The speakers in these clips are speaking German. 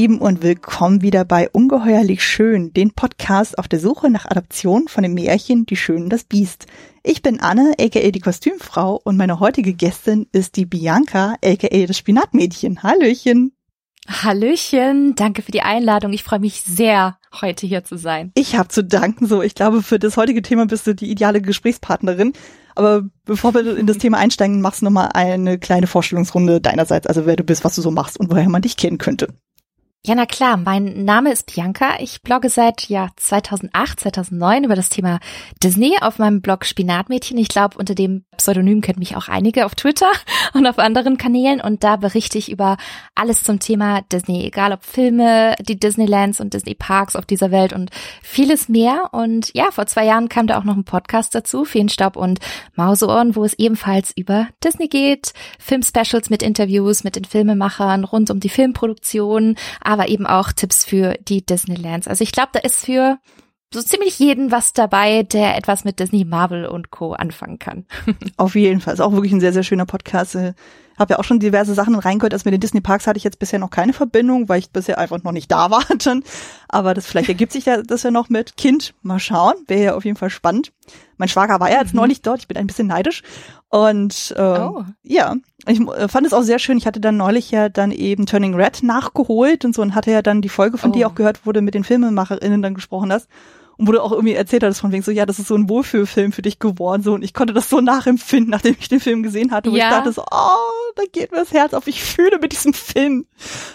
Lieben und willkommen wieder bei Ungeheuerlich Schön, den Podcast auf der Suche nach Adaption von dem Märchen Die Schöne und das Biest. Ich bin Anne, aka die Kostümfrau und meine heutige Gästin ist die Bianca, aka das Spinatmädchen. Hallöchen. Hallöchen, danke für die Einladung. Ich freue mich sehr, heute hier zu sein. Ich habe zu danken. So, ich glaube, für das heutige Thema bist du die ideale Gesprächspartnerin. Aber bevor wir in das Thema einsteigen, machst du nochmal eine kleine Vorstellungsrunde deinerseits, also wer du bist, was du so machst und woher man dich kennen könnte. Ja, na klar. Mein Name ist Bianca. Ich blogge seit ja 2008, 2009 über das Thema Disney auf meinem Blog Spinatmädchen. Ich glaube, unter dem Pseudonym kennen mich auch einige auf Twitter und auf anderen Kanälen. Und da berichte ich über alles zum Thema Disney, egal ob Filme, die Disneylands und Disney Parks auf dieser Welt und vieles mehr. Und ja, vor zwei Jahren kam da auch noch ein Podcast dazu, Feenstaub und Mauseohren, wo es ebenfalls über Disney geht, Filmspecials mit Interviews mit den Filmemachern rund um die Filmproduktion aber eben auch Tipps für die Disneylands. Also ich glaube, da ist für so ziemlich jeden was dabei, der etwas mit Disney, Marvel und Co. anfangen kann. Auf jeden Fall. Ist auch wirklich ein sehr, sehr schöner Podcast. Habe ja auch schon diverse Sachen reingehört. Also mit den Disney Parks hatte ich jetzt bisher noch keine Verbindung, weil ich bisher einfach noch nicht da war. Aber das vielleicht ergibt sich ja das ja noch mit Kind. Mal schauen. Wäre ja auf jeden Fall spannend. Mein Schwager war ja jetzt mhm. neulich dort. Ich bin ein bisschen neidisch. Und äh, oh. ja, ich äh, fand es auch sehr schön. Ich hatte dann neulich ja dann eben Turning Red nachgeholt und so und hatte ja dann die Folge von oh. dir auch gehört, du mit den FilmemacherInnen dann gesprochen hast. Und wo du auch irgendwie erzählt hattest von wegen so, ja, das ist so ein Wohlfühlfilm für dich geworden, so. Und ich konnte das so nachempfinden, nachdem ich den Film gesehen hatte, wo ja. ich dachte so, oh, da geht mir das Herz auf. Ich fühle mit diesem Film.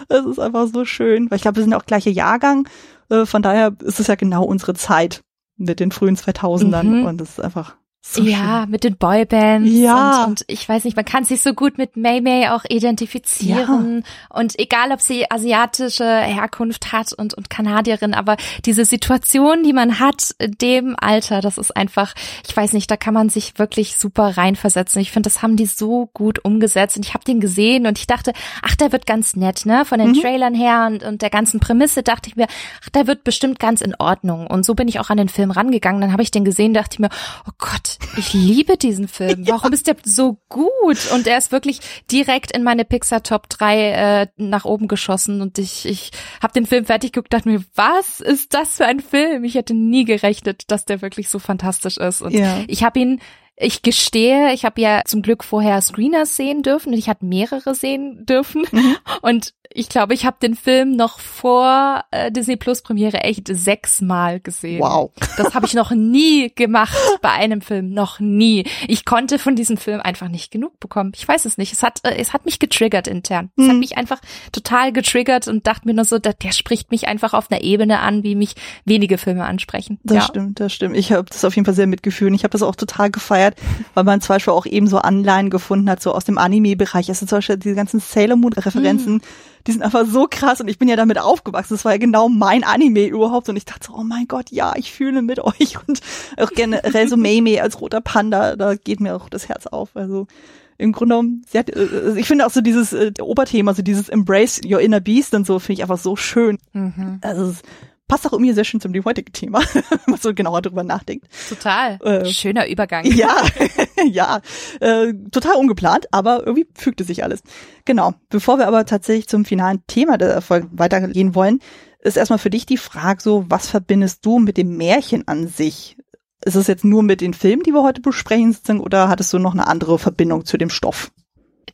Das ist einfach so schön. Weil ich glaube, wir sind auch gleiche Jahrgang. Äh, von daher ist es ja genau unsere Zeit mit den frühen 2000ern. Mhm. Und das ist einfach so ja, schön. mit den Boybands ja. Und, und ich weiß nicht, man kann sich so gut mit May May auch identifizieren ja. und egal, ob sie asiatische Herkunft hat und und Kanadierin, aber diese Situation, die man hat, dem Alter, das ist einfach, ich weiß nicht, da kann man sich wirklich super reinversetzen. Ich finde, das haben die so gut umgesetzt und ich habe den gesehen und ich dachte, ach, der wird ganz nett, ne? Von den mhm. Trailern her und und der ganzen Prämisse dachte ich mir, ach, der wird bestimmt ganz in Ordnung und so bin ich auch an den Film rangegangen. Dann habe ich den gesehen, dachte ich mir, oh Gott, ich liebe diesen Film. Warum ja. ist der so gut? Und er ist wirklich direkt in meine Pixar Top 3 äh, nach oben geschossen und ich, ich habe den Film fertig geguckt, dachte mir, was ist das für ein Film? Ich hätte nie gerechnet, dass der wirklich so fantastisch ist. Und ja. ich habe ihn ich gestehe, ich habe ja zum Glück vorher Screeners sehen dürfen und ich hatte mehrere sehen dürfen. Mhm. Und ich glaube, ich habe den Film noch vor äh, Disney Plus Premiere echt sechsmal gesehen. Wow. Das habe ich noch nie gemacht bei einem Film, noch nie. Ich konnte von diesem Film einfach nicht genug bekommen. Ich weiß es nicht. Es hat äh, es hat mich getriggert intern. Es hat mhm. mich einfach total getriggert und dachte mir nur so, der, der spricht mich einfach auf einer Ebene an, wie mich wenige Filme ansprechen. Das ja. stimmt, das stimmt. Ich habe das auf jeden Fall sehr mitgefühlt. Ich habe das auch total gefeiert, weil man zum Beispiel auch eben so Anleihen gefunden hat, so aus dem Anime-Bereich. Also zum Beispiel diese ganzen Sailor Moon-Referenzen. Mhm die sind einfach so krass und ich bin ja damit aufgewachsen. Das war ja genau mein Anime überhaupt und ich dachte so, oh mein Gott, ja, ich fühle mit euch und auch generell so Meme als roter Panda, da geht mir auch das Herz auf. Also im Grunde genommen, sie hat, äh, ich finde auch so dieses äh, Oberthema, so dieses Embrace Your Inner Beast und so, finde ich einfach so schön. Mhm. Also passt auch irgendwie sehr schön zum dem heutigen Thema, wenn man so genauer drüber nachdenkt. Total. Äh, Schöner Übergang. Ja, ja, äh, total ungeplant, aber irgendwie fügte sich alles. Genau. Bevor wir aber tatsächlich zum finalen Thema der Folge weitergehen wollen, ist erstmal für dich die Frage so, was verbindest du mit dem Märchen an sich? Ist es jetzt nur mit den Filmen, die wir heute besprechen, oder hattest du noch eine andere Verbindung zu dem Stoff?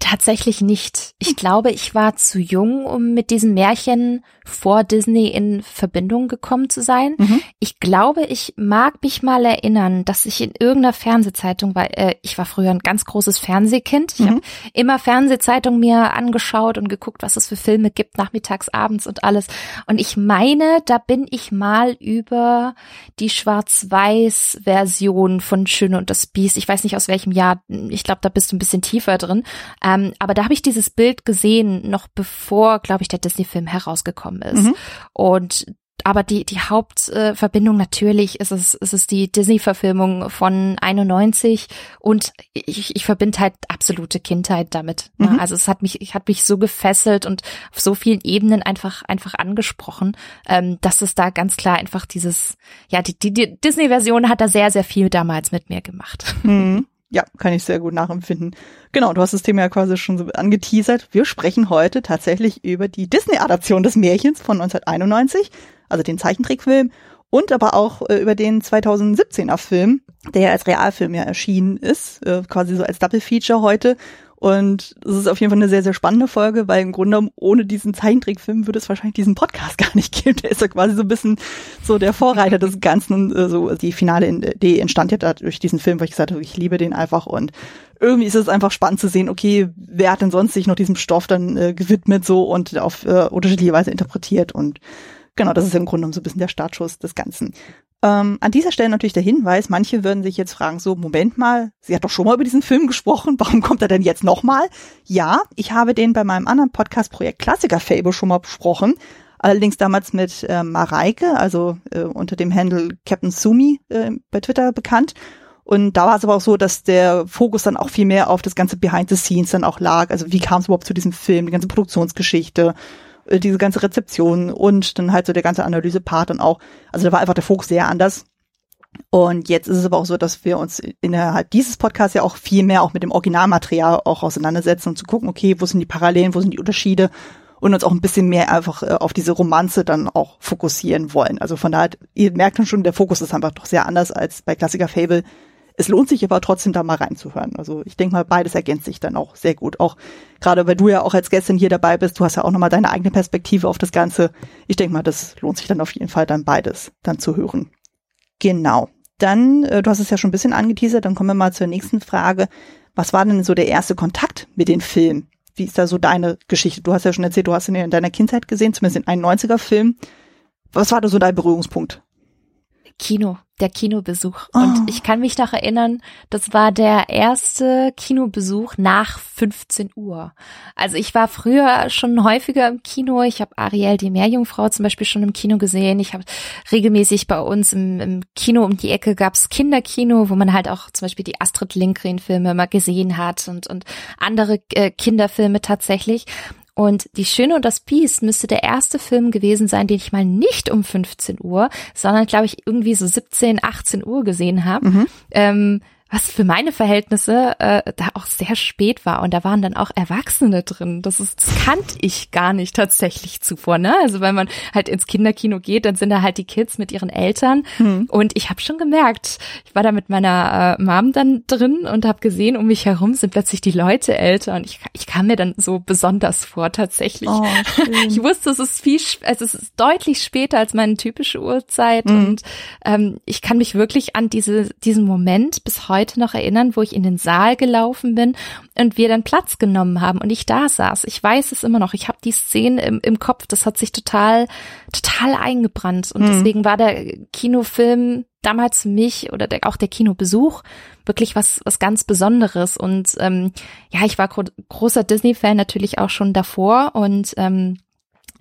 Tatsächlich nicht. Ich glaube, ich war zu jung, um mit diesem Märchen vor Disney in Verbindung gekommen zu sein. Mhm. Ich glaube, ich mag mich mal erinnern, dass ich in irgendeiner Fernsehzeitung, weil äh, ich war früher ein ganz großes Fernsehkind. Ich mhm. habe immer Fernsehzeitungen mir angeschaut und geguckt, was es für Filme gibt, nachmittags, abends und alles. Und ich meine, da bin ich mal über die Schwarz-Weiß-Version von Schöne und das Biest. Ich weiß nicht aus welchem Jahr. Ich glaube, da bist du ein bisschen tiefer drin. Ähm, aber da habe ich dieses Bild gesehen, noch bevor, glaube ich, der Disney-Film herausgekommen ist. Mhm. Und aber die, die Hauptverbindung äh, natürlich ist es, ist es die Disney-Verfilmung von 91 und ich, ich verbinde halt absolute Kindheit damit. Ne? Mhm. Also es hat mich, ich hat mich so gefesselt und auf so vielen Ebenen einfach, einfach angesprochen, ähm, dass es da ganz klar einfach dieses, ja, die, die, die Disney-Version hat da sehr, sehr viel damals mit mir gemacht. Mhm. Ja, kann ich sehr gut nachempfinden. Genau, du hast das Thema ja quasi schon so angeteasert. Wir sprechen heute tatsächlich über die Disney-Adaption des Märchens von 1991, also den Zeichentrickfilm und aber auch äh, über den 2017er Film, der ja als Realfilm ja erschienen ist, äh, quasi so als Double Feature heute. Und es ist auf jeden Fall eine sehr, sehr spannende Folge, weil im Grunde ohne diesen Zeichentrickfilm würde es wahrscheinlich diesen Podcast gar nicht geben. Der ist ja quasi so ein bisschen so der Vorreiter des Ganzen. äh, So die finale Idee entstand ja durch diesen Film, weil ich gesagt habe, ich liebe den einfach und irgendwie ist es einfach spannend zu sehen, okay, wer hat denn sonst sich noch diesem Stoff dann äh, gewidmet so und auf äh, unterschiedliche Weise interpretiert und genau, das ist im Grunde so ein bisschen der Startschuss des Ganzen. Ähm, an dieser Stelle natürlich der Hinweis, manche würden sich jetzt fragen, so, Moment mal, sie hat doch schon mal über diesen Film gesprochen, warum kommt er denn jetzt nochmal? Ja, ich habe den bei meinem anderen Podcast-Projekt Klassiker Fable schon mal besprochen, allerdings damals mit äh, Mareike, also äh, unter dem Handle Captain Sumi äh, bei Twitter bekannt. Und da war es aber auch so, dass der Fokus dann auch viel mehr auf das ganze Behind the Scenes dann auch lag. Also wie kam es überhaupt zu diesem Film, die ganze Produktionsgeschichte, diese ganze Rezeption und dann halt so der ganze Analysepart dann auch. Also da war einfach der Fokus sehr anders. Und jetzt ist es aber auch so, dass wir uns innerhalb dieses Podcasts ja auch viel mehr auch mit dem Originalmaterial auch auseinandersetzen und zu gucken, okay, wo sind die Parallelen, wo sind die Unterschiede und uns auch ein bisschen mehr einfach äh, auf diese Romanze dann auch fokussieren wollen. Also von daher, ihr merkt schon, der Fokus ist einfach doch sehr anders als bei Klassiker Fable. Es lohnt sich aber trotzdem da mal reinzuhören. Also ich denke mal, beides ergänzt sich dann auch sehr gut. Auch gerade weil du ja auch als Gästin hier dabei bist, du hast ja auch nochmal deine eigene Perspektive auf das Ganze. Ich denke mal, das lohnt sich dann auf jeden Fall dann beides dann zu hören. Genau. Dann, äh, du hast es ja schon ein bisschen angeteasert, dann kommen wir mal zur nächsten Frage. Was war denn so der erste Kontakt mit den Filmen? Wie ist da so deine Geschichte? Du hast ja schon erzählt, du hast ihn in deiner Kindheit gesehen, zumindest in einem 90er Film. Was war da so dein Berührungspunkt? Kino, der Kinobesuch. Oh. Und ich kann mich noch erinnern, das war der erste Kinobesuch nach 15 Uhr. Also ich war früher schon häufiger im Kino. Ich habe Ariel die Meerjungfrau zum Beispiel schon im Kino gesehen. Ich habe regelmäßig bei uns im, im, Kino um die Ecke gab's Kinderkino, wo man halt auch zum Beispiel die Astrid Lindgren-Filme mal gesehen hat und, und andere äh, Kinderfilme tatsächlich. Und Die Schöne und das Biest müsste der erste Film gewesen sein, den ich mal nicht um 15 Uhr, sondern glaube ich irgendwie so 17, 18 Uhr gesehen habe. Mhm. Ähm, was für meine Verhältnisse äh, da auch sehr spät war und da waren dann auch Erwachsene drin. Das ist das kannte ich gar nicht tatsächlich zuvor, ne? Also wenn man halt ins Kinderkino geht, dann sind da halt die Kids mit ihren Eltern hm. und ich habe schon gemerkt, ich war da mit meiner äh, Mom dann drin und habe gesehen, um mich herum sind plötzlich die Leute älter und ich, ich kam mir dann so besonders vor tatsächlich. Oh, ich wusste, es ist viel, also es ist deutlich später als meine typische Uhrzeit hm. und ähm, ich kann mich wirklich an diese diesen Moment bis heute heute noch erinnern, wo ich in den Saal gelaufen bin und wir dann Platz genommen haben und ich da saß. Ich weiß es immer noch. Ich habe die Szene im, im Kopf. Das hat sich total, total eingebrannt. Und mhm. deswegen war der Kinofilm damals für mich oder der, auch der Kinobesuch wirklich was, was ganz Besonderes. Und ähm, ja, ich war gro großer Disney-Fan natürlich auch schon davor und ähm,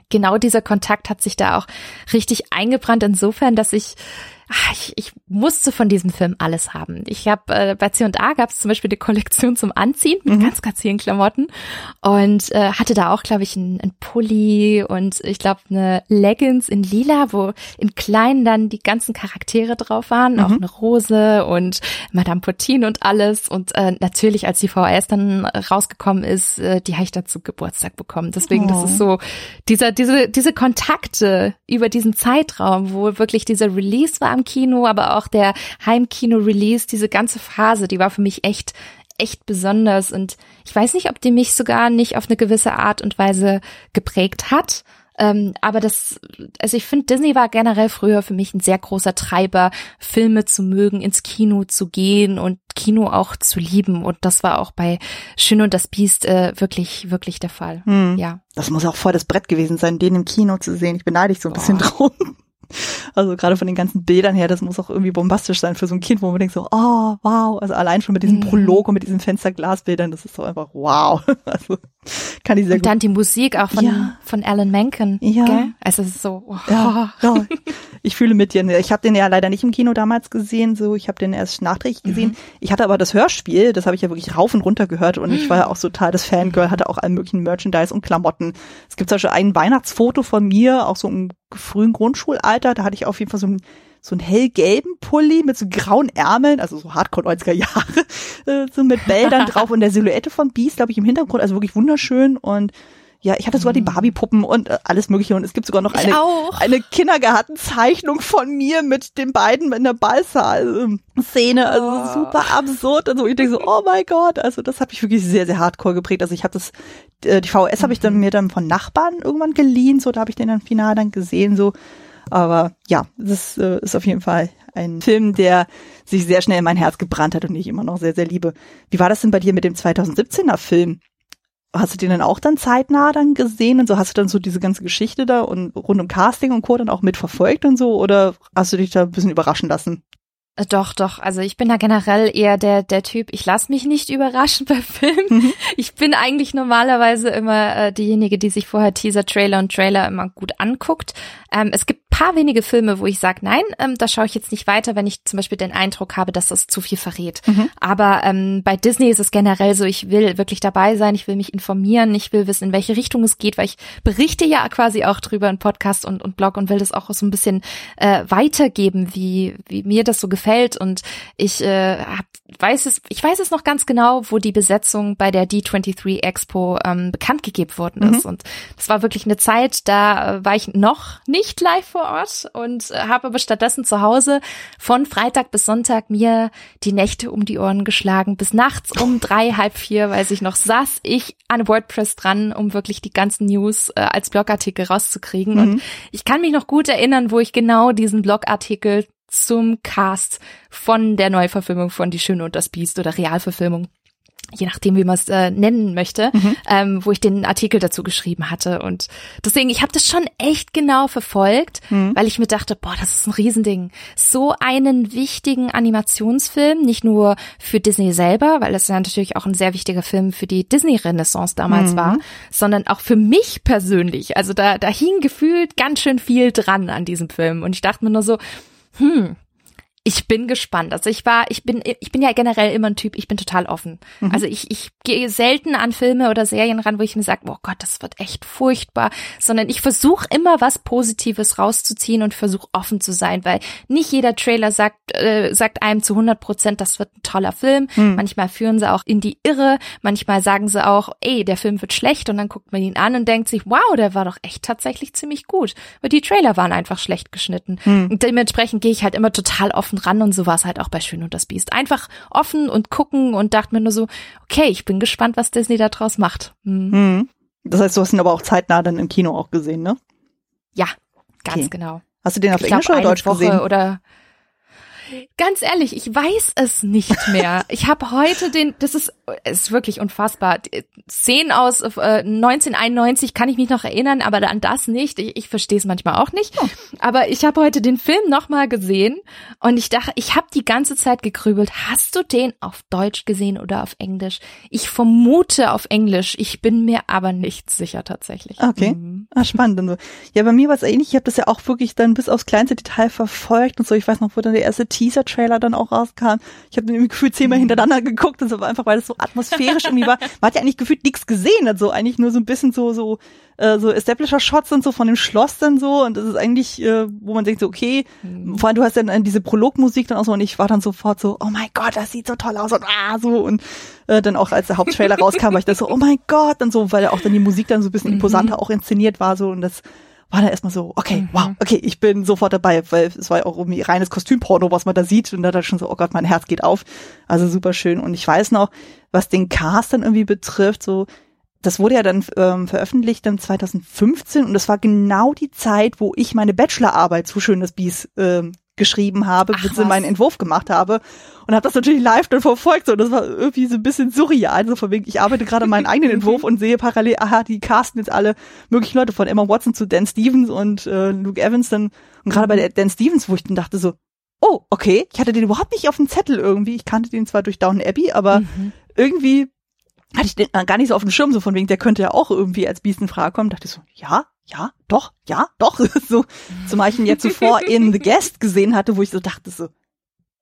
genau dieser Kontakt hat sich da auch richtig eingebrannt insofern, dass ich ich, ich musste von diesem Film alles haben. Ich habe äh, bei C&A gab es zum Beispiel die Kollektion zum Anziehen mit mhm. ganz, ganz vielen Klamotten und äh, hatte da auch, glaube ich, ein, ein Pulli und ich glaube eine Leggings in lila, wo in klein dann die ganzen Charaktere drauf waren, mhm. auch eine Rose und Madame Potin und alles und äh, natürlich, als die VHS dann rausgekommen ist, äh, die habe ich dazu Geburtstag bekommen. Deswegen, oh. das ist so dieser, diese, diese Kontakte über diesen Zeitraum, wo wirklich dieser Release war am Kino, aber auch der Heimkino-Release, diese ganze Phase, die war für mich echt echt besonders und ich weiß nicht, ob die mich sogar nicht auf eine gewisse Art und Weise geprägt hat. Ähm, aber das, also ich finde, Disney war generell früher für mich ein sehr großer Treiber, Filme zu mögen, ins Kino zu gehen und Kino auch zu lieben. Und das war auch bei Schön und das Biest äh, wirklich, wirklich der Fall. Hm. Ja. Das muss auch voll das Brett gewesen sein, den im Kino zu sehen. Ich beneide dich so ein bisschen drum. Also gerade von den ganzen Bildern her, das muss auch irgendwie bombastisch sein für so ein Kind, wo man denkt so, oh, wow. Also allein schon mit diesem mhm. Prolog und mit diesen Fensterglasbildern, das ist so einfach wow. Also kann ich sehr und gut. dann die Musik auch von, ja. von Alan Menken. Ja. Gell? Also es ist so, oh. ja, ja. Ich fühle mit dir. Ich habe den ja leider nicht im Kino damals gesehen, so ich habe den erst nachträglich gesehen. Mhm. Ich hatte aber das Hörspiel, das habe ich ja wirklich rauf und runter gehört und ich war ja auch so total das Fangirl, hatte auch allen möglichen Merchandise und Klamotten. Es gibt zum Beispiel ein Weihnachtsfoto von mir, auch so im frühen Grundschulalter, da hatte ich auf jeden Fall so ein so einen hellgelben Pulli mit so grauen Ärmeln, also so Hardcore 90er Jahre, äh, so mit Bäldern drauf und der Silhouette von Beast, glaube ich, im Hintergrund, also wirklich wunderschön und ja, ich hatte sogar die mhm. Barbie-Puppen und äh, alles mögliche und es gibt sogar noch eine, eine Kindergartenzeichnung von mir mit den beiden in der Ballsaal-Szene. Also oh. super absurd. Also ich denke so, oh mein Gott, also das hat mich wirklich sehr, sehr hardcore geprägt. Also ich habe das, äh, die VS habe ich dann mhm. mir dann von Nachbarn irgendwann geliehen, so da habe ich den dann final dann gesehen, so. Aber ja, das äh, ist auf jeden Fall ein Film, der sich sehr schnell in mein Herz gebrannt hat und ich immer noch sehr, sehr liebe. Wie war das denn bei dir mit dem 2017er Film? Hast du den dann auch dann zeitnah dann gesehen und so? Hast du dann so diese ganze Geschichte da und rund um Casting und Co. dann auch mitverfolgt und so? Oder hast du dich da ein bisschen überraschen lassen? Äh, doch, doch. Also ich bin da generell eher der der Typ. Ich lasse mich nicht überraschen bei Filmen. Mhm. Ich bin eigentlich normalerweise immer äh, diejenige, die sich vorher Teaser, Trailer und Trailer immer gut anguckt. Ähm, es gibt paar wenige Filme, wo ich sage, nein, ähm, da schaue ich jetzt nicht weiter, wenn ich zum Beispiel den Eindruck habe, dass das zu viel verrät. Mhm. Aber ähm, bei Disney ist es generell so, ich will wirklich dabei sein, ich will mich informieren, ich will wissen, in welche Richtung es geht, weil ich berichte ja quasi auch drüber in Podcast und, und Blog und will das auch so ein bisschen äh, weitergeben, wie, wie mir das so gefällt. Und ich äh, hab, weiß es, ich weiß es noch ganz genau, wo die Besetzung bei der D23 Expo ähm, bekannt gegeben worden ist. Mhm. Und das war wirklich eine Zeit, da äh, war ich noch nicht live vor vor Ort und äh, habe aber stattdessen zu Hause von Freitag bis Sonntag mir die Nächte um die Ohren geschlagen. Bis nachts um drei, halb vier, weiß ich noch, saß ich an WordPress dran, um wirklich die ganzen News äh, als Blogartikel rauszukriegen. Mhm. Und ich kann mich noch gut erinnern, wo ich genau diesen Blogartikel zum Cast von der Neuverfilmung von Die Schöne und das Biest oder Realverfilmung je nachdem, wie man es äh, nennen möchte, mhm. ähm, wo ich den Artikel dazu geschrieben hatte. Und deswegen, ich habe das schon echt genau verfolgt, mhm. weil ich mir dachte, boah, das ist ein Riesending. So einen wichtigen Animationsfilm, nicht nur für Disney selber, weil das ja natürlich auch ein sehr wichtiger Film für die Disney-Renaissance damals mhm. war, sondern auch für mich persönlich. Also da, da hing gefühlt ganz schön viel dran an diesem Film. Und ich dachte mir nur so, hm, ich bin gespannt. Also ich war, ich bin, ich bin ja generell immer ein Typ, ich bin total offen. Mhm. Also ich, ich gehe selten an Filme oder Serien ran, wo ich mir sage, oh Gott, das wird echt furchtbar, sondern ich versuche immer was Positives rauszuziehen und versuche offen zu sein, weil nicht jeder Trailer sagt, äh, sagt einem zu 100 Prozent, das wird ein toller Film. Mhm. Manchmal führen sie auch in die Irre, manchmal sagen sie auch, ey, der Film wird schlecht und dann guckt man ihn an und denkt sich, wow, der war doch echt tatsächlich ziemlich gut. Weil die Trailer waren einfach schlecht geschnitten. Mhm. Und dementsprechend gehe ich halt immer total offen offen ran und so war es halt auch bei Schön und das Biest. Einfach offen und gucken und dachte mir nur so, okay, ich bin gespannt, was Disney da draus macht. Mhm. Das heißt, du hast ihn aber auch zeitnah dann im Kino auch gesehen, ne? Ja, ganz okay. genau. Hast du den auf ich Englisch glaub, oder Deutsch Woche gesehen? Oder Ganz ehrlich, ich weiß es nicht mehr. Ich habe heute den, das ist, ist wirklich unfassbar. Szenen aus äh, 1991 kann ich mich noch erinnern, aber an das nicht. Ich, ich verstehe es manchmal auch nicht. Oh. Aber ich habe heute den Film nochmal gesehen und ich dachte, ich habe die ganze Zeit gegrübelt. Hast du den auf Deutsch gesehen oder auf Englisch? Ich vermute auf Englisch. Ich bin mir aber nicht sicher tatsächlich. Okay, mhm. ah, spannend. Und so. Ja, bei mir war es ähnlich. Ich habe das ja auch wirklich dann bis aufs kleinste Detail verfolgt und so. Ich weiß noch, wo dann der erste Teaser-Trailer dann auch rauskam. Ich habe den gefühlt zehnmal hintereinander geguckt, das war einfach, weil es so atmosphärisch irgendwie war. Man hat ja eigentlich gefühlt nichts gesehen, also eigentlich nur so ein bisschen so so äh, so Establisher-Shots und so von dem Schloss dann so und das ist eigentlich, äh, wo man denkt so, okay, mhm. vor allem du hast dann äh, diese Prologmusik dann auch so und ich war dann sofort so, oh mein Gott, das sieht so toll aus und ah, so und äh, dann auch als der Haupttrailer rauskam, war ich da so, oh mein Gott, dann so, weil auch dann die Musik dann so ein bisschen mhm. imposanter auch inszeniert war so und das war da erstmal so, okay, mhm. wow, okay, ich bin sofort dabei, weil es war ja auch irgendwie reines Kostümporno, was man da sieht. Und da ich schon so, oh Gott, mein Herz geht auf. Also super schön. Und ich weiß noch, was den Cast dann irgendwie betrifft, so, das wurde ja dann ähm, veröffentlicht dann 2015 und das war genau die Zeit, wo ich meine Bachelorarbeit zu Schönes Bies ähm, geschrieben habe, bzw. meinen Entwurf gemacht habe und habe das natürlich live dann verfolgt. So, das war irgendwie so ein bisschen surreal. Also von wegen, ich arbeite gerade meinen eigenen Entwurf und sehe parallel, aha, die casten jetzt alle möglichen Leute von Emma Watson zu Dan Stevens und äh, Luke Evans dann und gerade bei der Dan Stevens, wo ich dann dachte so, oh, okay, ich hatte den überhaupt nicht auf dem Zettel irgendwie. Ich kannte den zwar durch Down Abbey, aber mhm. irgendwie hatte ich den gar nicht so auf dem Schirm, so von wegen, der könnte ja auch irgendwie als Biest in Frage kommen. Dachte ich so, ja, ja, doch, ja, doch. so, zumal ich ihn ja zuvor in The Guest gesehen hatte, wo ich so dachte so,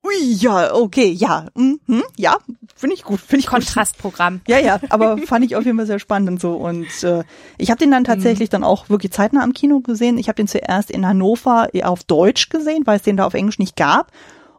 Ui, ja, okay, ja, mhm, ja, finde ich gut, finde ich Kontrastprogramm. Gut. Ja, ja, aber fand ich auf jeden Fall sehr spannend und so und äh, ich habe den dann tatsächlich mhm. dann auch wirklich zeitnah am Kino gesehen. Ich habe den zuerst in Hannover auf Deutsch gesehen, weil es den da auf Englisch nicht gab.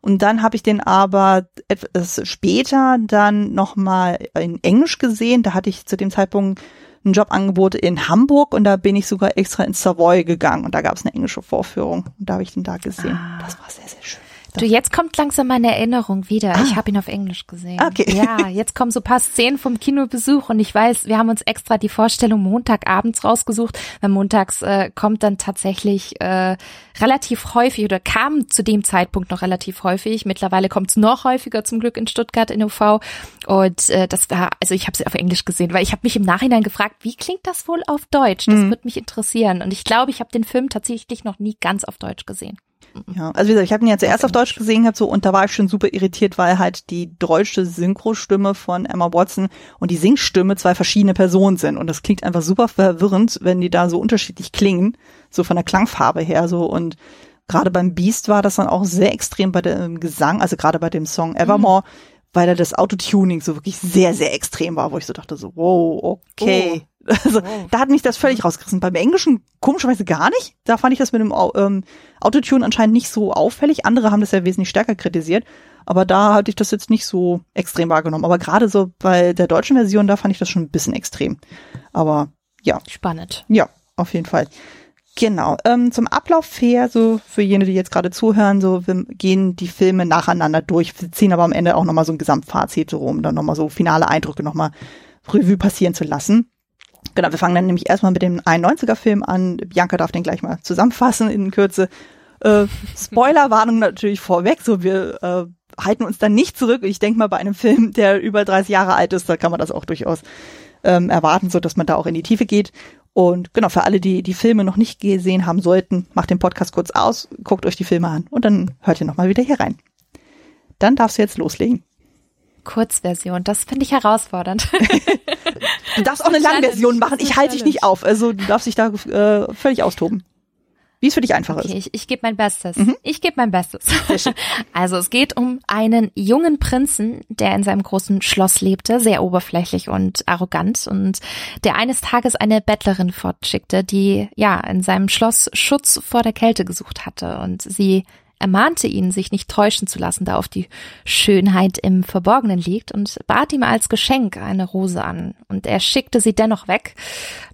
Und dann habe ich den aber etwas später dann nochmal in Englisch gesehen. Da hatte ich zu dem Zeitpunkt ein Jobangebot in Hamburg und da bin ich sogar extra ins Savoy gegangen und da gab es eine englische Vorführung und da habe ich den da gesehen. Ah. Das war sehr, sehr schön. Du, jetzt kommt langsam meine Erinnerung wieder. Ah. Ich habe ihn auf Englisch gesehen. Okay. Ja, jetzt kommen so paar Szenen vom Kinobesuch und ich weiß, wir haben uns extra die Vorstellung Montagabends rausgesucht, weil montags äh, kommt dann tatsächlich äh, relativ häufig oder kam zu dem Zeitpunkt noch relativ häufig. Mittlerweile kommt es noch häufiger zum Glück in Stuttgart in UV und äh, das war, also ich habe sie auf Englisch gesehen, weil ich habe mich im Nachhinein gefragt, wie klingt das wohl auf Deutsch? Das mhm. würde mich interessieren und ich glaube, ich habe den Film tatsächlich noch nie ganz auf Deutsch gesehen. Ja, also wie gesagt, ich habe ihn ja zuerst auf Deutsch gesehen gehabt so und da war ich schon super irritiert, weil halt die deutsche Synchrostimme von Emma Watson und die Singstimme zwei verschiedene Personen sind. Und das klingt einfach super verwirrend, wenn die da so unterschiedlich klingen, so von der Klangfarbe her so. Und gerade beim Beast war das dann auch sehr extrem bei dem Gesang, also gerade bei dem Song Evermore, mhm. Weil da das Autotuning so wirklich sehr sehr extrem war, wo ich so dachte so wow, okay. Oh. Also oh. da hat mich das völlig rausgerissen. Beim Englischen komischerweise gar nicht. Da fand ich das mit dem ähm, Autotune anscheinend nicht so auffällig. Andere haben das ja wesentlich stärker kritisiert. Aber da hatte ich das jetzt nicht so extrem wahrgenommen. Aber gerade so bei der deutschen Version, da fand ich das schon ein bisschen extrem. Aber ja. Spannend. Ja, auf jeden Fall. Genau. Ähm, zum Ablauf her, so für jene, die jetzt gerade zuhören, so wir gehen die Filme nacheinander durch, wir ziehen aber am Ende auch nochmal so ein Gesamtfazit rum, dann nochmal so finale Eindrücke nochmal Revue passieren zu lassen. Genau, wir fangen dann nämlich erstmal mit dem 91er-Film an. Bianca darf den gleich mal zusammenfassen in Kürze. Äh, Spoilerwarnung natürlich vorweg, so wir äh, halten uns dann nicht zurück. Ich denke mal, bei einem Film, der über 30 Jahre alt ist, da kann man das auch durchaus ähm, erwarten, so dass man da auch in die Tiefe geht. Und genau, für alle, die die Filme noch nicht gesehen haben sollten, macht den Podcast kurz aus, guckt euch die Filme an und dann hört ihr nochmal wieder hier rein. Dann darfst du jetzt loslegen. Kurzversion, das finde ich herausfordernd. du darfst auch eine Langversion machen. Ich halte dich nicht auf. Also du darfst dich da äh, völlig austoben. Wie es für dich einfacher okay, ist. Ich, ich gebe mein Bestes. Mhm. Ich gebe mein Bestes. Also es geht um einen jungen Prinzen, der in seinem großen Schloss lebte, sehr oberflächlich und arrogant und der eines Tages eine Bettlerin fortschickte, die ja in seinem Schloss Schutz vor der Kälte gesucht hatte und sie ermahnte ihn, sich nicht täuschen zu lassen, da auf die Schönheit im Verborgenen liegt und bat ihm als Geschenk eine Rose an. Und er schickte sie dennoch weg,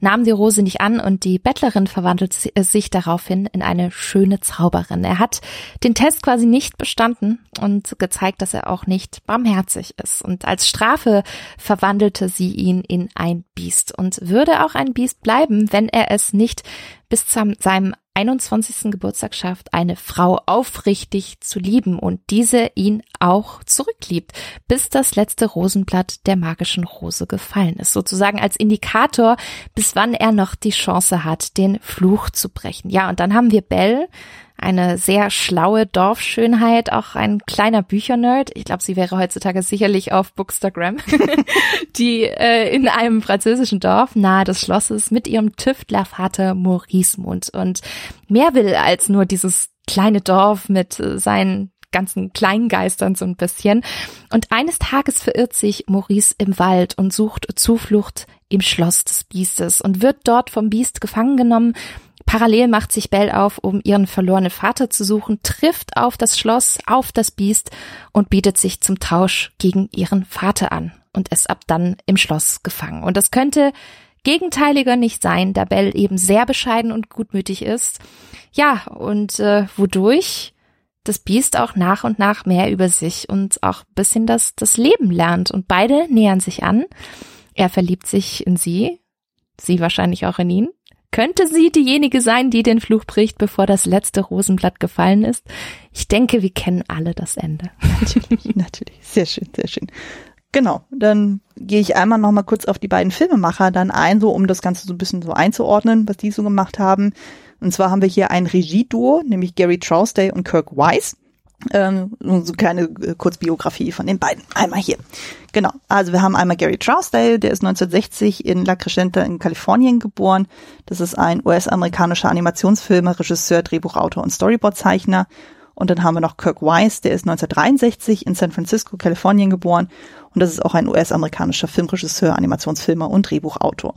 nahm die Rose nicht an und die Bettlerin verwandelte sich daraufhin in eine schöne Zauberin. Er hat den Test quasi nicht bestanden und gezeigt, dass er auch nicht barmherzig ist. Und als Strafe verwandelte sie ihn in ein Biest und würde auch ein Biest bleiben, wenn er es nicht bis zu seinem 21. Geburtstag schafft, eine Frau aufrichtig zu lieben und diese ihn auch zurückliebt, bis das letzte Rosenblatt der magischen Rose gefallen ist. Sozusagen als Indikator, bis wann er noch die Chance hat, den Fluch zu brechen. Ja, und dann haben wir Belle, eine sehr schlaue Dorfschönheit, auch ein kleiner Büchernerd. Ich glaube, sie wäre heutzutage sicherlich auf Bookstagram, die äh, in einem französischen Dorf nahe des Schlosses mit ihrem Tüftlervater Maurice wohnt und mehr will als nur dieses kleine Dorf mit äh, seinen ganzen Kleingeistern so ein bisschen. Und eines Tages verirrt sich Maurice im Wald und sucht Zuflucht im Schloss des Biestes und wird dort vom Biest gefangen genommen Parallel macht sich Belle auf, um ihren verlorenen Vater zu suchen, trifft auf das Schloss, auf das Biest und bietet sich zum Tausch gegen ihren Vater an und ist ab dann im Schloss gefangen. Und das könnte gegenteiliger nicht sein, da Belle eben sehr bescheiden und gutmütig ist. Ja, und äh, wodurch das Biest auch nach und nach mehr über sich und auch bisschen das, das Leben lernt. Und beide nähern sich an. Er verliebt sich in sie, sie wahrscheinlich auch in ihn. Könnte sie diejenige sein, die den Fluch bricht, bevor das letzte Rosenblatt gefallen ist? Ich denke, wir kennen alle das Ende. Natürlich, natürlich. Sehr schön, sehr schön. Genau, dann gehe ich einmal noch mal kurz auf die beiden Filmemacher dann ein, so um das Ganze so ein bisschen so einzuordnen, was die so gemacht haben. Und zwar haben wir hier ein Regieduo, nämlich Gary Trousdale und Kirk Weiss ähm, so eine kleine äh, Kurzbiografie von den beiden. Einmal hier. Genau. Also wir haben einmal Gary Trousdale, der ist 1960 in La Crescenta in Kalifornien geboren. Das ist ein US-amerikanischer Animationsfilmer, Regisseur, Drehbuchautor und Storyboardzeichner. Und dann haben wir noch Kirk Wise, der ist 1963 in San Francisco, Kalifornien geboren. Und das ist auch ein US-amerikanischer Filmregisseur, Animationsfilmer und Drehbuchautor.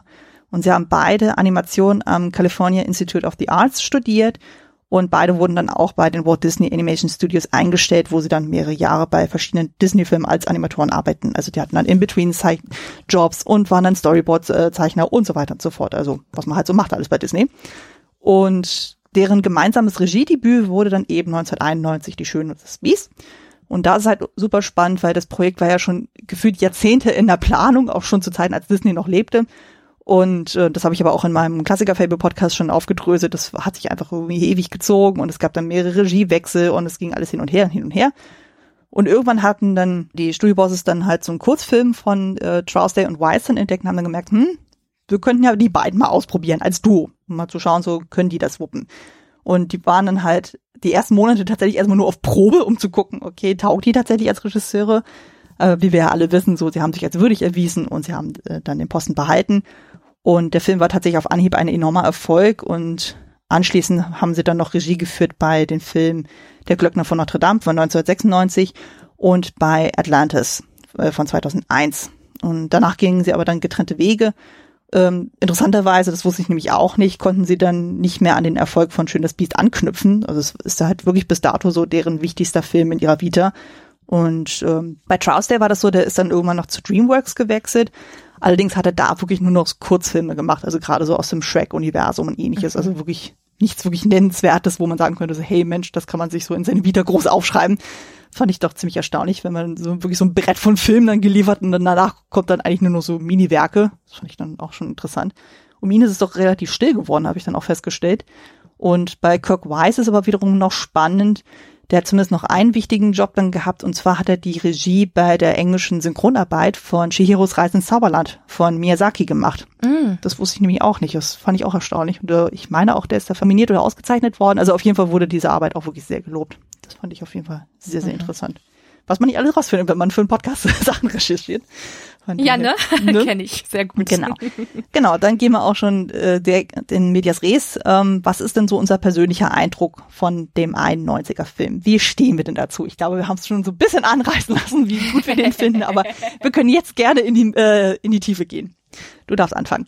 Und sie haben beide Animation am California Institute of the Arts studiert und beide wurden dann auch bei den Walt Disney Animation Studios eingestellt, wo sie dann mehrere Jahre bei verschiedenen Disney-Filmen als Animatoren arbeiten. Also die hatten dann In-Between-Jobs und waren dann Storyboard-Zeichner und so weiter und so fort. Also was man halt so macht alles bei Disney. Und deren gemeinsames Regiedebüt wurde dann eben 1991 Die Schöne und das Biest. Und da ist halt super spannend, weil das Projekt war ja schon gefühlt Jahrzehnte in der Planung, auch schon zu Zeiten, als Disney noch lebte. Und äh, das habe ich aber auch in meinem Klassiker-Fable-Podcast schon aufgedröselt. Das hat sich einfach irgendwie ewig gezogen und es gab dann mehrere Regiewechsel und es ging alles hin und her, hin und her. Und irgendwann hatten dann die Studiobosses dann halt so einen Kurzfilm von äh, Trousdale und Weiss entdeckt und haben dann gemerkt, hm, wir könnten ja die beiden mal ausprobieren als Duo, um mal zu schauen, so können die das wuppen. Und die waren dann halt die ersten Monate tatsächlich erstmal nur auf Probe, um zu gucken, okay, taugt die tatsächlich als Regisseure? Äh, wie wir ja alle wissen, so, sie haben sich als würdig erwiesen und sie haben äh, dann den Posten behalten. Und der Film war tatsächlich auf Anhieb ein enormer Erfolg und anschließend haben sie dann noch Regie geführt bei den Filmen Der Glöckner von Notre Dame von 1996 und bei Atlantis äh, von 2001. Und danach gingen sie aber dann getrennte Wege. Ähm, interessanterweise, das wusste ich nämlich auch nicht, konnten sie dann nicht mehr an den Erfolg von Schön das Biest anknüpfen. Also es ist halt wirklich bis dato so deren wichtigster Film in ihrer Vita. Und ähm, bei Trousdale war das so, der ist dann irgendwann noch zu DreamWorks gewechselt Allerdings hat er da wirklich nur noch Kurzfilme gemacht, also gerade so aus dem Shrek-Universum und ähnliches. Also wirklich nichts wirklich Nennenswertes, wo man sagen könnte, so, hey Mensch, das kann man sich so in seine Vita groß aufschreiben. Fand ich doch ziemlich erstaunlich, wenn man so wirklich so ein Brett von Filmen dann geliefert und dann danach kommt dann eigentlich nur noch so Mini-Werke. Das fand ich dann auch schon interessant. Um ihn ist es doch relativ still geworden, habe ich dann auch festgestellt. Und bei Kirk Wise ist aber wiederum noch spannend, der hat zumindest noch einen wichtigen Job dann gehabt und zwar hat er die Regie bei der englischen Synchronarbeit von Chihiros Reise ins Zauberland von Miyazaki gemacht. Mm. Das wusste ich nämlich auch nicht. Das fand ich auch erstaunlich. Und äh, ich meine auch, der ist da faminiert oder ausgezeichnet worden. Also auf jeden Fall wurde diese Arbeit auch wirklich sehr gelobt. Das fand ich auf jeden Fall sehr, sehr mhm. interessant. Was man nicht alles rausfindet, wenn man für einen Podcast Sachen recherchiert. Ja, ne? ne? Kenne ich sehr gut. Genau. Genau, dann gehen wir auch schon äh, der, den Medias Res. Ähm, was ist denn so unser persönlicher Eindruck von dem 91er Film? Wie stehen wir denn dazu? Ich glaube, wir haben es schon so ein bisschen anreißen lassen, wie gut wir den finden, aber wir können jetzt gerne in die, äh, in die Tiefe gehen. Du darfst anfangen.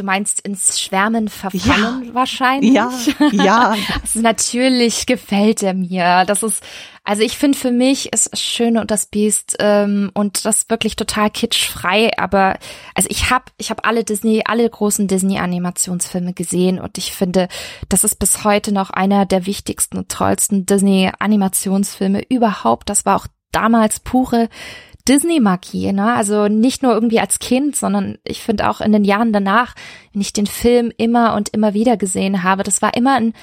Du meinst ins Schwärmen verfallen ja. wahrscheinlich? Ja, ja. also natürlich gefällt er mir. Das ist, also ich finde für mich ist Schöne und das Biest ähm, und das wirklich total kitschfrei, aber also ich habe ich habe alle Disney, alle großen Disney Animationsfilme gesehen und ich finde, das ist bis heute noch einer der wichtigsten und tollsten Disney Animationsfilme überhaupt. Das war auch damals pure Disney-Magie, ne? Also nicht nur irgendwie als Kind, sondern ich finde auch in den Jahren danach, wenn ich den Film immer und immer wieder gesehen habe, das war immer ein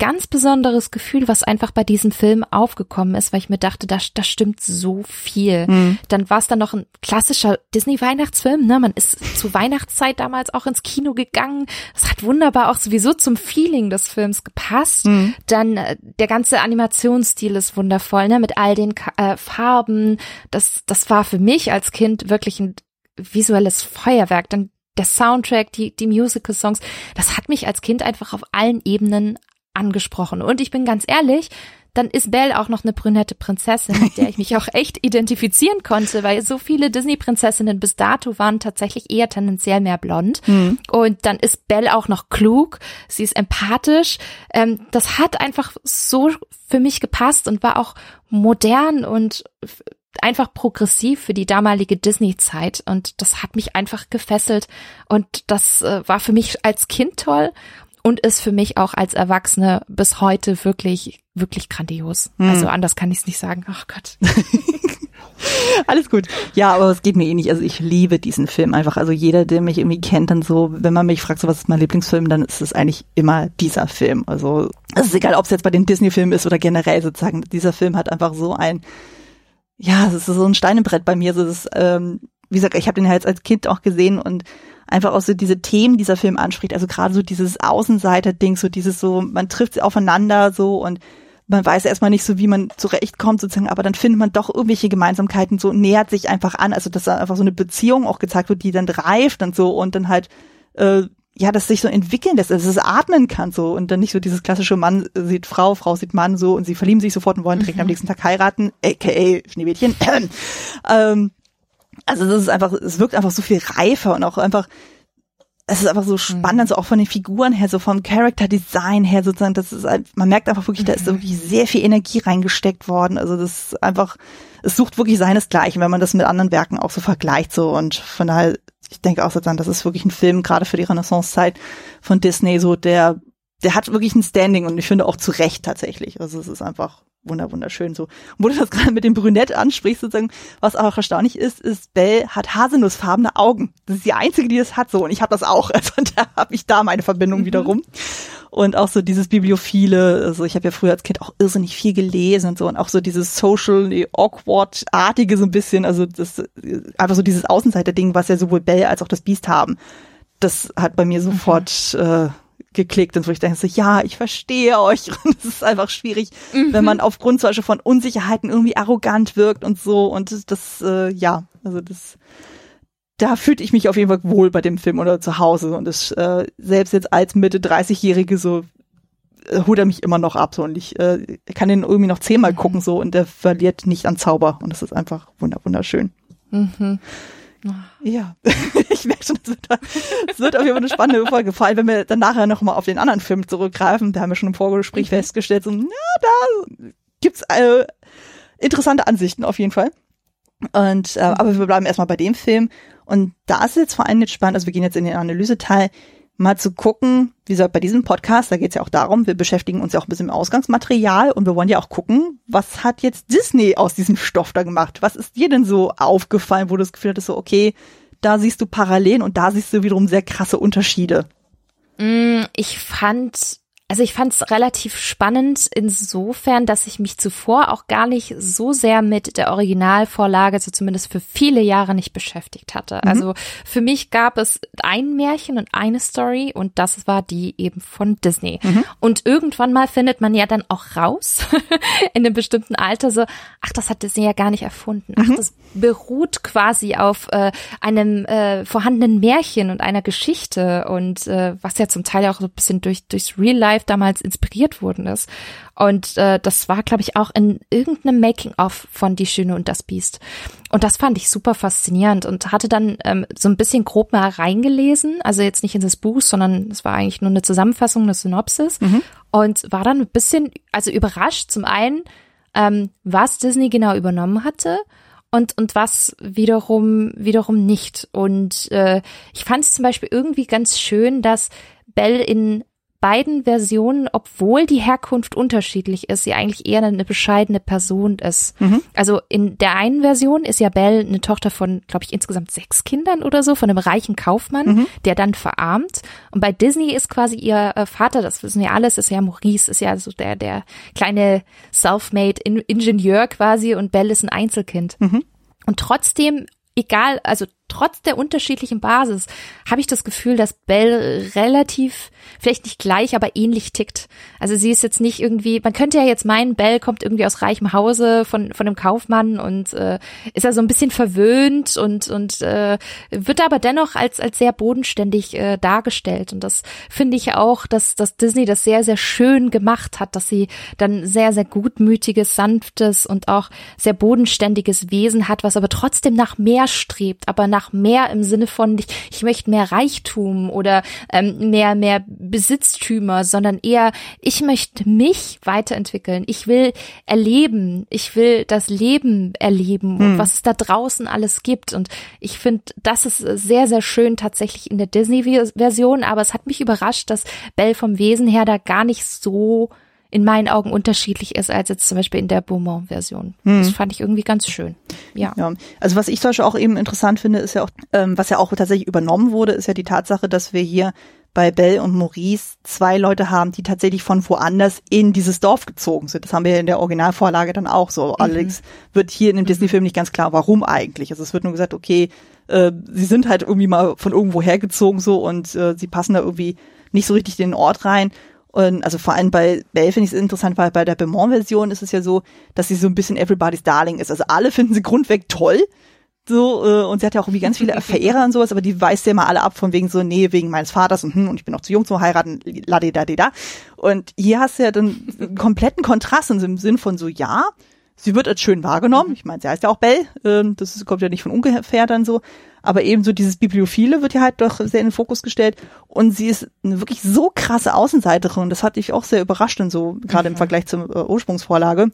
ganz besonderes Gefühl, was einfach bei diesem Film aufgekommen ist, weil ich mir dachte, da, da stimmt so viel. Mhm. Dann war es dann noch ein klassischer Disney-Weihnachtsfilm, ne? Man ist zu Weihnachtszeit damals auch ins Kino gegangen. Das hat wunderbar auch sowieso zum Feeling des Films gepasst. Mhm. Dann äh, der ganze Animationsstil ist wundervoll, ne? Mit all den äh, Farben. Das, das war für mich als Kind wirklich ein visuelles Feuerwerk. Dann der Soundtrack, die, die Musical-Songs, das hat mich als Kind einfach auf allen Ebenen angesprochen. Und ich bin ganz ehrlich, dann ist Belle auch noch eine brünette Prinzessin, mit der ich mich auch echt identifizieren konnte, weil so viele Disney-Prinzessinnen bis dato waren tatsächlich eher tendenziell mehr blond. Mhm. Und dann ist Belle auch noch klug, sie ist empathisch. Ähm, das hat einfach so für mich gepasst und war auch modern und einfach progressiv für die damalige Disney-Zeit und das hat mich einfach gefesselt und das äh, war für mich als Kind toll und ist für mich auch als Erwachsene bis heute wirklich, wirklich grandios. Hm. Also anders kann ich es nicht sagen. Ach Gott. Alles gut. Ja, aber es geht mir eh nicht. Also ich liebe diesen Film einfach. Also jeder, der mich irgendwie kennt, dann so, wenn man mich fragt, so was ist mein Lieblingsfilm, dann ist es eigentlich immer dieser Film. Also es ist egal, ob es jetzt bei den Disney-Filmen ist oder generell sozusagen. Dieser Film hat einfach so ein, ja, es ist so ein Steinebrett bei mir. So, das, ähm, wie gesagt, ich habe den halt als Kind auch gesehen und einfach auch so diese Themen dieser Film anspricht. Also gerade so dieses Außenseiter-Ding, so dieses so, man trifft sie aufeinander so und man weiß erstmal nicht so, wie man zurechtkommt sozusagen, aber dann findet man doch irgendwelche Gemeinsamkeiten, so nähert sich einfach an. Also dass da einfach so eine Beziehung auch gezeigt wird, die dann reift und so und dann halt äh, ja, das sich so entwickeln lässt, dass es atmen kann so und dann nicht so dieses klassische Mann sieht Frau, Frau sieht Mann so und sie verlieben sich sofort und wollen direkt mhm. am nächsten Tag heiraten, aka Schneewittchen. ähm, also das ist einfach, es wirkt einfach so viel reifer und auch einfach, es ist einfach so spannend, mhm. so auch von den Figuren her, so vom Character Design her sozusagen, das ist, man merkt einfach wirklich, da ist mhm. wirklich sehr viel Energie reingesteckt worden, also das ist einfach, es sucht wirklich seinesgleichen, wenn man das mit anderen Werken auch so vergleicht so und von daher ich denke auch sozusagen, das ist wirklich ein Film, gerade für die Renaissance-Zeit von Disney, so der, der hat wirklich ein Standing und ich finde auch zu Recht tatsächlich. Also es ist einfach wunder, wunderschön so. Und wo du das gerade mit dem Brünett ansprichst, sozusagen, was auch erstaunlich ist, ist, Belle hat haselnussfarbene Augen. Das ist die einzige, die das hat so. Und ich habe das auch. Also da habe ich da meine Verbindung mhm. wiederum und auch so dieses Bibliophile, also ich habe ja früher als Kind auch irrsinnig viel gelesen und so und auch so dieses social awkward-artige so ein bisschen, also das einfach so dieses Außenseiter-Ding, was ja sowohl Bell als auch das Biest haben. Das hat bei mir sofort mhm. äh, geklickt und wo ich denke so, ja, ich verstehe euch. Und es ist einfach schwierig, mhm. wenn man aufgrund zum Beispiel von Unsicherheiten irgendwie arrogant wirkt und so. Und das, äh, ja, also das da fühlte ich mich auf jeden Fall wohl bei dem Film oder zu Hause. Und das, äh, selbst jetzt als Mitte 30-Jährige so äh, holt er mich immer noch ab so und ich äh, kann den irgendwie noch zehnmal mhm. gucken so und der verliert nicht an Zauber und das ist einfach wunderschön. Mhm. Ja, ich merke schon, es wird, wird auf jeden Fall eine spannende Folge, vor allem wenn wir dann nachher nochmal auf den anderen Film zurückgreifen, da haben wir schon im Vorgespräch mhm. festgestellt, so, na, da gibt's äh, interessante Ansichten auf jeden Fall. Und äh, aber wir bleiben erstmal bei dem Film. Und da ist es jetzt vor allem jetzt spannend, also wir gehen jetzt in den Analyseteil, mal zu gucken, wie gesagt, bei diesem Podcast, da geht es ja auch darum, wir beschäftigen uns ja auch ein bisschen mit Ausgangsmaterial und wir wollen ja auch gucken, was hat jetzt Disney aus diesem Stoff da gemacht? Was ist dir denn so aufgefallen, wo du das Gefühl hattest, so, okay, da siehst du Parallelen und da siehst du wiederum sehr krasse Unterschiede? Mm, ich fand also ich fand es relativ spannend insofern, dass ich mich zuvor auch gar nicht so sehr mit der Originalvorlage, so zumindest für viele Jahre nicht beschäftigt hatte. Mhm. Also für mich gab es ein Märchen und eine Story und das war die eben von Disney. Mhm. Und irgendwann mal findet man ja dann auch raus in einem bestimmten Alter so, ach, das hat Disney ja gar nicht erfunden. Ach, mhm. das beruht quasi auf äh, einem äh, vorhandenen Märchen und einer Geschichte und äh, was ja zum Teil auch so ein bisschen durch durchs Real Life Live damals inspiriert worden ist. Und äh, das war, glaube ich, auch in irgendeinem Making-of von Die Schöne und das Biest. Und das fand ich super faszinierend und hatte dann ähm, so ein bisschen grob mal reingelesen. Also jetzt nicht in das Buch, sondern es war eigentlich nur eine Zusammenfassung, eine Synopsis. Mhm. Und war dann ein bisschen, also überrascht zum einen, ähm, was Disney genau übernommen hatte und und was wiederum wiederum nicht. Und äh, ich fand es zum Beispiel irgendwie ganz schön, dass Bell in beiden Versionen, obwohl die Herkunft unterschiedlich ist, sie eigentlich eher eine bescheidene Person ist. Mhm. Also in der einen Version ist ja Belle eine Tochter von, glaube ich, insgesamt sechs Kindern oder so, von einem reichen Kaufmann, mhm. der dann verarmt. Und bei Disney ist quasi ihr äh, Vater, das wissen wir alles, ist ja Maurice, ist ja so der, der kleine self-made Ingenieur quasi und Belle ist ein Einzelkind. Mhm. Und trotzdem egal, also trotz der unterschiedlichen Basis habe ich das Gefühl, dass Belle relativ, vielleicht nicht gleich, aber ähnlich tickt. Also sie ist jetzt nicht irgendwie, man könnte ja jetzt meinen, Belle kommt irgendwie aus reichem Hause von, von einem Kaufmann und äh, ist ja so ein bisschen verwöhnt und, und äh, wird aber dennoch als, als sehr bodenständig äh, dargestellt. Und das finde ich auch, dass, dass Disney das sehr, sehr schön gemacht hat, dass sie dann sehr, sehr gutmütiges, sanftes und auch sehr bodenständiges Wesen hat, was aber trotzdem nach mehr strebt, aber nach mehr im Sinne von, ich, ich möchte mehr Reichtum oder ähm, mehr, mehr Besitztümer, sondern eher, ich möchte mich weiterentwickeln. Ich will erleben. Ich will das Leben erleben und hm. was es da draußen alles gibt. Und ich finde, das ist sehr, sehr schön tatsächlich in der Disney-Version, aber es hat mich überrascht, dass Belle vom Wesen her da gar nicht so in meinen Augen unterschiedlich ist als jetzt zum Beispiel in der Beaumont-Version. Hm. Das fand ich irgendwie ganz schön. Ja. ja. Also was ich zum Beispiel auch eben interessant finde, ist ja auch, ähm, was ja auch tatsächlich übernommen wurde, ist ja die Tatsache, dass wir hier bei Belle und Maurice zwei Leute haben, die tatsächlich von woanders in dieses Dorf gezogen sind. Das haben wir in der Originalvorlage dann auch so. Mhm. Alex wird hier in dem Disney-Film nicht ganz klar, warum eigentlich. Also es wird nur gesagt, okay, äh, sie sind halt irgendwie mal von irgendwo hergezogen so und äh, sie passen da irgendwie nicht so richtig in den Ort rein. Und also vor allem bei Belle finde ich es interessant, weil bei der Beaumont-Version ist es ja so, dass sie so ein bisschen everybody's darling ist. Also alle finden sie grundweg toll. so äh, und sie hat ja auch irgendwie ganz viele Verehrer und sowas, aber die weist ja immer alle ab von wegen so, nee, wegen meines Vaters und hm, und ich bin noch zu jung zum heiraten, la da da Und hier hast du ja dann einen kompletten Kontrast im Sinn von so, ja, sie wird als schön wahrgenommen. Ich meine, sie heißt ja auch Belle, ähm, das kommt ja nicht von ungefähr dann so. Aber eben so dieses Bibliophile wird ja halt doch sehr in den Fokus gestellt. Und sie ist eine wirklich so krasse Außenseiterin. Das hat dich auch sehr überrascht und so, gerade mhm. im Vergleich zur äh, Ursprungsvorlage.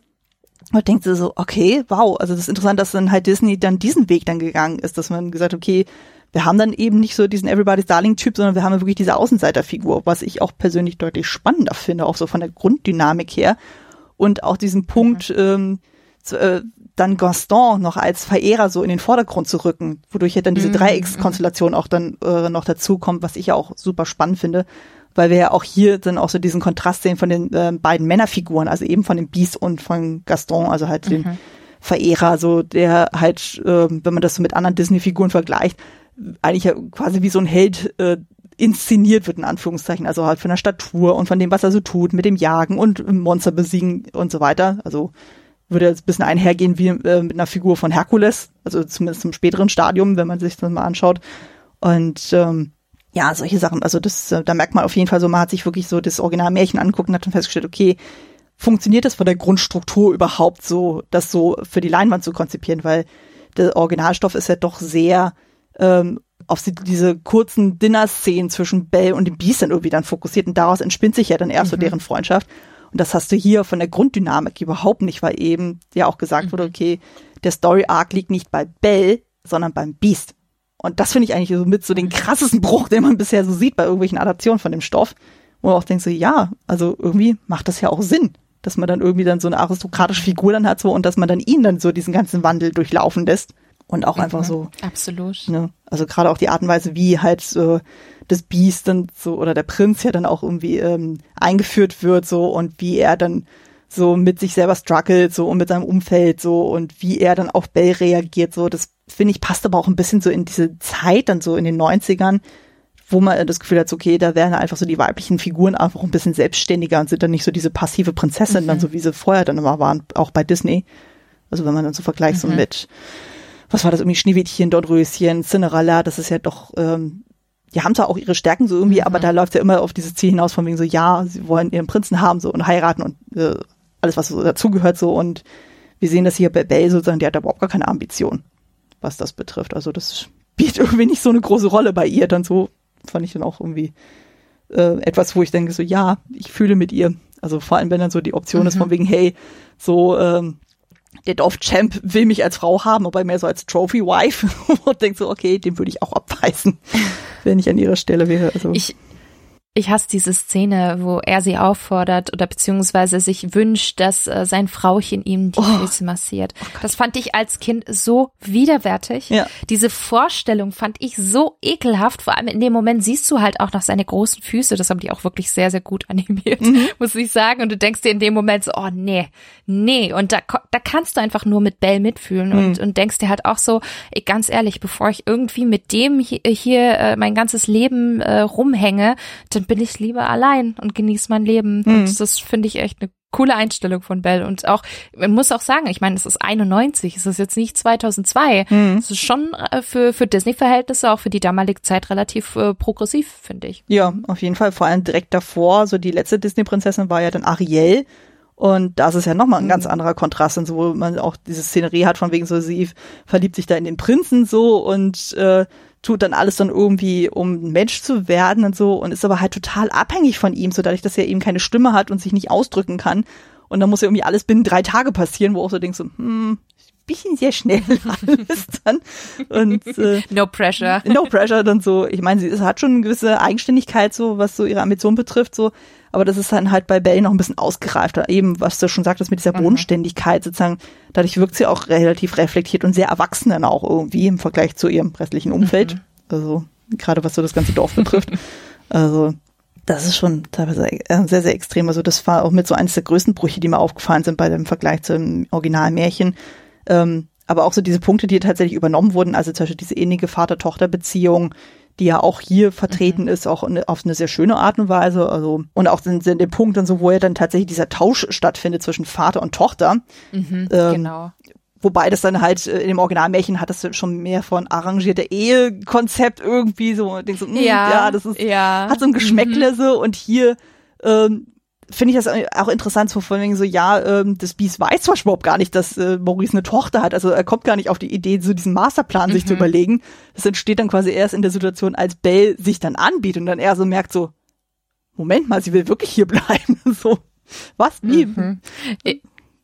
Und denkt sie so, okay, wow. Also das ist interessant, dass dann halt Disney dann diesen Weg dann gegangen ist, dass man gesagt okay, wir haben dann eben nicht so diesen Everybody's Darling-Typ, sondern wir haben wirklich diese Außenseiterfigur, was ich auch persönlich deutlich spannender finde, auch so von der Grunddynamik her. Und auch diesen Punkt, mhm. ähm, äh, dann Gaston noch als Verehrer so in den Vordergrund zu rücken, wodurch ja dann diese mhm. Dreieckskonstellation auch dann äh, noch dazu kommt, was ich ja auch super spannend finde, weil wir ja auch hier dann auch so diesen Kontrast sehen von den äh, beiden Männerfiguren, also eben von dem Beast und von Gaston, also halt mhm. den Verehrer, so der halt, äh, wenn man das so mit anderen Disney-Figuren vergleicht, eigentlich ja quasi wie so ein Held äh, inszeniert wird, in Anführungszeichen, also halt von der Statur und von dem, was er so tut, mit dem Jagen und Monster besiegen und so weiter. Also würde jetzt ein bisschen einhergehen wie äh, mit einer Figur von Herkules, also zumindest im späteren Stadium, wenn man sich das mal anschaut. Und ähm, ja, solche Sachen, also das, äh, da merkt man auf jeden Fall so, man hat sich wirklich so das Originalmärchen angucken und hat dann festgestellt, okay, funktioniert das von der Grundstruktur überhaupt so, das so für die Leinwand zu konzipieren, weil der Originalstoff ist ja doch sehr ähm, auf diese kurzen Dinner-Szenen zwischen Belle und dem Beast dann irgendwie dann fokussiert und daraus entspinnt sich ja dann erst mhm. so deren Freundschaft. Und das hast du hier von der Grunddynamik überhaupt nicht, weil eben ja auch gesagt wurde, okay, der Story Arc liegt nicht bei Bell, sondern beim Beast. Und das finde ich eigentlich so mit so den krassesten Bruch, den man bisher so sieht bei irgendwelchen Adaptionen von dem Stoff, wo man auch denkt so, ja, also irgendwie macht das ja auch Sinn, dass man dann irgendwie dann so eine aristokratische Figur dann hat so und dass man dann ihn dann so diesen ganzen Wandel durchlaufen lässt und auch mhm, einfach so. Absolut. Ne, also gerade auch die Art und Weise, wie halt so das Biest dann so oder der Prinz ja dann auch irgendwie ähm, eingeführt wird so und wie er dann so mit sich selber struggelt so und mit seinem Umfeld so und wie er dann auf Bell reagiert so das finde ich passt aber auch ein bisschen so in diese Zeit dann so in den 90ern wo man das Gefühl hat, okay, da werden einfach so die weiblichen Figuren einfach ein bisschen selbstständiger und sind dann nicht so diese passive Prinzessin mhm. dann so wie sie vorher dann immer waren, auch bei Disney. Also wenn man dann so vergleicht mhm. so mit was war das irgendwie Schneewittchen, Dornröschen, Cinderella, das ist ja doch ähm, die haben zwar auch ihre Stärken so irgendwie, mhm. aber da läuft ja immer auf dieses Ziel hinaus von wegen so, ja, sie wollen ihren Prinzen haben so und heiraten und äh, alles, was so dazugehört so und wir sehen das hier bei Belle sozusagen, die hat überhaupt gar keine Ambition, was das betrifft. Also das spielt irgendwie nicht so eine große Rolle bei ihr dann so, fand ich dann auch irgendwie äh, etwas, wo ich denke so, ja, ich fühle mit ihr. Also vor allem, wenn dann so die Option mhm. ist von wegen, hey, so, ähm, der Dorf-Champ will mich als Frau haben, aber mehr so als Trophy-Wife und denkt so, okay, den würde ich auch abweisen, wenn ich an ihrer Stelle wäre. Also. Ich, ich hasse diese Szene, wo er sie auffordert oder beziehungsweise sich wünscht, dass äh, sein Frauchen ihm die oh. Füße massiert. Oh das fand ich als Kind so widerwärtig. Ja. Diese Vorstellung fand ich so ekelhaft. Vor allem in dem Moment siehst du halt auch noch seine großen Füße. Das haben die auch wirklich sehr, sehr gut animiert, mhm. muss ich sagen. Und du denkst dir in dem Moment so, oh nee, nee. Und da, da kannst du einfach nur mit Bell mitfühlen mhm. und, und denkst dir halt auch so, ey, ganz ehrlich, bevor ich irgendwie mit dem hier, hier äh, mein ganzes Leben äh, rumhänge, dann bin ich lieber allein und genieße mein Leben. Mhm. Und das finde ich echt eine coole Einstellung von Bell und auch man muss auch sagen, ich meine, es ist 91, es ist jetzt nicht 2002. Mhm. Es ist schon äh, für für Disney Verhältnisse auch für die damalige Zeit relativ äh, progressiv, finde ich. Ja, auf jeden Fall, vor allem direkt davor, so die letzte Disney Prinzessin war ja dann Ariel und das ist ja nochmal ein mhm. ganz anderer Kontrast, und so, wo man auch diese Szenerie hat, von wegen so, sie verliebt sich da in den Prinzen so und äh, tut dann alles dann irgendwie, um Mensch zu werden und so und ist aber halt total abhängig von ihm, so dadurch, dass er eben keine Stimme hat und sich nicht ausdrücken kann. Und dann muss ja irgendwie alles binnen drei Tage passieren, wo auch so denkst so, hm, bisschen sehr schnell alles dann. Und, äh, no pressure. No pressure dann so. Ich meine, sie hat schon eine gewisse Eigenständigkeit, so was so ihre Ambition betrifft, so. Aber das ist dann halt bei Bell noch ein bisschen ausgereifter. Eben, was du schon sagtest mit dieser mhm. Bodenständigkeit sozusagen. Dadurch wirkt sie auch relativ reflektiert und sehr erwachsen dann auch irgendwie im Vergleich zu ihrem restlichen Umfeld. Mhm. Also, gerade was so das ganze Dorf betrifft. Also, das ist schon teilweise äh, sehr, sehr extrem. Also das war auch mit so eines der größten Brüche, die mir aufgefallen sind bei dem Vergleich zum Originalmärchen. Ähm, aber auch so diese Punkte, die tatsächlich übernommen wurden, also zum Beispiel diese ähnliche Vater-Tochter-Beziehung, die ja auch hier vertreten mhm. ist, auch auf eine sehr schöne Art und Weise. Also, und auch den, den Punkt und so, wo ja dann tatsächlich dieser Tausch stattfindet zwischen Vater und Tochter. Mhm, ähm, genau. Wobei das dann halt äh, in dem Originalmärchen hat das schon mehr von arrangierter Ehe-Konzept irgendwie so. Denkst so mh, ja, ja, das ist, ja. hat so ein Geschmäckle mhm. so und hier ähm, finde ich das auch interessant, so von wegen so, ja, ähm, das Biest weiß zwar überhaupt gar nicht, dass äh, Maurice eine Tochter hat, also er kommt gar nicht auf die Idee, so diesen Masterplan mhm. sich zu mhm. überlegen. Das entsteht dann quasi erst in der Situation, als Belle sich dann anbietet und dann er so merkt so, Moment mal, sie will wirklich hier bleiben, so. Was? Wie? Mhm.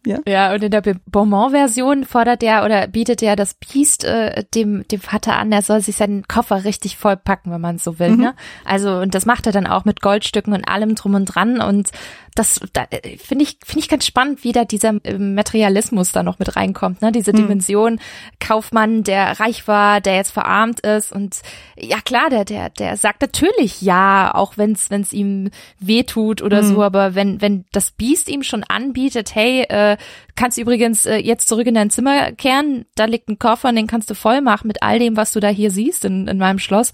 Ja. ja, und in der Beaumont-Version fordert er oder bietet er das Biest äh, dem, dem Vater an, er soll sich seinen Koffer richtig voll packen, wenn man so will. Mhm. Ne? Also, und das macht er dann auch mit Goldstücken und allem drum und dran. Und das da, äh, finde ich finde ich ganz spannend, wie da dieser äh, Materialismus da noch mit reinkommt, ne? Diese hm. Dimension Kaufmann, der reich war, der jetzt verarmt ist und ja klar, der der der sagt natürlich ja, auch wenn es wenn es ihm wehtut oder hm. so, aber wenn wenn das Biest ihm schon anbietet, hey, äh, kannst übrigens äh, jetzt zurück in dein Zimmer kehren, da liegt ein Koffer, und den kannst du voll machen mit all dem, was du da hier siehst in in meinem Schloss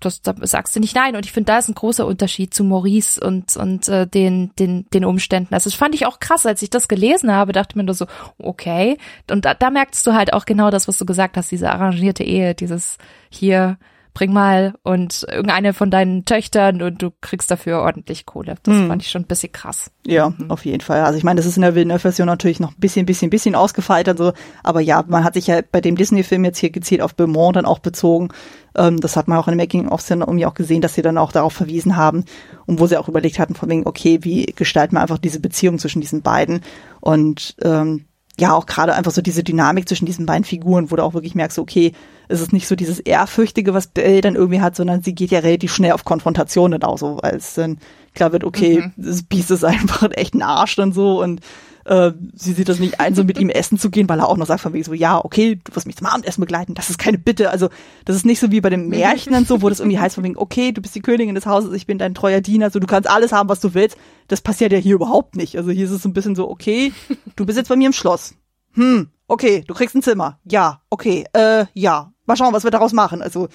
das da sagst du nicht nein. Und ich finde, da ist ein großer Unterschied zu Maurice und und äh, den den den Umständen. Also das fand ich auch krass, als ich das gelesen habe, dachte mir nur so, okay. Und da, da merkst du halt auch genau das, was du gesagt hast, diese arrangierte Ehe, dieses hier bring mal und irgendeine von deinen Töchtern und du kriegst dafür ordentlich Kohle. Das hm. fand ich schon ein bisschen krass. Ja, mhm. auf jeden Fall. Also ich meine, das ist in der Villeneuve-Version natürlich noch ein bisschen, bisschen, bisschen ausgefeilt so. Aber ja, man hat sich ja bei dem Disney-Film jetzt hier gezielt auf Beaumont dann auch bezogen. Ähm, das hat man auch in den Making-ofs dann irgendwie auch gesehen, dass sie dann auch darauf verwiesen haben und wo sie auch überlegt hatten von wegen, okay, wie gestalten wir einfach diese Beziehung zwischen diesen beiden und ähm, ja auch gerade einfach so diese Dynamik zwischen diesen beiden Figuren, wo du auch wirklich merkst, okay, es ist nicht so dieses Ehrfürchtige, was Belle dann irgendwie hat, sondern sie geht ja relativ schnell auf Konfrontation dann auch so, als dann klar wird, okay, mhm. das Biest ist einfach echt ein Arsch dann so und äh, sie sieht das nicht ein, so mit ihm essen zu gehen, weil er auch noch sagt von wegen so, ja, okay, du wirst mich zum Abendessen begleiten, das ist keine Bitte. Also das ist nicht so wie bei den Märchen und so, wo das irgendwie heißt von wegen, okay, du bist die Königin des Hauses, ich bin dein treuer Diener, so du kannst alles haben, was du willst. Das passiert ja hier überhaupt nicht. Also hier ist es so ein bisschen so, okay, du bist jetzt bei mir im Schloss. Hm, okay, du kriegst ein Zimmer. Ja, okay, äh, ja. Mal schauen, was wir daraus machen. Also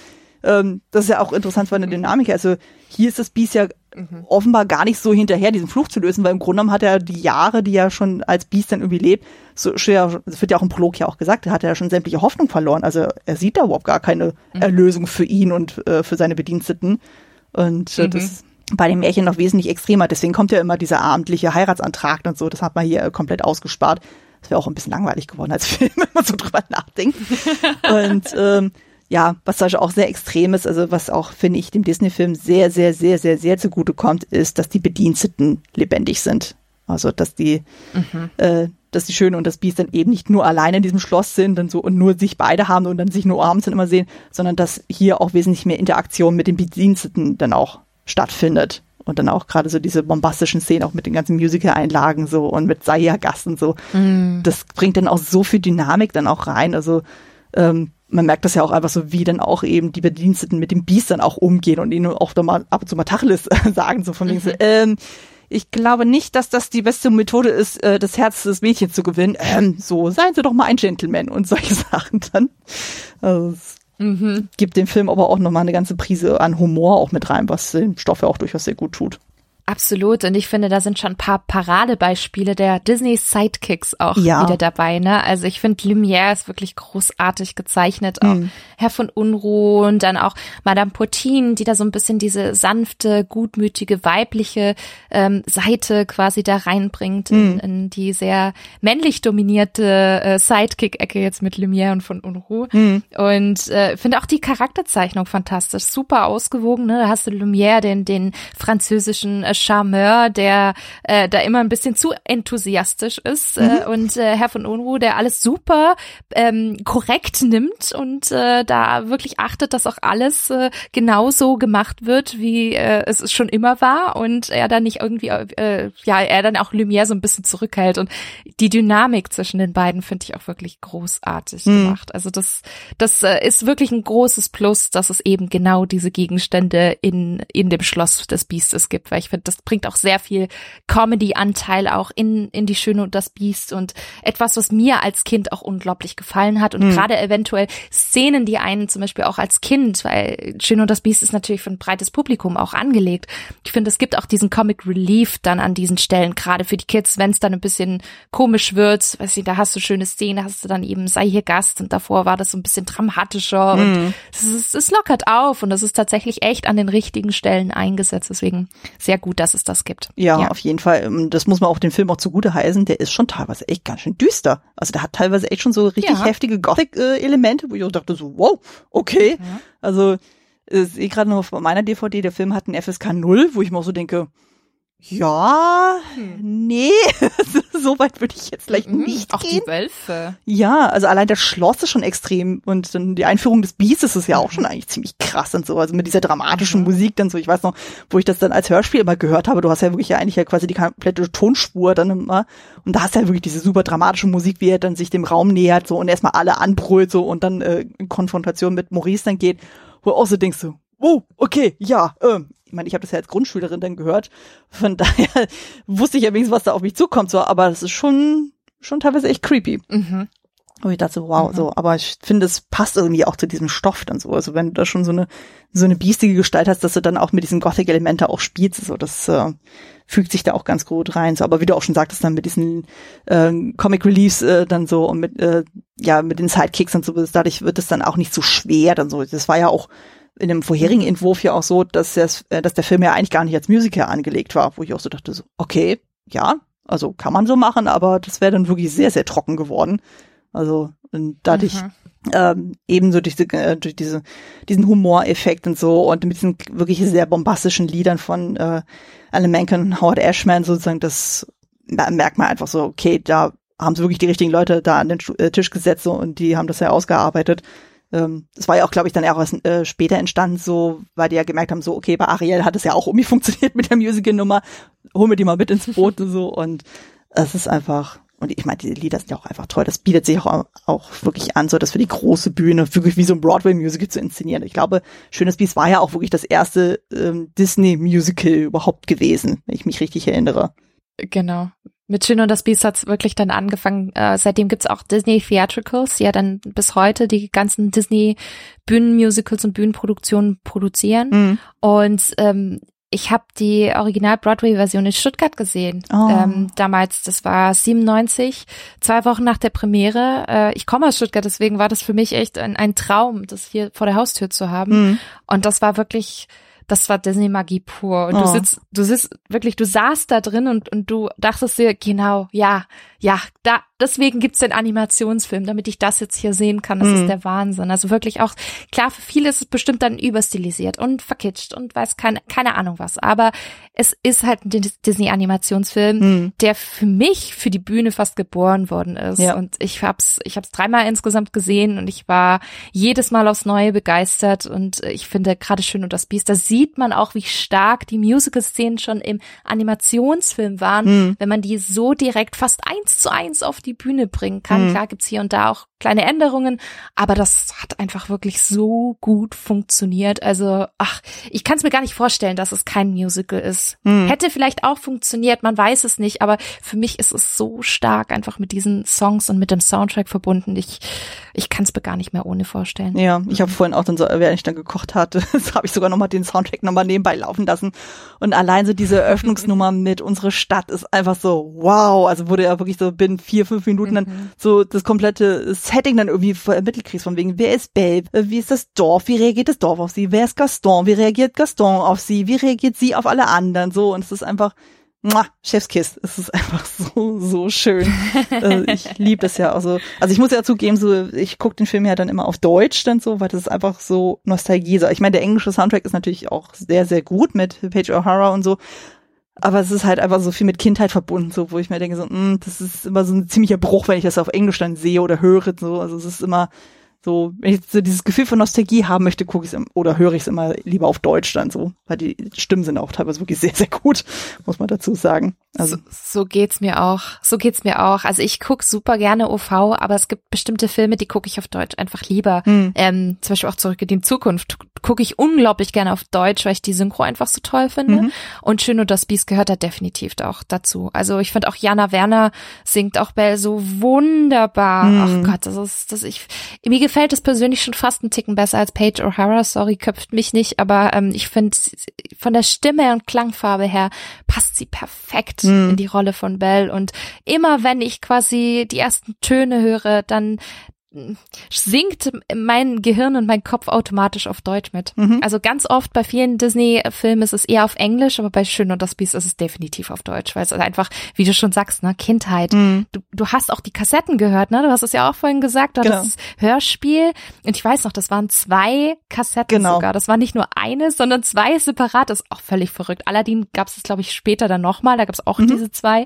ähm, das ist ja auch interessant von der Dynamik. Also hier ist das Biest ja mhm. offenbar gar nicht so hinterher, diesen Fluch zu lösen, weil im Grunde genommen hat er die Jahre, die er schon als Biest dann irgendwie lebt, so das wird ja auch im Prolog ja auch gesagt, er hat ja schon sämtliche Hoffnung verloren. Also er sieht da überhaupt gar keine mhm. Erlösung für ihn und äh, für seine Bediensteten. Und äh, mhm. das ist bei dem Märchen noch wesentlich extremer. Deswegen kommt ja immer dieser abendliche Heiratsantrag und so. Das hat man hier äh, komplett ausgespart. Das wäre auch ein bisschen langweilig geworden als Film, wenn man so drüber nachdenkt. und ähm, ja, was also auch sehr extrem ist, also was auch, finde ich, dem Disney-Film sehr, sehr, sehr, sehr, sehr zugute kommt, ist, dass die Bediensteten lebendig sind. Also, dass die, mhm. äh, dass die Schöne und das Biest dann eben nicht nur alleine in diesem Schloss sind und so und nur sich beide haben und dann sich nur abends dann immer sehen, sondern dass hier auch wesentlich mehr Interaktion mit den Bediensteten dann auch stattfindet. Und dann auch gerade so diese bombastischen Szenen, auch mit den ganzen Musical-Einlagen so und mit Saya-Gasten so. Mm. Das bringt dann auch so viel Dynamik dann auch rein. Also ähm, man merkt das ja auch einfach so, wie dann auch eben die Bediensteten mit dem Biest dann auch umgehen und ihnen auch da mal ab und zu mal Tacheles sagen, so von wegen so, mhm. ähm, ich glaube nicht, dass das die beste Methode ist, äh, das Herz des Mädchens zu gewinnen. Ähm, so, seien Sie doch mal ein Gentleman und solche Sachen dann. Also, es mhm. gibt dem Film aber auch nochmal eine ganze Prise an Humor auch mit rein, was dem Stoff ja auch durchaus sehr gut tut. Absolut. Und ich finde, da sind schon ein paar Paradebeispiele der Disney Sidekicks auch ja. wieder dabei. Ne? Also ich finde, Lumière ist wirklich großartig gezeichnet. Auch mhm. Herr von Unruh und dann auch Madame Portin, die da so ein bisschen diese sanfte, gutmütige, weibliche ähm, Seite quasi da reinbringt mhm. in, in, die sehr männlich dominierte äh, Sidekick-Ecke jetzt mit Lumière und von Unruh. Mhm. Und äh, finde auch die Charakterzeichnung fantastisch. Super ausgewogen. Ne? Da hast du Lumière, den, den französischen äh, Charmeur, der äh, da immer ein bisschen zu enthusiastisch ist äh, mhm. äh, und äh, Herr von Unruh, der alles super ähm, korrekt nimmt und äh, da wirklich achtet, dass auch alles äh, genauso gemacht wird, wie äh, es schon immer war und er dann nicht irgendwie, äh, ja, er dann auch Lumière so ein bisschen zurückhält und die Dynamik zwischen den beiden finde ich auch wirklich großartig mhm. gemacht. Also das, das äh, ist wirklich ein großes Plus, dass es eben genau diese Gegenstände in, in dem Schloss des Biestes gibt, weil ich finde, das bringt auch sehr viel Comedy-Anteil auch in, in die Schöne und das Biest und etwas, was mir als Kind auch unglaublich gefallen hat und mhm. gerade eventuell Szenen, die einen zum Beispiel auch als Kind, weil Schöne und das Biest ist natürlich für ein breites Publikum auch angelegt. Ich finde, es gibt auch diesen Comic Relief dann an diesen Stellen, gerade für die Kids, wenn es dann ein bisschen komisch wird, weiß ich, da hast du schöne Szenen, hast du dann eben sei hier Gast und davor war das so ein bisschen dramatischer mhm. und es, ist, es lockert auf und das ist tatsächlich echt an den richtigen Stellen eingesetzt. Deswegen sehr gut, dass es das gibt. Ja, ja. auf jeden Fall. Ähm, das muss man auch dem Film auch zugute heißen. Der ist schon teilweise echt ganz schön düster. Also der hat teilweise echt schon so richtig ja. heftige Gothic-Elemente, wo ich auch dachte so, wow, okay. Ja. Also ich sehe gerade noch auf meiner DVD, der Film hat einen FSK 0, wo ich mir auch so denke, ja, hm. nee, so weit würde ich jetzt vielleicht mhm, nicht auch gehen. Auch die Wölfe. Ja, also allein das Schloss ist schon extrem und dann die Einführung des Biestes ist ja auch schon eigentlich ziemlich krass und so, also mit dieser dramatischen mhm. Musik dann so, ich weiß noch, wo ich das dann als Hörspiel immer gehört habe, du hast ja wirklich ja eigentlich ja quasi die komplette Tonspur dann immer und da hast du ja wirklich diese super dramatische Musik, wie er dann sich dem Raum nähert so und erstmal alle anbrüllt so und dann äh, in Konfrontation mit Maurice dann geht, wo du auch so denkst so, oh, okay, ja, ähm, ich meine, ich habe das ja als Grundschülerin dann gehört, von daher wusste ich ja wenigstens, was da auf mich zukommt, so, aber das ist schon, schon teilweise echt creepy. Mhm. Und ich dachte so, wow, mhm. so, aber ich finde, es passt irgendwie auch zu diesem Stoff dann so. Also wenn du da schon so eine, so eine biestige Gestalt hast, dass du dann auch mit diesen Gothic-Elemente auch spielst, so, das äh, fügt sich da auch ganz gut rein. So, aber wie du auch schon sagtest, dann mit diesen äh, Comic Reliefs äh, dann so und mit, äh, ja, mit den Sidekicks und so, dadurch wird es dann auch nicht so schwer dann so. Das war ja auch in dem vorherigen mhm. Entwurf ja auch so, dass, das, äh, dass der Film ja eigentlich gar nicht als Musical angelegt war, wo ich auch so dachte, so, okay, ja, also kann man so machen, aber das wäre dann wirklich sehr, sehr trocken geworden. Also und dadurch mhm. ähm, ebenso durch, die, äh, durch diese, diesen Humoreffekt und so und mit diesen wirklich sehr bombastischen Liedern von äh, Alan Menken und Howard Ashman sozusagen, das merkt man einfach so, okay, da haben sie wirklich die richtigen Leute da an den äh, Tisch gesetzt so, und die haben das ja ausgearbeitet ähm, das war ja auch, glaube ich, dann auch erst äh, später entstanden, so, weil die ja gemerkt haben, so, okay, bei Ariel hat es ja auch irgendwie funktioniert mit der Musical-Nummer, hol mir die mal mit ins Boot und so und es ist einfach, und ich meine, die Lieder sind ja auch einfach toll, das bietet sich auch, auch wirklich an, so das für die große Bühne, wirklich wie so ein Broadway-Musical zu inszenieren. Ich glaube, Schönes Biest war ja auch wirklich das erste ähm, Disney-Musical überhaupt gewesen, wenn ich mich richtig erinnere. Genau. Mit Schön und das Biest hat's wirklich dann angefangen. Äh, seitdem gibt's auch Disney Theatricals, die ja dann bis heute die ganzen Disney Bühnenmusicals und Bühnenproduktionen produzieren. Mhm. Und ähm, ich habe die Original-Broadway-Version in Stuttgart gesehen. Oh. Ähm, damals, das war 97, zwei Wochen nach der Premiere. Äh, ich komme aus Stuttgart, deswegen war das für mich echt ein, ein Traum, das hier vor der Haustür zu haben. Mhm. Und das war wirklich das war Disney-Magie pur. Und oh. du sitzt, du sitzt wirklich, du saßt da drin und, und du dachtest dir, genau, ja, ja, da, deswegen gibt's den Animationsfilm, damit ich das jetzt hier sehen kann. Das mhm. ist der Wahnsinn. Also wirklich auch, klar, für viele ist es bestimmt dann überstilisiert und verkitscht und weiß keine, keine Ahnung was. Aber es ist halt ein Disney-Animationsfilm, mhm. der für mich für die Bühne fast geboren worden ist. Ja. Und ich hab's, ich hab's dreimal insgesamt gesehen und ich war jedes Mal aufs Neue begeistert. Und ich finde gerade schön und das Biest, da sieht man auch, wie stark die Musical-Szenen schon im Animationsfilm waren, mhm. wenn man die so direkt fast ein eins zu eins auf die Bühne bringen kann. Mhm. Klar gibt's hier und da auch kleine Änderungen, aber das hat einfach wirklich so gut funktioniert. Also, ach, ich kann es mir gar nicht vorstellen, dass es kein Musical ist. Mhm. Hätte vielleicht auch funktioniert, man weiß es nicht, aber für mich ist es so stark einfach mit diesen Songs und mit dem Soundtrack verbunden. Ich, ich kann es mir gar nicht mehr ohne vorstellen. Ja, ich habe vorhin auch dann so, während ich dann gekocht hatte, habe ich sogar nochmal den Soundtrack nochmal nebenbei laufen lassen. Und allein so diese Eröffnungsnummer mit unsere Stadt ist einfach so, wow. Also wurde ja wirklich so binnen vier, fünf Minuten mhm. dann so das komplette Setting dann irgendwie vermittelt kriegst, von wegen, wer ist Babe, wie ist das Dorf, wie reagiert das Dorf auf sie, wer ist Gaston, wie reagiert Gaston auf sie, wie reagiert sie auf alle anderen, so, und es ist einfach, Mua, Chefskiss. Es ist einfach so, so schön. also ich liebe das ja auch so. Also ich muss ja zugeben, so, ich gucke den Film ja dann immer auf Deutsch dann so, weil das ist einfach so Nostalgie. Ich meine, der englische Soundtrack ist natürlich auch sehr, sehr gut mit Paige O'Hara und so aber es ist halt einfach so viel mit Kindheit verbunden, so wo ich mir denke, so, mh, hm, das ist immer so ein ziemlicher Bruch, wenn ich das auf Englisch dann sehe oder höre. So, also es ist immer so, wenn ich so dieses Gefühl von Nostalgie haben möchte, gucke ich es oder höre ich es immer lieber auf Deutsch dann so, weil die Stimmen sind auch teilweise wirklich sehr, sehr gut, muss man dazu sagen. Also. So, so geht's mir auch. So geht's mir auch. Also ich guck super gerne OV, aber es gibt bestimmte Filme, die gucke ich auf Deutsch einfach lieber. Mhm. Ähm, zum Beispiel auch Zurück in die Zukunft gucke ich unglaublich gerne auf Deutsch, weil ich die Synchro einfach so toll finde. Mhm. Und Schön und das Biest gehört da definitiv auch dazu. Also ich finde auch Jana Werner singt auch Bell so wunderbar. Mhm. Ach Gott, das ist, das ich, mir gefällt es persönlich schon fast einen Ticken besser als Paige O'Hara. Sorry, köpft mich nicht, aber ähm, ich finde von der Stimme und Klangfarbe her passt sie perfekt mhm. in die Rolle von Belle. Und immer wenn ich quasi die ersten Töne höre, dann singt mein Gehirn und mein Kopf automatisch auf Deutsch mit. Mhm. Also ganz oft bei vielen Disney-Filmen ist es eher auf Englisch, aber bei Schön und das Biest ist es definitiv auf Deutsch, weil es einfach, wie du schon sagst, ne, Kindheit. Mhm. Du, du hast auch die Kassetten gehört, ne? Du hast es ja auch vorhin gesagt, du genau. das Hörspiel. Und ich weiß noch, das waren zwei Kassetten genau. sogar. Das war nicht nur eine, sondern zwei separat. Das ist auch völlig verrückt. Aladdin gab es, glaube ich, später dann nochmal. Da gab es auch mhm. diese zwei.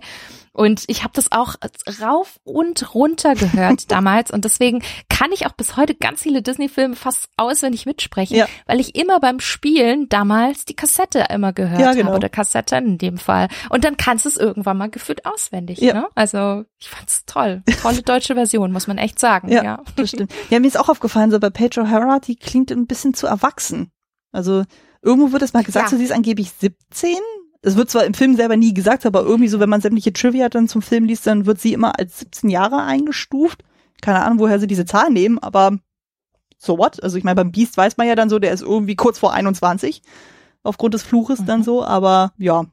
Und ich habe das auch rauf und runter gehört damals. Und deswegen kann ich auch bis heute ganz viele Disney-Filme fast auswendig mitsprechen, ja. weil ich immer beim Spielen damals die Kassette immer gehört ja, genau. habe. Oder Kassette in dem Fall. Und dann kannst du es irgendwann mal gefühlt auswendig. Ja. Ne? Also ich fand's toll. Tolle deutsche Version, muss man echt sagen. Ja, ja. das stimmt. Ja, mir ist auch aufgefallen, so bei Pedro O'Hara, die klingt ein bisschen zu erwachsen. Also irgendwo wird es mal gesagt, ja. so sie ist angeblich 17 es wird zwar im Film selber nie gesagt, aber irgendwie so, wenn man sämtliche Trivia dann zum Film liest, dann wird sie immer als 17 Jahre eingestuft. Keine Ahnung, woher sie diese Zahl nehmen, aber so what? Also ich meine, beim Beast weiß man ja dann so, der ist irgendwie kurz vor 21 aufgrund des Fluches mhm. dann so, aber ja,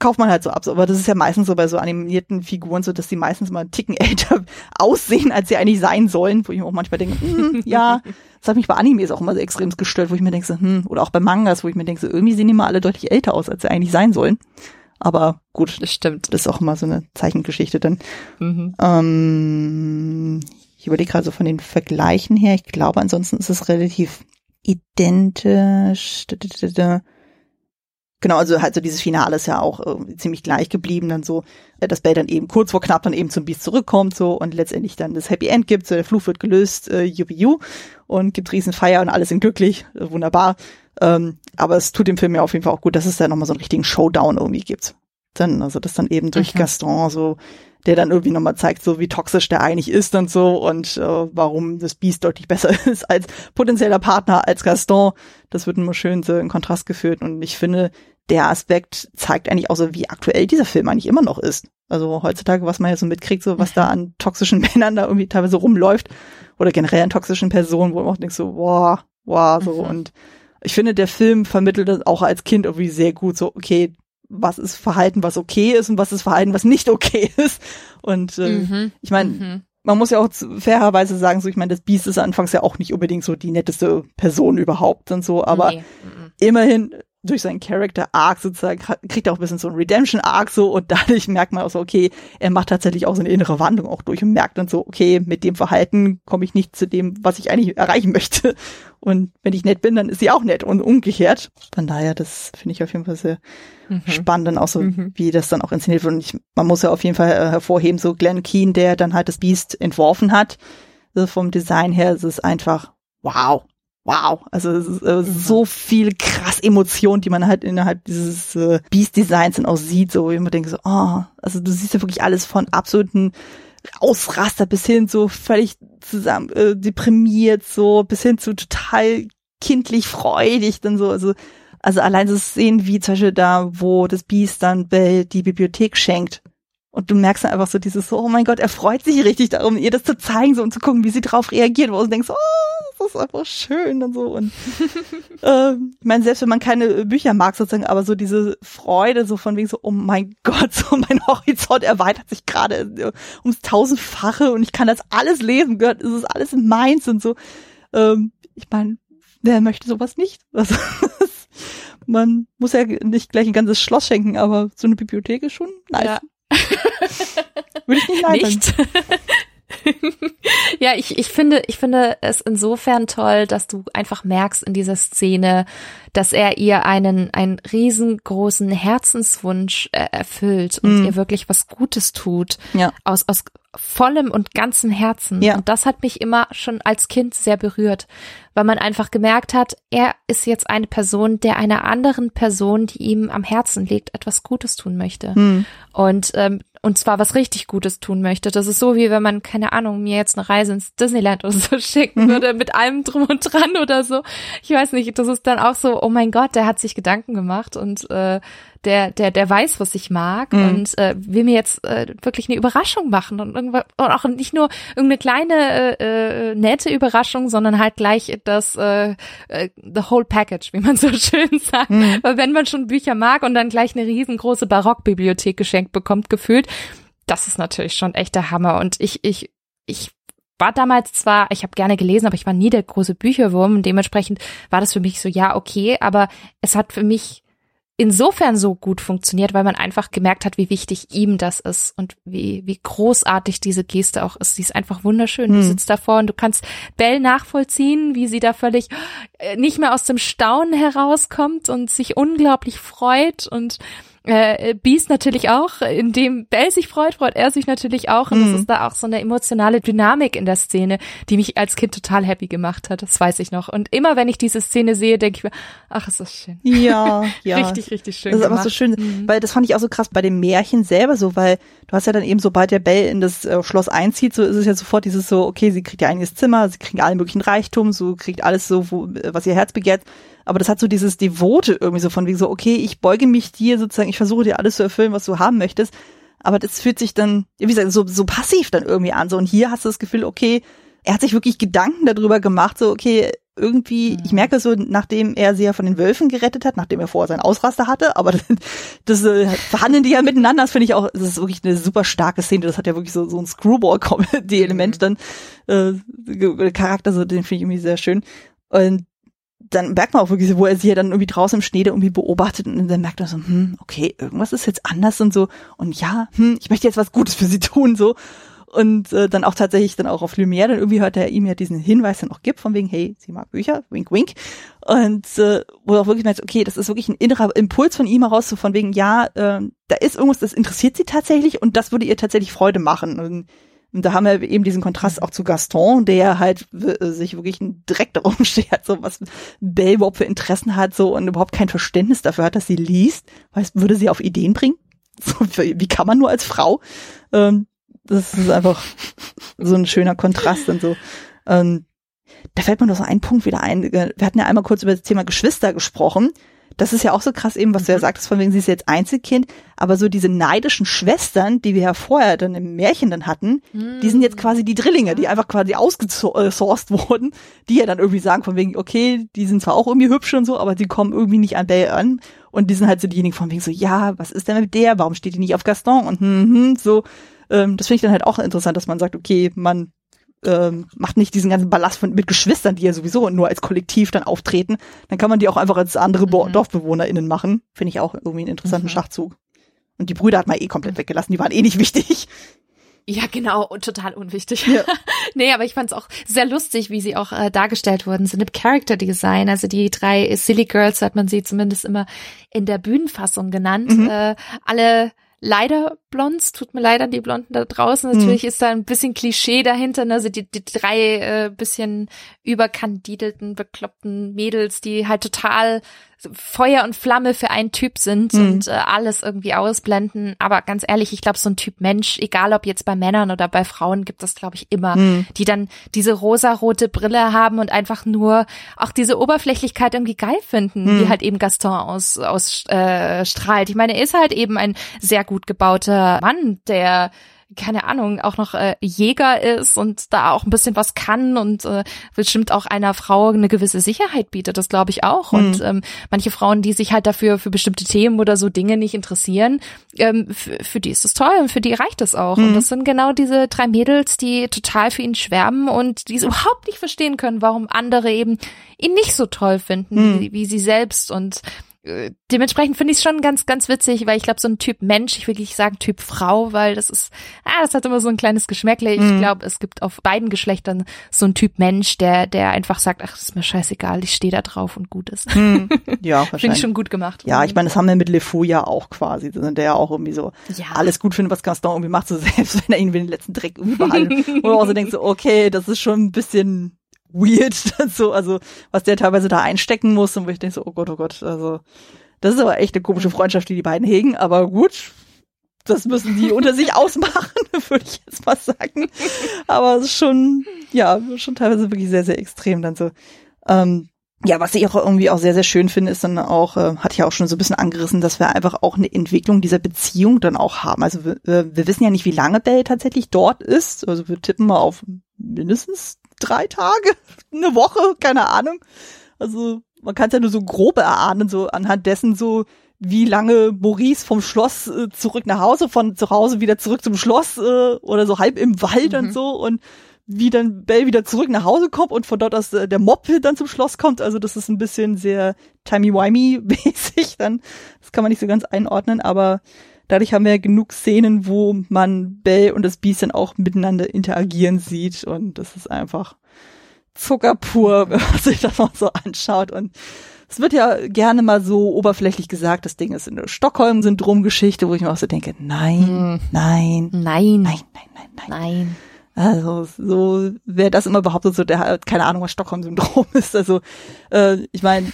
kauft man halt so ab. Aber das ist ja meistens so bei so animierten Figuren so, dass die meistens mal einen Ticken älter aussehen, als sie eigentlich sein sollen, wo ich mir auch manchmal denke, hm, ja, das hat mich bei Animes auch immer so extrem gestört, wo ich mir denke, so, hm, oder auch bei Mangas, wo ich mir denke, so, irgendwie sehen die mal alle deutlich älter aus, als sie eigentlich sein sollen. Aber gut, das stimmt. Das ist auch immer so eine Zeichengeschichte dann. Mhm. Ähm, ich überlege gerade so von den Vergleichen her, ich glaube, ansonsten ist es relativ identisch. Genau, also halt so dieses Finale ist ja auch äh, ziemlich gleich geblieben, dann so, äh, dass Bell dann eben kurz vor knapp dann eben zum Beast zurückkommt so und letztendlich dann das Happy End gibt, so der Fluch wird gelöst, äh, jubi und gibt riesen Feier und alle sind glücklich, äh, wunderbar. Ähm, aber es tut dem Film ja auf jeden Fall auch gut, dass es da nochmal so einen richtigen Showdown irgendwie gibt. Dann, also das dann eben durch mhm. Gaston so der dann irgendwie nochmal zeigt, so wie toxisch der eigentlich ist und so und äh, warum das Beast deutlich besser ist als potenzieller Partner als Gaston. Das wird immer schön so in Kontrast geführt und ich finde, der Aspekt zeigt eigentlich auch so, wie aktuell dieser Film eigentlich immer noch ist. Also heutzutage, was man ja so mitkriegt, so was da an toxischen Männern da irgendwie teilweise rumläuft oder generell an toxischen Personen, wo man auch denkt so, wow, wow, so mhm. und ich finde, der Film vermittelt das auch als Kind irgendwie sehr gut, so, okay, was ist Verhalten, was okay ist und was ist Verhalten, was nicht okay ist. Und äh, mhm. ich meine, mhm. man muss ja auch fairerweise sagen, so ich meine, das Biest ist anfangs ja auch nicht unbedingt so die netteste Person überhaupt und so, aber nee. Mhm. immerhin durch seinen Character Arc sozusagen kriegt er auch ein bisschen so ein Redemption Arc so und dadurch merkt man auch so, okay, er macht tatsächlich auch so eine innere Wandlung auch durch und merkt dann so, okay, mit dem Verhalten komme ich nicht zu dem, was ich eigentlich erreichen möchte. Und wenn ich nett bin, dann ist sie auch nett und umgekehrt. Von daher, das finde ich auf jeden Fall sehr mhm. spannend und auch so, mhm. wie das dann auch inszeniert wird. Und ich, man muss ja auf jeden Fall äh, hervorheben, so Glenn Keane, der dann halt das Beast entworfen hat, also vom Design her, es ist einfach wow wow. Also es ist, äh, so viel krass Emotion, die man halt innerhalb dieses äh, Beast-Designs dann auch sieht, so wie man denkt so, oh, also du siehst ja wirklich alles von absoluten Ausraster bis hin so völlig zusammen äh, deprimiert, so bis hin zu total kindlich freudig, dann so, also also allein das Sehen, wie zum Beispiel da, wo das Beast dann Bell die Bibliothek schenkt und du merkst dann einfach so dieses so, oh mein Gott, er freut sich richtig darum, ihr das zu zeigen so und zu gucken, wie sie drauf reagiert, wo du denkst, oh, das ist einfach schön und so. Und ähm, ich meine, selbst wenn man keine Bücher mag sozusagen, aber so diese Freude so von wegen so, oh mein Gott, so mein Horizont erweitert sich gerade äh, ums tausendfache und ich kann das alles lesen, gehört, ist es alles meins und so. Ähm, ich meine, wer möchte sowas nicht? Also, man muss ja nicht gleich ein ganzes Schloss schenken, aber so eine Bibliothek ist schon nice. Ja. Würde ich nicht leiden. Nicht. ja, ich, ich finde, ich finde es insofern toll, dass du einfach merkst in dieser Szene, dass er ihr einen, einen riesengroßen Herzenswunsch äh, erfüllt und mm. ihr wirklich was Gutes tut. Ja. Aus, aus, vollem und ganzen Herzen. Ja. Und das hat mich immer schon als Kind sehr berührt, weil man einfach gemerkt hat, er ist jetzt eine Person, der einer anderen Person, die ihm am Herzen liegt, etwas Gutes tun möchte. Hm. Und ähm, und zwar was richtig Gutes tun möchte. Das ist so, wie wenn man, keine Ahnung, mir jetzt eine Reise ins Disneyland oder so schicken mhm. würde, mit allem drum und dran oder so. Ich weiß nicht, das ist dann auch so, oh mein Gott, der hat sich Gedanken gemacht und äh, der, der, der weiß, was ich mag mhm. und äh, will mir jetzt äh, wirklich eine Überraschung machen und, und auch nicht nur irgendeine kleine äh, äh, nette Überraschung, sondern halt gleich das äh, äh, the whole package, wie man so schön sagt. Mhm. Weil wenn man schon Bücher mag und dann gleich eine riesengroße Barockbibliothek geschenkt bekommt, gefühlt, das ist natürlich schon echt der Hammer. Und ich, ich, ich war damals zwar, ich habe gerne gelesen, aber ich war nie der große Bücherwurm und dementsprechend war das für mich so, ja, okay, aber es hat für mich insofern so gut funktioniert, weil man einfach gemerkt hat, wie wichtig ihm das ist und wie, wie großartig diese Geste auch ist. Sie ist einfach wunderschön. Du hm. sitzt davor und du kannst Bell nachvollziehen, wie sie da völlig äh, nicht mehr aus dem Staunen herauskommt und sich unglaublich freut und äh, Beast natürlich auch, indem Bell sich freut, freut er sich natürlich auch. Und mhm. das ist da auch so eine emotionale Dynamik in der Szene, die mich als Kind total happy gemacht hat. Das weiß ich noch. Und immer wenn ich diese Szene sehe, denke ich mir, ach, ist das schön. Ja, ja. richtig, richtig schön. Das ist aber so schön, mhm. weil das fand ich auch so krass bei dem Märchen selber so, weil du hast ja dann eben, sobald der Bell in das äh, Schloss einzieht, so ist es ja sofort dieses so, okay, sie kriegt ihr eigenes Zimmer, sie kriegt allen möglichen Reichtum, so kriegt alles so, wo, was ihr Herz begehrt aber das hat so dieses Devote irgendwie so von wie so, okay, ich beuge mich dir sozusagen, ich versuche dir alles zu erfüllen, was du haben möchtest. Aber das fühlt sich dann, wie gesagt, so, so passiv dann irgendwie an. So, und hier hast du das Gefühl, okay, er hat sich wirklich Gedanken darüber gemacht, so, okay, irgendwie, ich merke so, nachdem er sie ja von den Wölfen gerettet hat, nachdem er vorher seinen Ausraster hatte, aber das, das äh, verhandeln die ja miteinander, das finde ich auch, das ist wirklich eine super starke Szene, das hat ja wirklich so, so ein Screwball-Element mhm. dann, äh, Charakter, so, den finde ich irgendwie sehr schön. Und dann merkt man auch wirklich wo er sie ja dann irgendwie draußen im Schnee irgendwie beobachtet und dann merkt man so, hm, okay, irgendwas ist jetzt anders und so. Und ja, hm, ich möchte jetzt was Gutes für sie tun so. Und äh, dann auch tatsächlich dann auch auf Lumière, dann irgendwie hört er ihm ja diesen Hinweis dann auch gibt von wegen, hey, sie mag Bücher, wink, wink. Und äh, wo er auch wirklich merkt, okay, das ist wirklich ein innerer Impuls von ihm heraus, so von wegen, ja, äh, da ist irgendwas, das interessiert sie tatsächlich und das würde ihr tatsächlich Freude machen. Und und da haben wir eben diesen Kontrast auch zu Gaston, der halt äh, sich wirklich Dreck darum schert, so was Belle überhaupt für Interessen hat, so und überhaupt kein Verständnis dafür hat, dass sie liest. Weißt, würde sie auf Ideen bringen? So, wie kann man nur als Frau? Ähm, das ist einfach so ein schöner Kontrast und so. Ähm, da fällt mir noch so ein Punkt wieder ein. Wir hatten ja einmal kurz über das Thema Geschwister gesprochen das ist ja auch so krass eben, was du ja mhm. sagtest, von wegen sie ist jetzt Einzelkind, aber so diese neidischen Schwestern, die wir ja vorher dann im Märchen dann hatten, mhm. die sind jetzt quasi die Drillinge, die einfach quasi ausgesourced wurden, die ja dann irgendwie sagen von wegen, okay, die sind zwar auch irgendwie hübsch und so, aber die kommen irgendwie nicht an Belle an. Und die sind halt so diejenigen von wegen so, ja, was ist denn mit der, warum steht die nicht auf Gaston? Und hm, hm, so, ähm, das finde ich dann halt auch interessant, dass man sagt, okay, man ähm, macht nicht diesen ganzen Ballast von, mit Geschwistern, die ja sowieso nur als Kollektiv dann auftreten, dann kann man die auch einfach als andere mhm. DorfbewohnerInnen machen. Finde ich auch irgendwie einen interessanten mhm. Schachzug. Und die Brüder hat man eh komplett weggelassen, die waren eh nicht wichtig. Ja, genau, total unwichtig. Ja. nee, aber ich fand es auch sehr lustig, wie sie auch äh, dargestellt wurden sind im Character Design. Also die drei Silly Girls hat man sie zumindest immer in der Bühnenfassung genannt. Mhm. Äh, alle leider Blonds, tut mir leid an die Blonden da draußen. Natürlich hm. ist da ein bisschen Klischee dahinter, ne? also die, die drei äh, bisschen überkandidelten, bekloppten Mädels, die halt total Feuer und Flamme für einen Typ sind mhm. und äh, alles irgendwie ausblenden. Aber ganz ehrlich, ich glaube, so ein Typ Mensch, egal ob jetzt bei Männern oder bei Frauen, gibt es, glaube ich, immer, mhm. die dann diese rosarote Brille haben und einfach nur auch diese Oberflächlichkeit irgendwie geil finden, mhm. die halt eben Gaston aus, aus äh, strahlt. Ich meine, er ist halt eben ein sehr gut gebauter Mann, der keine Ahnung, auch noch äh, Jäger ist und da auch ein bisschen was kann und äh, bestimmt auch einer Frau eine gewisse Sicherheit bietet, das glaube ich auch. Mhm. Und ähm, manche Frauen, die sich halt dafür für bestimmte Themen oder so Dinge nicht interessieren, ähm, für, die ist es toll und für die reicht es auch. Mhm. Und das sind genau diese drei Mädels, die total für ihn schwärmen und die es überhaupt nicht verstehen können, warum andere eben ihn nicht so toll finden, mhm. wie, wie sie selbst und äh, dementsprechend finde ich es schon ganz, ganz witzig, weil ich glaube, so ein Typ Mensch, ich will nicht sagen Typ Frau, weil das ist, ah, das hat immer so ein kleines Geschmäckle. Ich mhm. glaube, es gibt auf beiden Geschlechtern so ein Typ Mensch, der, der einfach sagt, ach, ist mir scheißegal, ich stehe da drauf und gut ist. Mhm. Ja, wahrscheinlich. Finde ich schon gut gemacht. Ja, ich meine, das haben wir mit LeFou ja auch quasi, der ja auch irgendwie so ja. alles gut findet, was Gaston irgendwie macht, so selbst wenn er ihn den letzten Dreck irgendwie behandelt. Wo man auch so denkt, so, okay, das ist schon ein bisschen weird, so, also was der teilweise da einstecken muss und wo ich denke so, oh Gott, oh Gott, also das ist aber echt eine komische Freundschaft, die die beiden hegen, aber gut, das müssen die unter sich ausmachen, würde ich jetzt mal sagen. Aber es ist schon, ja, schon teilweise wirklich sehr, sehr extrem dann so. Ähm, ja, was ich auch irgendwie auch sehr, sehr schön finde, ist dann auch, äh, hatte ich auch schon so ein bisschen angerissen, dass wir einfach auch eine Entwicklung dieser Beziehung dann auch haben. Also wir, wir wissen ja nicht, wie lange Bell tatsächlich dort ist. Also wir tippen mal auf mindestens drei Tage, eine Woche, keine Ahnung. Also man kann es ja nur so grob erahnen, so anhand dessen so, wie lange Maurice vom Schloss äh, zurück nach Hause, von zu Hause wieder zurück zum Schloss äh, oder so halb im Wald mhm. und so und wie dann Bell wieder zurück nach Hause kommt und von dort aus äh, der Mob dann zum Schloss kommt. Also das ist ein bisschen sehr timey-wimey-mäßig dann. Das kann man nicht so ganz einordnen, aber dadurch haben wir ja genug Szenen, wo man Bell und das Biest dann auch miteinander interagieren sieht und das ist einfach Zucker pur, wenn man sich das mal so anschaut. Und es wird ja gerne mal so oberflächlich gesagt, das Ding ist eine Stockholm-Syndrom-Geschichte, wo ich mir auch so denke, nein, hm. nein, nein, nein, nein, nein, nein. Also so, wer das immer behauptet, so der hat keine Ahnung, was Stockholm-Syndrom ist. Also äh, ich meine,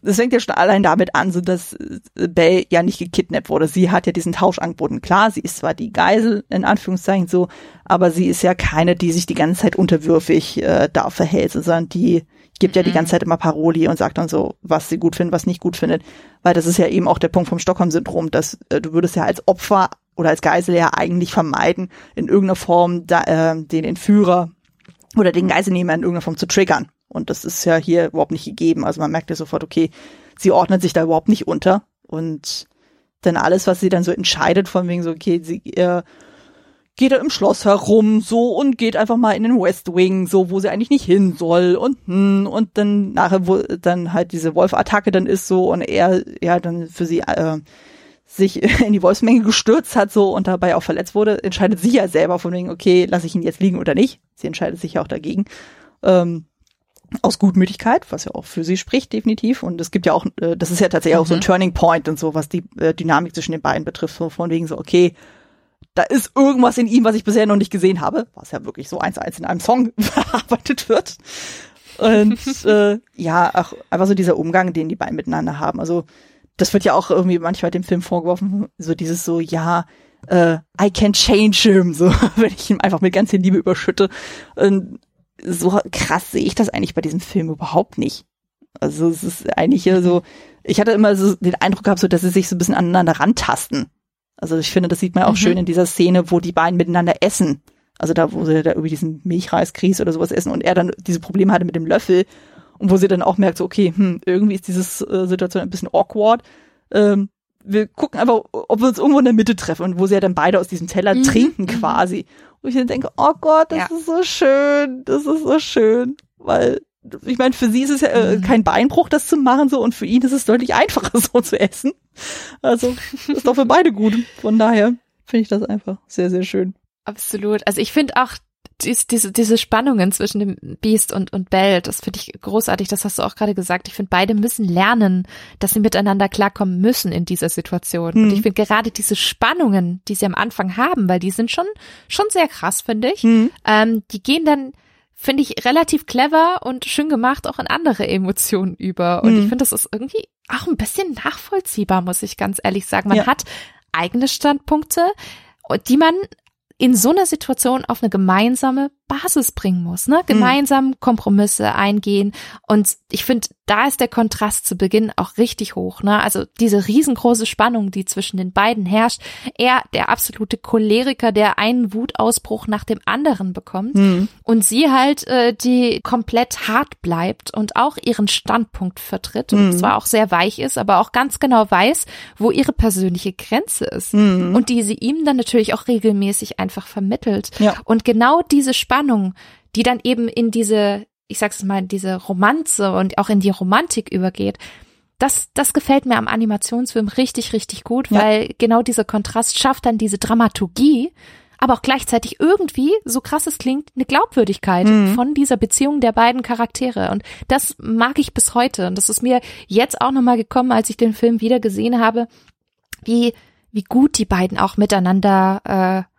das fängt ja schon allein damit an, so dass äh, Bell ja nicht gekidnappt wurde. Sie hat ja diesen Tausch angeboten. Klar, sie ist zwar die Geisel in Anführungszeichen so, aber sie ist ja keine, die sich die ganze Zeit unterwürfig äh, da verhält, sondern die gibt mhm. ja die mhm. ganze Zeit immer Paroli und sagt dann so, was sie gut findet, was nicht gut findet. Weil das ist ja eben auch der Punkt vom Stockholm-Syndrom, dass äh, du würdest ja als Opfer oder als Geisel ja eigentlich vermeiden, in irgendeiner Form da, äh, den Entführer oder den Geiselnehmer in irgendeiner Form zu triggern. Und das ist ja hier überhaupt nicht gegeben. Also man merkt ja sofort, okay, sie ordnet sich da überhaupt nicht unter. Und dann alles, was sie dann so entscheidet, von wegen so, okay, sie äh, geht da im Schloss herum, so, und geht einfach mal in den West Wing, so, wo sie eigentlich nicht hin soll, und, hm, und dann nachher, wo dann halt diese Wolf-Attacke dann ist, so, und er, ja, dann für sie, äh, sich in die Wolfsmenge gestürzt hat so und dabei auch verletzt wurde, entscheidet sie ja selber von wegen, okay, lasse ich ihn jetzt liegen oder nicht. Sie entscheidet sich ja auch dagegen. Ähm, aus Gutmütigkeit, was ja auch für sie spricht, definitiv. Und es gibt ja auch, äh, das ist ja tatsächlich mhm. auch so ein mhm. Turning Point und so, was die äh, Dynamik zwischen den beiden betrifft, so von wegen so, okay, da ist irgendwas in ihm, was ich bisher noch nicht gesehen habe, was ja wirklich so eins zu eins in einem Song verarbeitet wird. Und äh, ja, auch einfach so dieser Umgang, den die beiden miteinander haben. Also das wird ja auch irgendwie manchmal dem Film vorgeworfen, so dieses so, ja, äh, I can change him, so, wenn ich ihm einfach mit ganz viel Liebe überschütte. Und so krass sehe ich das eigentlich bei diesem Film überhaupt nicht. Also es ist eigentlich so, ich hatte immer so den Eindruck gehabt, so, dass sie sich so ein bisschen aneinander rantasten. Also ich finde, das sieht man auch mhm. schön in dieser Szene, wo die beiden miteinander essen. Also da, wo sie da irgendwie diesen Milchreiskries oder sowas essen und er dann diese Probleme hatte mit dem Löffel und wo sie dann auch merkt, so, okay, hm, irgendwie ist diese äh, Situation ein bisschen awkward. Ähm, wir gucken einfach, ob wir uns irgendwo in der Mitte treffen und wo sie ja dann beide aus diesem Teller mhm. trinken mhm. quasi. Und ich dann denke, oh Gott, das ja. ist so schön, das ist so schön, weil ich meine, für sie ist es ja äh, mhm. kein Beinbruch, das zu machen so und für ihn ist es deutlich einfacher so zu essen. Also ist doch für beide gut. Von daher finde ich das einfach sehr, sehr schön. Absolut. Also ich finde auch dies, diese, diese Spannungen zwischen dem Beast und, und Belle, das finde ich großartig, das hast du auch gerade gesagt. Ich finde, beide müssen lernen, dass sie miteinander klarkommen müssen in dieser Situation. Mhm. Und ich finde gerade diese Spannungen, die sie am Anfang haben, weil die sind schon, schon sehr krass, finde ich, mhm. ähm, die gehen dann, finde ich, relativ clever und schön gemacht auch in andere Emotionen über. Und mhm. ich finde, das ist irgendwie auch ein bisschen nachvollziehbar, muss ich ganz ehrlich sagen. Man ja. hat eigene Standpunkte, die man in so einer Situation auf eine gemeinsame Basis bringen muss, ne? Hm. Gemeinsam Kompromisse eingehen. Und ich finde, da ist der Kontrast zu Beginn auch richtig hoch, ne? Also diese riesengroße Spannung, die zwischen den beiden herrscht. Er, der absolute Choleriker, der einen Wutausbruch nach dem anderen bekommt. Mhm. Und sie halt, äh, die komplett hart bleibt und auch ihren Standpunkt vertritt. Und mhm. zwar auch sehr weich ist, aber auch ganz genau weiß, wo ihre persönliche Grenze ist. Mhm. Und die sie ihm dann natürlich auch regelmäßig einfach vermittelt. Ja. Und genau diese Spannung Spannung, die dann eben in diese, ich sag's mal, diese Romanze und auch in die Romantik übergeht, das, das gefällt mir am Animationsfilm richtig, richtig gut, ja. weil genau dieser Kontrast schafft dann diese Dramaturgie, aber auch gleichzeitig irgendwie, so krass es klingt, eine Glaubwürdigkeit mhm. von dieser Beziehung der beiden Charaktere. Und das mag ich bis heute. Und das ist mir jetzt auch nochmal gekommen, als ich den Film wieder gesehen habe, wie, wie gut die beiden auch miteinander äh,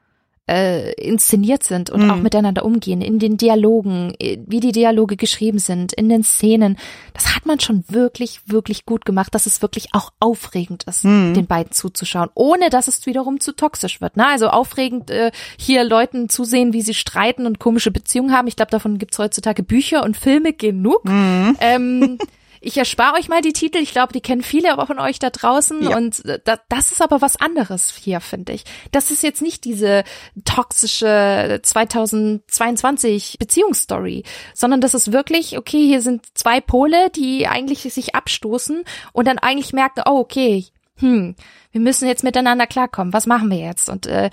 äh, inszeniert sind und mhm. auch miteinander umgehen, in den Dialogen, äh, wie die Dialoge geschrieben sind, in den Szenen. Das hat man schon wirklich, wirklich gut gemacht, dass es wirklich auch aufregend ist, mhm. den beiden zuzuschauen, ohne dass es wiederum zu toxisch wird. Ne? Also aufregend äh, hier Leuten zusehen, wie sie streiten und komische Beziehungen haben. Ich glaube, davon gibt's heutzutage Bücher und Filme genug. Mhm. Ähm, Ich erspare euch mal die Titel. Ich glaube, die kennen viele von euch da draußen. Ja. Und äh, da, das ist aber was anderes hier, finde ich. Das ist jetzt nicht diese toxische 2022 Beziehungsstory, sondern das ist wirklich, okay, hier sind zwei Pole, die eigentlich sich abstoßen und dann eigentlich merken, oh, okay, hm, wir müssen jetzt miteinander klarkommen. Was machen wir jetzt? Und äh,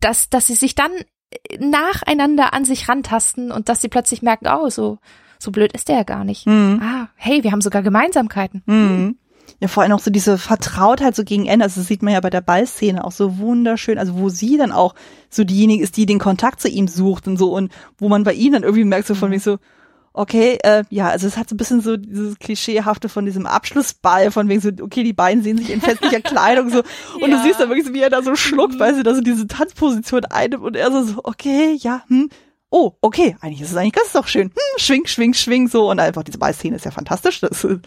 dass, dass sie sich dann nacheinander an sich rantasten und dass sie plötzlich merken, oh, so so blöd ist der ja gar nicht. Mhm. Ah, hey, wir haben sogar Gemeinsamkeiten. Mhm. Ja, vor allem auch so diese Vertrautheit so gegen Ende. Also das sieht man ja bei der Ballszene auch so wunderschön. Also wo sie dann auch so diejenige ist, die den Kontakt zu ihm sucht und so und wo man bei ihnen dann irgendwie merkt so von mhm. mir so, okay, äh, ja, also es hat so ein bisschen so dieses Klischeehafte von diesem Abschlussball, von wegen so, okay, die beiden sehen sich in festlicher Kleidung so und ja. du siehst dann wirklich so, wie er da so schluckt, weil sie da so diese Tanzposition einnimmt und er so, so okay, ja, hm, oh, okay, eigentlich ist es eigentlich, ist doch schön. Hm, schwing, schwing, schwing, so. Und einfach diese Ballszene ist ja fantastisch. Das ist,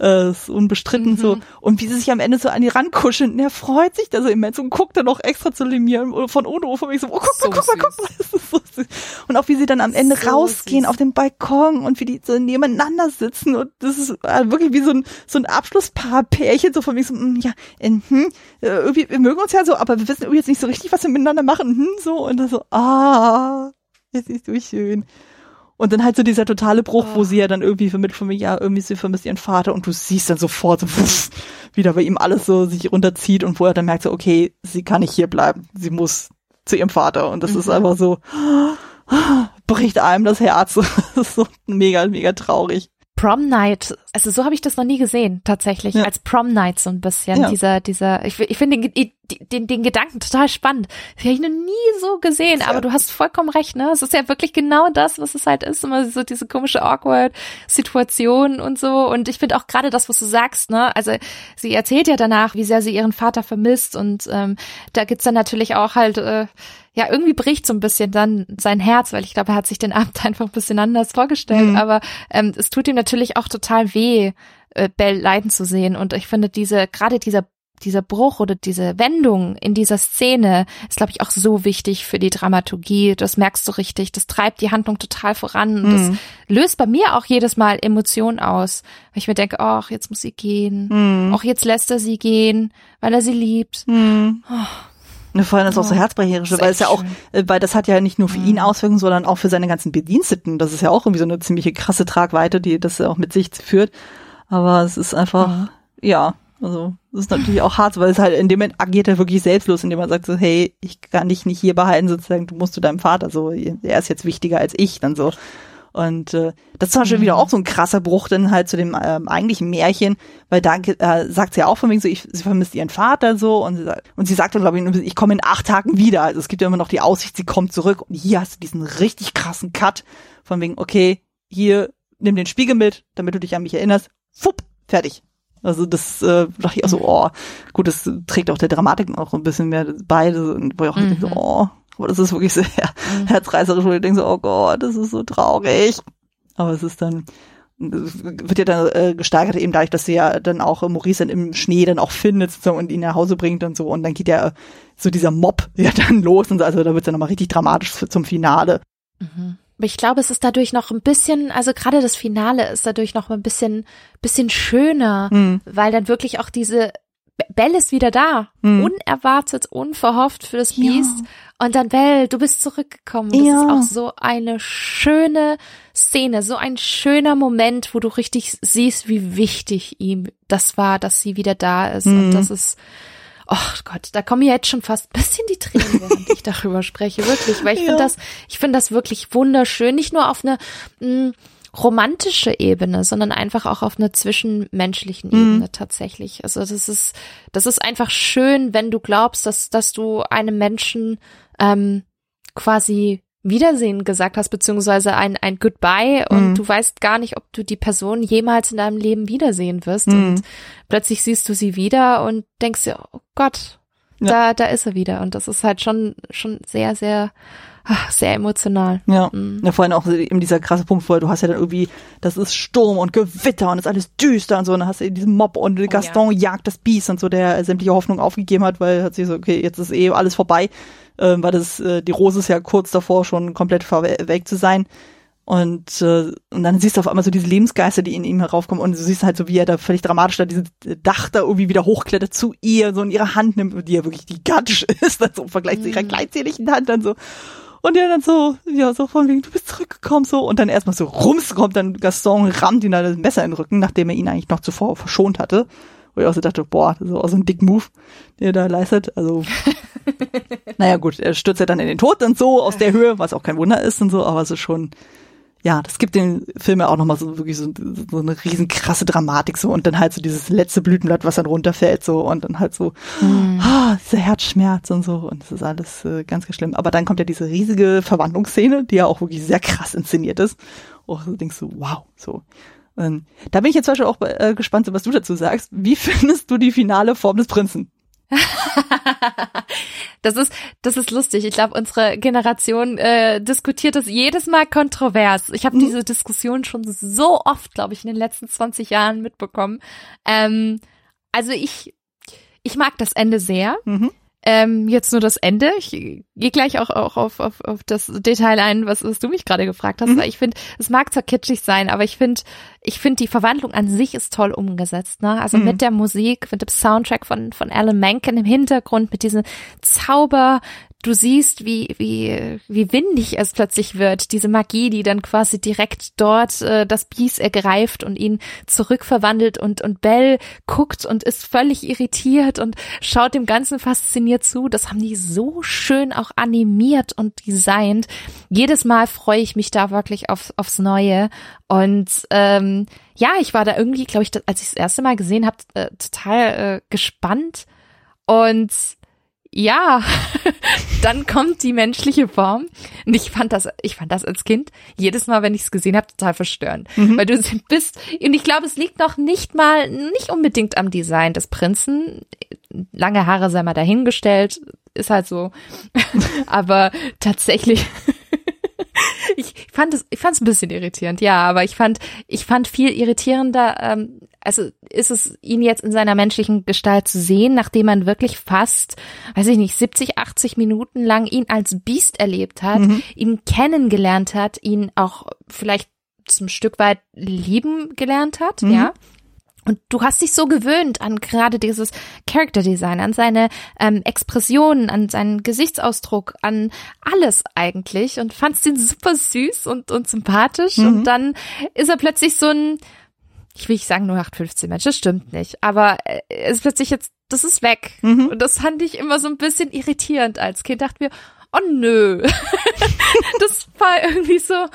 äh, ist unbestritten mhm. so. Und wie sie sich am Ende so an die rankuscheln, und er freut sich da so immens und guckt dann noch extra zu Lemir von Ono von mich so, oh, guck so mal, guck mal, guck mal. Das ist so süß. Und auch wie sie dann am Ende so rausgehen süß. auf dem Balkon und wie die so nebeneinander sitzen und das ist äh, wirklich wie so ein, so ein Abschlusspaar-Pärchen, so von mir so, mm, ja, in, hm, äh, irgendwie, wir mögen uns ja so, aber wir wissen irgendwie jetzt nicht so richtig, was wir miteinander machen, hm, so, und dann so, ah, es ist so schön. Und dann halt so dieser totale Bruch, oh. wo sie ja dann irgendwie vermittelt von mir, ja, irgendwie sie vermisst ihren Vater und du siehst dann sofort so pff, wieder bei ihm alles so sich runterzieht und wo er dann merkt so, okay, sie kann nicht hier bleiben, sie muss zu ihrem Vater und das mhm. ist einfach so, bricht einem das Herz. Das ist so mega, mega traurig. Prom Night, also so habe ich das noch nie gesehen, tatsächlich, ja. als Prom Night so ein bisschen. Ja. Dieser, dieser, ich, ich finde den, den, den Gedanken total spannend. Das habe ich noch nie so gesehen, ja. aber du hast vollkommen recht, ne? Es ist ja wirklich genau das, was es halt ist, immer so diese komische awkward Situation und so. Und ich finde auch gerade das, was du sagst, ne? Also sie erzählt ja danach, wie sehr sie ihren Vater vermisst und ähm, da gibt's dann natürlich auch halt äh, ja, irgendwie bricht so ein bisschen dann sein Herz, weil ich glaube, er hat sich den Abend einfach ein bisschen anders vorgestellt. Mhm. Aber ähm, es tut ihm natürlich auch total weh, äh, Bell leiden zu sehen. Und ich finde diese, gerade dieser dieser Bruch oder diese Wendung in dieser Szene ist, glaube ich, auch so wichtig für die Dramaturgie. Das merkst du richtig. Das treibt die Handlung total voran. Mhm. Das löst bei mir auch jedes Mal Emotionen aus. Weil ich mir denke, ach, jetzt muss sie gehen. Mhm. Auch jetzt lässt er sie gehen, weil er sie liebt. Mhm. Oh. Ne, vor allem ist auch so herzbrecherische, weil es ja auch, äh, weil das hat ja nicht nur für ihn mhm. Auswirkungen, sondern auch für seine ganzen Bediensteten. Das ist ja auch irgendwie so eine ziemliche krasse Tragweite, die das auch mit sich führt. Aber es ist einfach, mhm. ja, also das ist natürlich auch hart, weil es halt in dem Moment agiert er wirklich selbstlos, indem man sagt so, hey, ich kann dich nicht hier behalten, sozusagen, du musst zu deinem Vater, so, er ist jetzt wichtiger als ich, dann so. Und äh, das ist zum Beispiel mhm. wieder auch so ein krasser Bruch dann halt zu dem ähm, eigentlichen Märchen, weil da äh, sagt sie ja auch von wegen so, ich, sie vermisst ihren Vater so und sie, sagt, und sie sagt dann, glaube ich, ich komme in acht Tagen wieder. Also es gibt ja immer noch die Aussicht, sie kommt zurück und hier hast du diesen richtig krassen Cut von wegen, okay, hier, nimm den Spiegel mit, damit du dich an mich erinnerst. Fupp, fertig. Also das äh, dachte ich auch so, mhm. oh, gut, das trägt auch der Dramatik noch ein bisschen mehr bei, wo ich auch mhm. denke, so, oh, aber das ist wirklich sehr mhm. herzreißerisch, wo ich denke so, oh Gott, das ist so traurig. Aber es ist dann, wird ja dann äh, gesteigert eben dadurch, dass sie ja dann auch Maurice dann im Schnee dann auch findet so, und ihn nach Hause bringt und so. Und dann geht ja so dieser Mob ja dann los und so. Also da wird es dann nochmal richtig dramatisch zum Finale. Mhm. Ich glaube, es ist dadurch noch ein bisschen, also gerade das Finale ist dadurch noch ein bisschen, bisschen schöner, mhm. weil dann wirklich auch diese Bell ist wieder da. Mhm. Unerwartet, unverhofft für das Biest. Ja. Und dann, Bell, du bist zurückgekommen. Das ja. ist auch so eine schöne Szene, so ein schöner Moment, wo du richtig siehst, wie wichtig ihm das war, dass sie wieder da ist. Mhm. Und das ist, oh Gott, da kommen jetzt schon fast ein bisschen die Tränen, während ich darüber spreche, wirklich. Weil ich ja. finde das, ich finde das wirklich wunderschön. Nicht nur auf eine, mh, mm, romantische Ebene, sondern einfach auch auf einer zwischenmenschlichen mhm. Ebene tatsächlich. Also das ist, das ist einfach schön, wenn du glaubst, dass, dass du einem Menschen ähm, quasi Wiedersehen gesagt hast, beziehungsweise ein, ein Goodbye und mhm. du weißt gar nicht, ob du die Person jemals in deinem Leben wiedersehen wirst. Mhm. Und plötzlich siehst du sie wieder und denkst dir, oh Gott, ja. da, da ist er wieder. Und das ist halt schon, schon sehr, sehr, ach, sehr emotional. Ja. Mhm. ja, vor allem auch eben dieser krasse Punkt vorher, du hast ja dann irgendwie, das ist Sturm und Gewitter und ist alles düster und so, und dann hast du diesen Mob und oh, Gaston ja. jagt das Biest und so, der sämtliche Hoffnung aufgegeben hat, weil hat sich so, okay, jetzt ist eh alles vorbei ähm, weil das, äh, die Rose ist ja kurz davor schon komplett weg zu sein. Und, äh, und dann siehst du auf einmal so diese Lebensgeister, die in ihm heraufkommen und du siehst halt so, wie er da völlig dramatisch da dieses Dach da irgendwie wieder hochklettert zu ihr, so in ihre Hand nimmt, die ja wirklich gigantisch ist, dann so im Vergleich mhm. zu ihrer mhm. kleinzähligen Hand dann so. Und er dann so, ja, so von wegen, du bist zurückgekommen, so. Und dann erstmal so rums kommt dann Gaston, rammt ihn da das Messer in den Rücken, nachdem er ihn eigentlich noch zuvor verschont hatte. Wo ich auch so dachte, boah, das ist auch so ein dick Move, der da leistet. Also, naja, gut, er stürzt ja dann in den Tod und so aus der Höhe, was auch kein Wunder ist und so, aber es ist schon, ja, das gibt den Film ja auch nochmal so wirklich so, so eine riesen krasse Dramatik so und dann halt so dieses letzte Blütenblatt, was dann runterfällt so und dann halt so, mhm. ah, dieser Herzschmerz und so und das ist alles äh, ganz, ganz schlimm. Aber dann kommt ja diese riesige Verwandlungsszene, die ja auch wirklich sehr krass inszeniert ist. Und du denkst so, wow, so. Und da bin ich jetzt zum Beispiel auch äh, gespannt, was du dazu sagst. Wie findest du die finale Form des Prinzen? das ist das ist lustig. Ich glaube, unsere Generation äh, diskutiert das jedes Mal kontrovers. Ich habe mhm. diese Diskussion schon so oft, glaube ich, in den letzten 20 Jahren mitbekommen. Ähm, also ich ich mag das Ende sehr. Mhm. Ähm, jetzt nur das Ende. Ich gehe gleich auch, auch auf, auf, auf das Detail ein, was, was du mich gerade gefragt hast, mhm. weil ich finde, es mag zwar kitschig sein, aber ich finde, ich finde die Verwandlung an sich ist toll umgesetzt. Ne? Also mhm. mit der Musik, mit dem Soundtrack von, von Alan Menken im Hintergrund, mit diesem Zauber, du siehst, wie, wie, wie windig es plötzlich wird, diese Magie, die dann quasi direkt dort äh, das Biest ergreift und ihn zurückverwandelt und, und Bell guckt und ist völlig irritiert und schaut dem Ganzen fasziniert zu. Das haben die so schön auch animiert und designt. Jedes Mal freue ich mich da wirklich auf, aufs Neue. Und ähm, ja, ich war da irgendwie, glaube ich, als ich das erste Mal gesehen habe, äh, total äh, gespannt. Und ja, dann kommt die menschliche Form. Und ich fand das, ich fand das als Kind jedes Mal, wenn ich es gesehen habe, total verstörend. Mhm. Weil du bist, und ich glaube, es liegt noch nicht mal, nicht unbedingt am Design des Prinzen. Lange Haare sei mal dahingestellt, ist halt so. Aber tatsächlich ich fand es, ich fand es ein bisschen irritierend, ja, aber ich fand, ich fand viel irritierender, ähm, also ist es ihn jetzt in seiner menschlichen Gestalt zu sehen, nachdem man wirklich fast, weiß ich nicht, 70, 80 Minuten lang ihn als Biest erlebt hat, mhm. ihn kennengelernt hat, ihn auch vielleicht zum Stück weit lieben gelernt hat, mhm. ja. Und du hast dich so gewöhnt an gerade dieses Character Design, an seine ähm, Expressionen, an seinen Gesichtsausdruck, an alles eigentlich und fandst ihn super süß und, und sympathisch. Mhm. Und dann ist er plötzlich so ein, ich will nicht sagen nur 815 Mensch, das stimmt nicht, aber äh, es ist plötzlich jetzt, das ist weg. Mhm. Und das fand ich immer so ein bisschen irritierend als Kind. Dachte mir, oh nö. das war irgendwie so,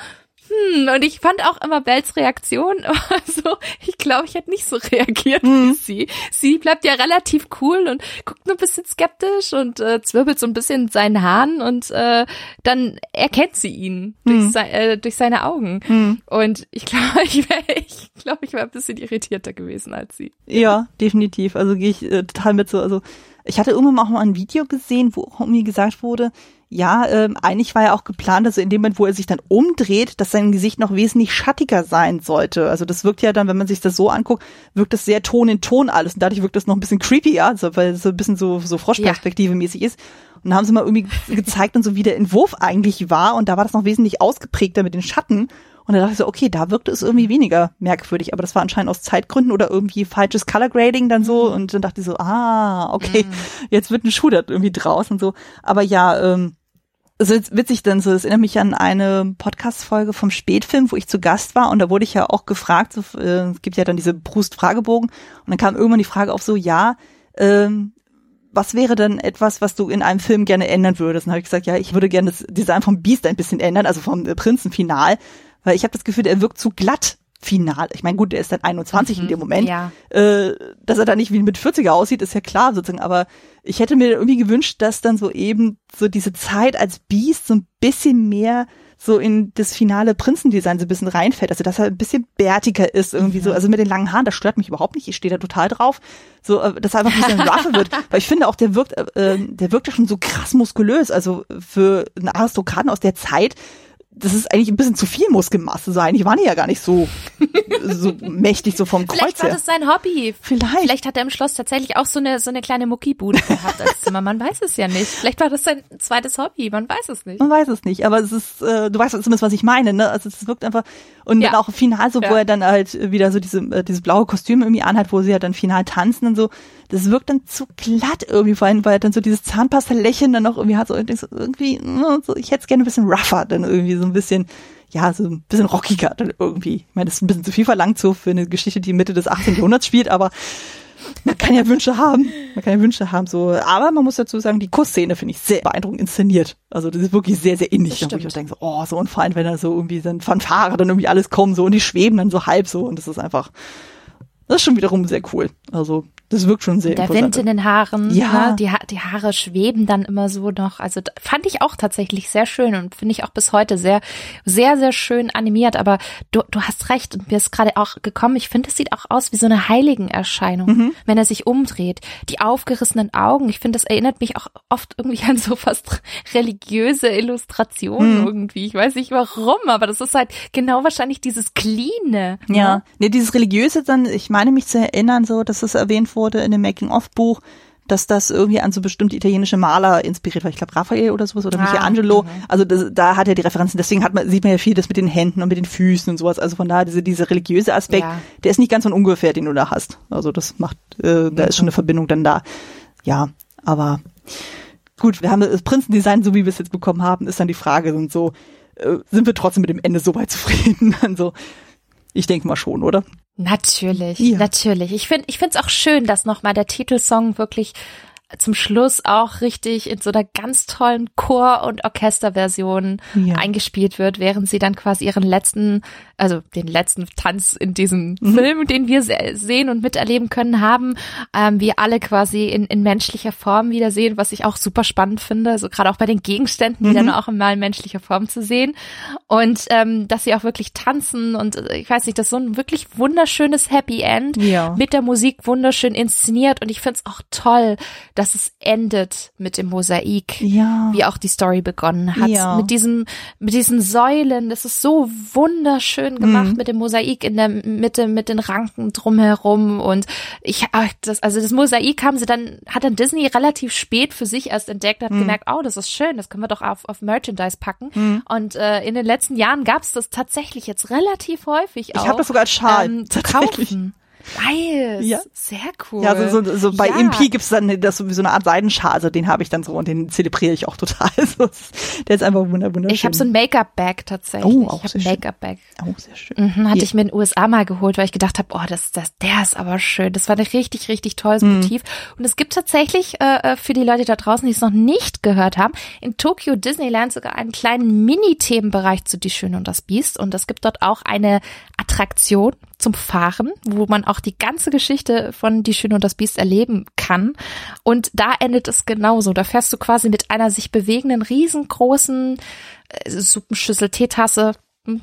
hm, und ich fand auch immer Bells Reaktion, also ich glaube, ich hätte nicht so reagiert hm. wie sie. Sie bleibt ja relativ cool und guckt nur ein bisschen skeptisch und äh, zwirbelt so ein bisschen in seinen Haaren und äh, dann erkennt sie ihn hm. durch, se äh, durch seine Augen. Hm. Und ich glaube, ich wäre ich glaube, ich wäre ein bisschen irritierter gewesen als sie. Ja, definitiv. Also gehe ich äh, total mit so, also ich hatte irgendwann auch mal ein Video gesehen, wo mir gesagt wurde, ja, ähm, eigentlich war ja auch geplant, also in dem Moment, wo er sich dann umdreht, dass sein Gesicht noch wesentlich schattiger sein sollte. Also das wirkt ja dann, wenn man sich das so anguckt, wirkt das sehr Ton in Ton alles und dadurch wirkt das noch ein bisschen creepier, also weil es so ein bisschen so, so Froschperspektive mäßig ist. Und haben sie mal irgendwie gezeigt und so, wie der Entwurf eigentlich war und da war das noch wesentlich ausgeprägter mit den Schatten. Und da dachte ich so, okay, da wirkte es irgendwie weniger merkwürdig, aber das war anscheinend aus Zeitgründen oder irgendwie falsches Color Grading dann so. Mhm. Und dann dachte ich so, ah, okay, mhm. jetzt wird ein Schuh da irgendwie draus und so. Aber ja, ähm, es ist witzig denn so, es erinnert mich an eine Podcast-Folge vom Spätfilm, wo ich zu Gast war und da wurde ich ja auch gefragt, so, äh, es gibt ja dann diese Brust-Fragebogen und dann kam irgendwann die Frage auf so, ja, ähm, was wäre denn etwas, was du in einem Film gerne ändern würdest? Dann habe ich gesagt, ja, ich würde gerne das Design vom Beast ein bisschen ändern, also vom äh, Prinzenfinal, weil ich habe das Gefühl, er wirkt zu glatt final. Ich meine, gut, der ist dann 21 mhm, in dem Moment. Ja. Äh, dass er dann nicht wie mit 40er aussieht, ist ja klar sozusagen. Aber ich hätte mir irgendwie gewünscht, dass dann so eben so diese Zeit als Beast so ein bisschen mehr so in das finale Prinzendesign so ein bisschen reinfällt. Also dass er ein bisschen bärtiger ist irgendwie mhm. so. Also mit den langen Haaren, das stört mich überhaupt nicht. Ich stehe da total drauf. So, äh, dass er einfach ein bisschen rougher wird. Weil ich finde auch, der wirkt, äh, der wirkt ja schon so krass muskulös. Also für einen Aristokraten aus der Zeit das ist eigentlich ein bisschen zu viel Muskelmasse sein. Ich war ja gar nicht so, so mächtig, so vom Kreuz Vielleicht war das sein Hobby. Vielleicht. Vielleicht hat er im Schloss tatsächlich auch so eine, so eine kleine Muckibude gehabt als Zimmer. Man weiß es ja nicht. Vielleicht war das sein zweites Hobby. Man weiß es nicht. Man weiß es nicht. Aber es ist, äh, du weißt zumindest, was ich meine, ne? Also es wirkt einfach, und ja. dann auch final so, ja. wo er dann halt wieder so diese, äh, dieses blaue Kostüm irgendwie anhat, wo sie ja dann final tanzen und so. Das wirkt dann zu glatt irgendwie, vor allem, weil er dann so dieses Zahnpasta-Lächeln dann noch irgendwie hat, so irgendwie, ne, so, ich hätte es gerne ein bisschen rougher, dann irgendwie so ein bisschen, ja, so ein bisschen rockiger dann irgendwie. Ich meine, das ist ein bisschen zu viel verlangt so für eine Geschichte, die Mitte des 18. Jahrhunderts spielt, aber man kann ja Wünsche haben. Man kann ja Wünsche haben, so. Aber man muss dazu sagen, die Kussszene finde ich sehr beeindruckend inszeniert. Also das ist wirklich sehr, sehr innig. Wo ich auch denke, so, oh, so und vor allem, wenn da so irgendwie dann Fanfare dann irgendwie alles kommen so und die schweben dann so halb so und das ist einfach, das ist schon wiederum sehr cool. Also das wirkt schon sehr Der Wind in den Haaren, ja. Ne? Die, ha die Haare schweben dann immer so noch. Also fand ich auch tatsächlich sehr schön und finde ich auch bis heute sehr, sehr, sehr schön animiert. Aber du, du hast recht und mir ist gerade auch gekommen, ich finde, es sieht auch aus wie so eine Heiligenerscheinung, mhm. wenn er sich umdreht. Die aufgerissenen Augen, ich finde, das erinnert mich auch oft irgendwie an so fast religiöse Illustrationen mhm. irgendwie. Ich weiß nicht warum, aber das ist halt genau wahrscheinlich dieses Cleane. Ne? Ja, nee, dieses religiöse dann, ich meine mich zu erinnern, so, dass es erwähnt wurde, in dem Making-of-Buch, dass das irgendwie an so bestimmte italienische Maler inspiriert war. Ich glaube Raphael oder sowas oder ah, Michelangelo. Mhm. Also das, da hat er die Referenzen. Deswegen hat man, sieht man ja viel das mit den Händen und mit den Füßen und sowas. Also von daher diese, dieser religiöse Aspekt, ja. der ist nicht ganz von ungefähr, den du da hast. Also das macht, äh, da ist schon eine Verbindung dann da. Ja, aber gut, wir haben das Prinzendesign, so wie wir es jetzt bekommen haben, ist dann die Frage und so, äh, sind wir trotzdem mit dem Ende so weit zufrieden? Also ich denke mal schon, oder? Natürlich, ja. natürlich. Ich finde, ich finde es auch schön, dass nochmal der Titelsong wirklich zum Schluss auch richtig in so einer ganz tollen Chor- und Orchesterversion ja. eingespielt wird, während sie dann quasi ihren letzten, also den letzten Tanz in diesem mhm. Film, den wir sehen und miterleben können, haben, ähm, wir alle quasi in, in menschlicher Form wiedersehen, was ich auch super spannend finde, also gerade auch bei den Gegenständen, die mhm. dann auch mal in menschlicher Form zu sehen und ähm, dass sie auch wirklich tanzen und äh, ich weiß nicht, das ist so ein wirklich wunderschönes Happy End ja. mit der Musik wunderschön inszeniert und ich finde es auch toll, dass es endet mit dem Mosaik, ja. wie auch die Story begonnen hat. Ja. Mit diesem, mit diesen Säulen. Das ist so wunderschön gemacht mhm. mit dem Mosaik in der Mitte, mit den Ranken drumherum. Und ich, das, also das Mosaik haben sie dann, hat dann Disney relativ spät für sich erst entdeckt, hat mhm. gemerkt, oh, das ist schön, das können wir doch auf, auf Merchandise packen. Mhm. Und äh, in den letzten Jahren gab es das tatsächlich jetzt relativ häufig auch. Ich habe das sogar als Schal ähm, tatsächlich. Kaufen. Nice. Ja. Sehr cool. Ja, so, so, so bei ja. MP gibt's dann das so wie so eine Art Seidenschal, also den habe ich dann so und den zelebriere ich auch total. So, der ist einfach wunderschön. Ich habe so ein Make-up-Bag tatsächlich. Oh, auch ich habe Make-up-Bag. Oh, sehr schön. Mhm, hatte ja. ich mir in den USA mal geholt, weil ich gedacht habe, oh, das, das, der ist aber schön. Das war ein richtig, richtig tolles mhm. Motiv. Und es gibt tatsächlich äh, äh, für die Leute da draußen, die es noch nicht gehört haben, in Tokyo Disneyland sogar einen kleinen Mini-Themenbereich zu Die Schöne und das Biest. Und es gibt dort auch eine Attraktion zum Fahren, wo man auch die ganze Geschichte von Die Schöne und das Biest erleben kann. Und da endet es genauso. Da fährst du quasi mit einer sich bewegenden, riesengroßen äh, Suppenschüssel, Teetasse,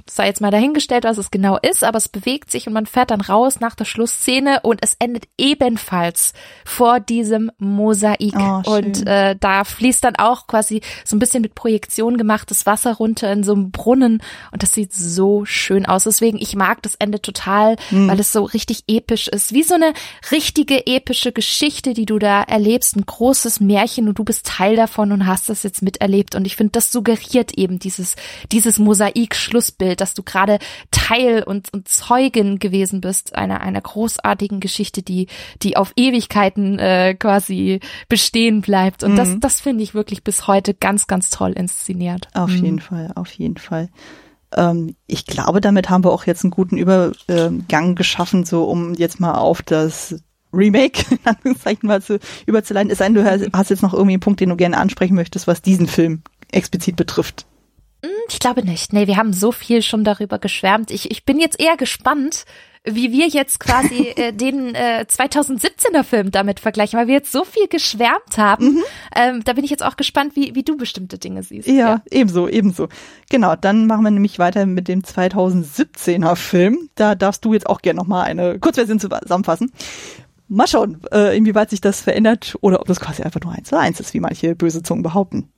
sei jetzt mal dahingestellt, was es genau ist, aber es bewegt sich und man fährt dann raus nach der Schlussszene und es endet ebenfalls vor diesem Mosaik. Oh, und äh, da fließt dann auch quasi so ein bisschen mit Projektion gemachtes Wasser runter in so einem Brunnen und das sieht so schön aus. Deswegen, ich mag das Ende total, mhm. weil es so richtig episch ist. Wie so eine richtige epische Geschichte, die du da erlebst, ein großes Märchen und du bist Teil davon und hast das jetzt miterlebt. Und ich finde, das suggeriert eben dieses, dieses Mosaik-Schluss Schlussbild, dass du gerade Teil und, und Zeugin gewesen bist einer einer großartigen Geschichte, die die auf Ewigkeiten äh, quasi bestehen bleibt. Und mhm. das das finde ich wirklich bis heute ganz ganz toll inszeniert. Auf mhm. jeden Fall, auf jeden Fall ähm, ich glaube, damit haben wir auch jetzt einen guten Übergang geschaffen, so um jetzt mal auf das Remake, in Anführungszeichen mal zu, überzuleiten. Es sei denn, du hast jetzt noch irgendwie einen Punkt, den du gerne ansprechen möchtest, was diesen Film explizit betrifft. Hm, ich glaube nicht. Nee, wir haben so viel schon darüber geschwärmt. Ich, ich bin jetzt eher gespannt, wie wir jetzt quasi äh, den äh, 2017er Film damit vergleichen, weil wir jetzt so viel geschwärmt haben. Mhm. Ähm, da bin ich jetzt auch gespannt, wie, wie du bestimmte Dinge siehst. Ja, ja, ebenso, ebenso. Genau, dann machen wir nämlich weiter mit dem 2017er Film. Da darfst du jetzt auch gerne nochmal eine Kurzversion zusammenfassen. Mal schauen, äh, inwieweit sich das verändert oder ob das quasi einfach nur eins zu eins ist, wie manche böse Zungen behaupten.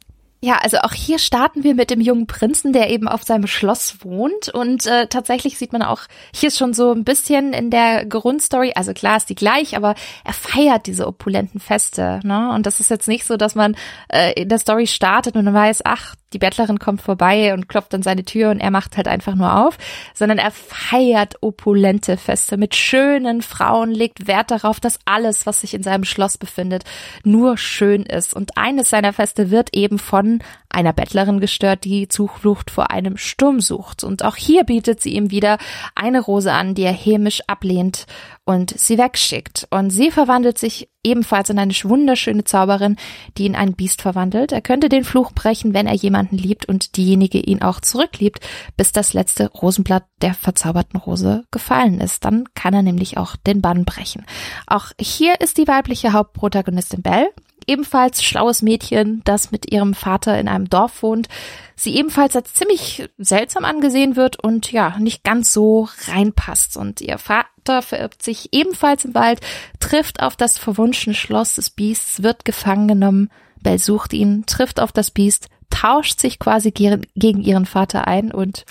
Ja, also auch hier starten wir mit dem jungen Prinzen, der eben auf seinem Schloss wohnt. Und äh, tatsächlich sieht man auch hier schon so ein bisschen in der Grundstory, also klar ist die gleich, aber er feiert diese opulenten Feste. Ne? Und das ist jetzt nicht so, dass man äh, in der Story startet und dann weiß, ach, die Bettlerin kommt vorbei und klopft an seine Tür und er macht halt einfach nur auf, sondern er feiert opulente Feste mit schönen Frauen, legt Wert darauf, dass alles, was sich in seinem Schloss befindet, nur schön ist. Und eines seiner Feste wird eben von einer Bettlerin gestört, die Zuflucht vor einem Sturm sucht. Und auch hier bietet sie ihm wieder eine Rose an, die er hämisch ablehnt und sie wegschickt. Und sie verwandelt sich ebenfalls in eine wunderschöne Zauberin, die in ein Biest verwandelt. Er könnte den Fluch brechen, wenn er jemanden liebt und diejenige ihn auch zurückliebt, bis das letzte Rosenblatt der verzauberten Rose gefallen ist. Dann kann er nämlich auch den Bann brechen. Auch hier ist die weibliche Hauptprotagonistin Belle ebenfalls schlaues Mädchen, das mit ihrem Vater in einem Dorf wohnt, sie ebenfalls als ziemlich seltsam angesehen wird und ja, nicht ganz so reinpasst. Und ihr Vater verirrt sich ebenfalls im Wald, trifft auf das verwunschene Schloss des Biests, wird gefangen genommen, Bell sucht ihn, trifft auf das Biest, tauscht sich quasi gegen ihren Vater ein und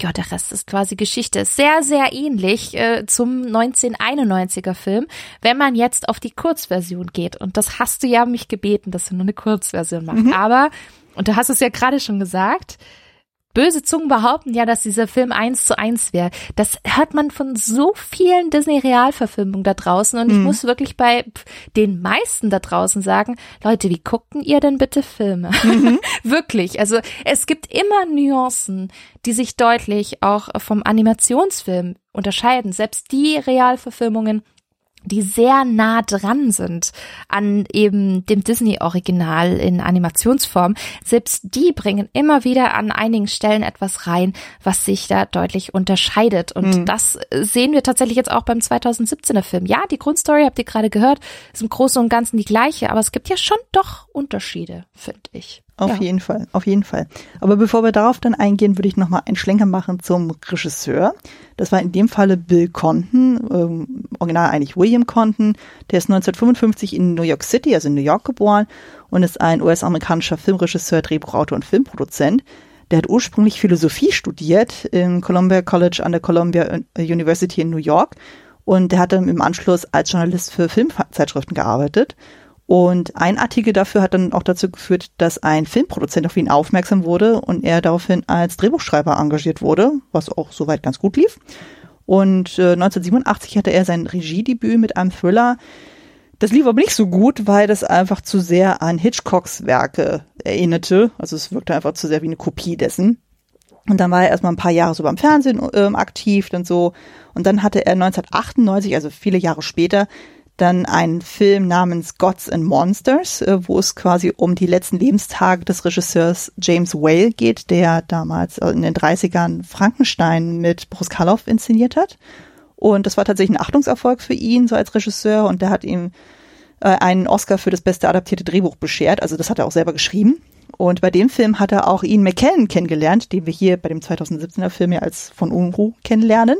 ja, der Rest ist quasi Geschichte. Sehr, sehr ähnlich äh, zum 1991er Film, wenn man jetzt auf die Kurzversion geht. Und das hast du ja mich gebeten, dass du nur eine Kurzversion machst. Mhm. Aber, und du hast es ja gerade schon gesagt, Böse Zungen behaupten ja, dass dieser Film eins zu eins wäre. Das hört man von so vielen Disney-Realverfilmungen da draußen und mhm. ich muss wirklich bei den meisten da draußen sagen, Leute, wie guckten ihr denn bitte Filme? Mhm. wirklich. Also es gibt immer Nuancen, die sich deutlich auch vom Animationsfilm unterscheiden. Selbst die Realverfilmungen, die sehr nah dran sind an eben dem Disney-Original in Animationsform, selbst die bringen immer wieder an einigen Stellen etwas rein, was sich da deutlich unterscheidet. Und mhm. das sehen wir tatsächlich jetzt auch beim 2017er Film. Ja, die Grundstory habt ihr gerade gehört, ist im Großen und Ganzen die gleiche, aber es gibt ja schon doch Unterschiede, finde ich. Auf ja. jeden Fall, auf jeden Fall. Aber bevor wir darauf dann eingehen, würde ich nochmal einen Schlenker machen zum Regisseur. Das war in dem Falle Bill Conton, ähm, original eigentlich William Conton. Der ist 1955 in New York City, also in New York geboren und ist ein US-amerikanischer Filmregisseur, Drehbuchautor und Filmproduzent. Der hat ursprünglich Philosophie studiert im Columbia College an der Columbia University in New York und der hat dann im Anschluss als Journalist für Filmzeitschriften gearbeitet und ein Artikel dafür hat dann auch dazu geführt, dass ein Filmproduzent auf ihn aufmerksam wurde und er daraufhin als Drehbuchschreiber engagiert wurde, was auch soweit ganz gut lief. Und äh, 1987 hatte er sein Regiedebüt mit einem Thriller. Das lief aber nicht so gut, weil das einfach zu sehr an Hitchcocks Werke erinnerte. Also es wirkte einfach zu sehr wie eine Kopie dessen. Und dann war er erstmal ein paar Jahre so beim Fernsehen ähm, aktiv und so. Und dann hatte er 1998, also viele Jahre später, dann einen Film namens Gods and Monsters, äh, wo es quasi um die letzten Lebenstage des Regisseurs James Whale geht, der damals in den 30ern Frankenstein mit Boris Karloff inszeniert hat. Und das war tatsächlich ein Achtungserfolg für ihn, so als Regisseur. Und der hat ihm äh, einen Oscar für das beste adaptierte Drehbuch beschert. Also das hat er auch selber geschrieben. Und bei dem Film hat er auch Ian McKellen kennengelernt, den wir hier bei dem 2017er Film ja als von Unruh kennenlernen.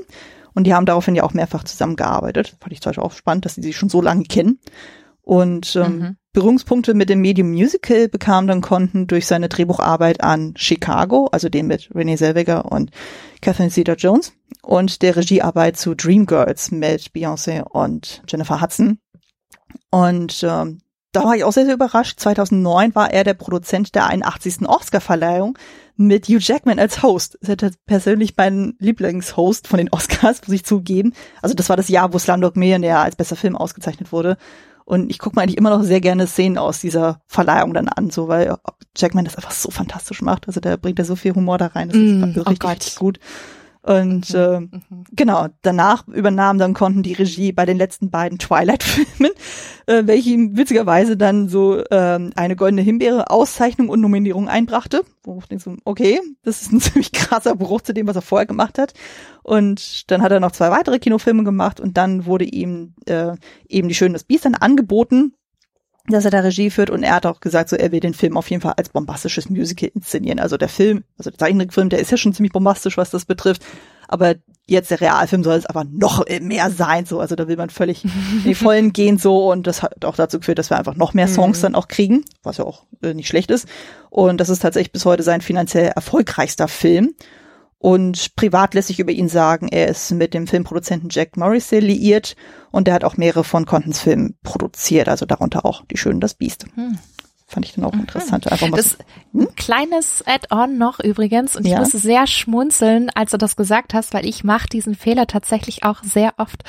Und die haben daraufhin ja auch mehrfach zusammengearbeitet. Fand ich zum Beispiel auch spannend, dass sie sich schon so lange kennen. Und ähm, mhm. Berührungspunkte mit dem Medium Musical bekam dann Konten durch seine Drehbucharbeit an Chicago, also den mit Renee Zellweger und Catherine Zeta-Jones und der Regiearbeit zu Dreamgirls mit Beyoncé und Jennifer Hudson. Und ähm, da war ich auch sehr, sehr überrascht. 2009 war er der Produzent der 81. Oscar-Verleihung mit Hugh Jackman als Host. Das ist persönlich mein Lieblingshost von den Oscars, muss ich zugeben. Also das war das Jahr, wo Slumdog Millionär als bester Film ausgezeichnet wurde. Und ich gucke mir eigentlich immer noch sehr gerne Szenen aus dieser Verleihung dann an, so weil Jackman das einfach so fantastisch macht. Also der bringt da so viel Humor da rein. Das mm, ist oh richtig, richtig gut. Und mhm. äh, mhm. genau, danach übernahm dann Konnten die Regie bei den letzten beiden Twilight-Filmen, äh, welche ihm witzigerweise dann so äh, eine goldene Himbeere Auszeichnung und Nominierung einbrachte. Wo ich denke so, okay, das ist ein ziemlich krasser Bruch zu dem, was er vorher gemacht hat. Und dann hat er noch zwei weitere Kinofilme gemacht und dann wurde ihm äh, eben die Schöne das Biest dann angeboten dass er da Regie führt und er hat auch gesagt, so er will den Film auf jeden Fall als bombastisches Musical inszenieren. Also der Film, also der Zeichentrickfilm, der ist ja schon ziemlich bombastisch, was das betrifft, aber jetzt der Realfilm soll es aber noch mehr sein, so. Also da will man völlig in die Vollen gehen so. Und das hat auch dazu geführt, dass wir einfach noch mehr Songs mhm. dann auch kriegen, was ja auch äh, nicht schlecht ist. Und das ist tatsächlich bis heute sein finanziell erfolgreichster Film und privat lässt sich über ihn sagen, er ist mit dem Filmproduzenten Jack Morrissey liiert und er hat auch mehrere von Contons Filmen produziert, also darunter auch Die Schöne das Biest. Hm. Fand ich dann auch mhm. interessant. Einfach mal das, so, hm? Ein kleines Add-on noch übrigens und ich ja. musste sehr schmunzeln, als du das gesagt hast, weil ich mache diesen Fehler tatsächlich auch sehr oft.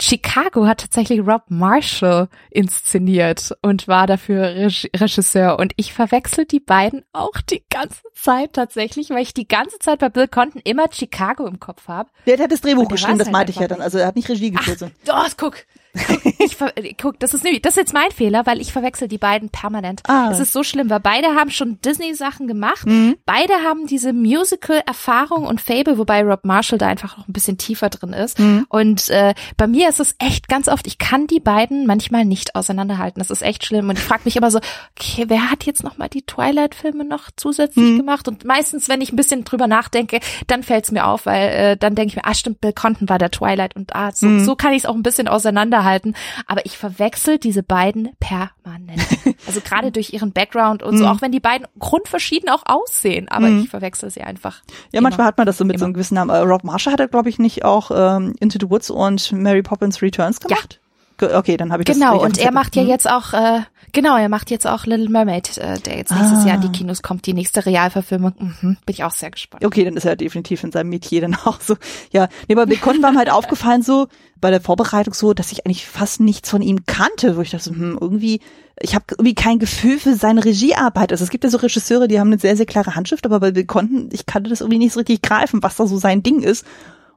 Chicago hat tatsächlich Rob Marshall inszeniert und war dafür Regisseur und ich verwechsel die beiden auch die ganze Zeit tatsächlich, weil ich die ganze Zeit bei Bill Conton immer Chicago im Kopf habe. Der, der hat das Drehbuch geschrieben, das halt meinte ich ja dann. Also er hat nicht Regie geführt. Ach, oh, guck, ich ver guck, das ist nämlich, das ist jetzt mein Fehler, weil ich verwechsel die beiden permanent. Ah. Das ist so schlimm, weil beide haben schon Disney-Sachen gemacht. Mhm. Beide haben diese Musical-Erfahrung und Fable, wobei Rob Marshall da einfach noch ein bisschen tiefer drin ist. Mhm. Und äh, bei mir ist es echt ganz oft, ich kann die beiden manchmal nicht auseinanderhalten. Das ist echt schlimm. Und ich frage mich immer so, okay, wer hat jetzt nochmal die Twilight-Filme noch zusätzlich mhm. gemacht? Und meistens, wenn ich ein bisschen drüber nachdenke, dann fällt es mir auf, weil äh, dann denke ich mir, ah stimmt, Bill Conton war der Twilight und ah, so, mhm. so kann ich es auch ein bisschen auseinanderhalten auseinanderhalten. Aber ich verwechsel diese beiden permanent. Also gerade durch ihren Background und so, mhm. auch wenn die beiden grundverschieden auch aussehen, aber mhm. ich verwechsel sie einfach. Ja, immer. manchmal hat man das so mit immer. so einem gewissen Namen. Äh, Rob Marshall hat er, glaube ich, nicht auch ähm, Into the Woods und Mary Poppins Returns gemacht? Ja. Okay, dann habe ich das Genau, und er macht ja mhm. jetzt auch äh, Genau, er macht jetzt auch Little Mermaid, äh, der jetzt nächstes ah. Jahr in die Kinos kommt, die nächste Realverfilmung. Mhm, bin ich auch sehr gespannt. Okay, dann ist er definitiv in seinem Metier dann auch so. Ja, nee, bei Bacon war mir halt aufgefallen so bei der Vorbereitung so, dass ich eigentlich fast nichts von ihm kannte, wo ich dachte, hm, irgendwie ich habe irgendwie kein Gefühl für seine Regiearbeit. Also es gibt ja so Regisseure, die haben eine sehr, sehr klare Handschrift, aber bei Konnten, ich kannte das irgendwie nicht so richtig greifen, was da so sein Ding ist.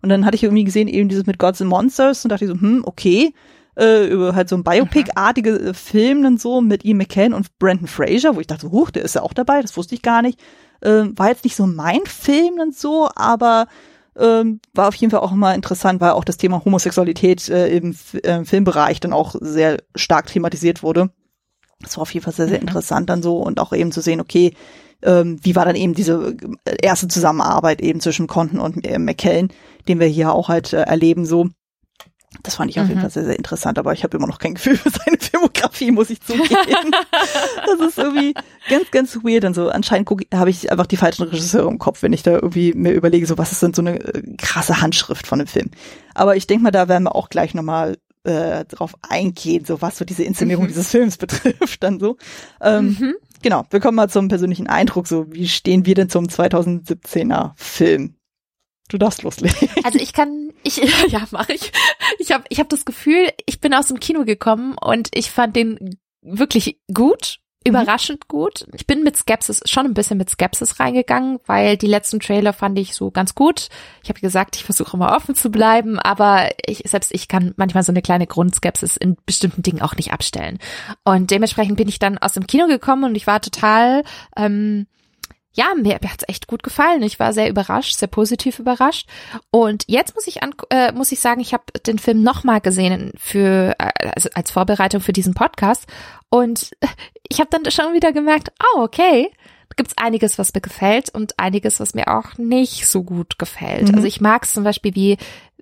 Und dann hatte ich irgendwie gesehen, eben dieses mit Gods and Monsters und dachte ich so, hm, okay, äh, über halt so ein Biopic-artige äh, Film und so mit Ian McKellen und Brandon Fraser, wo ich dachte, huch, der ist ja auch dabei, das wusste ich gar nicht. Äh, war jetzt nicht so mein Film und so, aber ähm, war auf jeden Fall auch immer interessant, weil auch das Thema Homosexualität äh, im äh, Filmbereich dann auch sehr stark thematisiert wurde. Das war auf jeden Fall sehr, sehr mhm. interessant dann so und auch eben zu sehen, okay, ähm, wie war dann eben diese äh, erste Zusammenarbeit eben zwischen Conten und äh, McKellen, den wir hier auch halt äh, erleben so. Das fand ich auf mhm. jeden Fall sehr, sehr interessant, aber ich habe immer noch kein Gefühl für seine Filmografie, muss ich zugeben. das ist irgendwie ganz, ganz weird und so. Anscheinend habe ich einfach die falschen Regisseure im Kopf, wenn ich da irgendwie mir überlege, so was ist denn so eine äh, krasse Handschrift von einem Film. Aber ich denke mal, da werden wir auch gleich nochmal äh, drauf eingehen, so was so diese Inszenierung mhm. dieses Films betrifft, dann so. Ähm, mhm. Genau, wir kommen mal zum persönlichen Eindruck, so wie stehen wir denn zum 2017er Film? Du darfst loslegen. Also ich kann, ich ja mache ich. Ich habe ich hab das Gefühl, ich bin aus dem Kino gekommen und ich fand den wirklich gut, mhm. überraschend mhm. gut. Ich bin mit Skepsis schon ein bisschen mit Skepsis reingegangen, weil die letzten Trailer fand ich so ganz gut. Ich habe gesagt, ich versuche immer offen zu bleiben, aber ich, selbst ich kann manchmal so eine kleine Grundskepsis in bestimmten Dingen auch nicht abstellen. Und dementsprechend bin ich dann aus dem Kino gekommen und ich war total ähm, ja, mir, hat's echt gut gefallen. Ich war sehr überrascht, sehr positiv überrascht. Und jetzt muss ich an, äh, muss ich sagen, ich habe den Film nochmal gesehen für äh, also als Vorbereitung für diesen Podcast. Und ich habe dann schon wieder gemerkt, oh, okay, da gibt's einiges, was mir gefällt und einiges, was mir auch nicht so gut gefällt. Mhm. Also ich mag es zum Beispiel, wie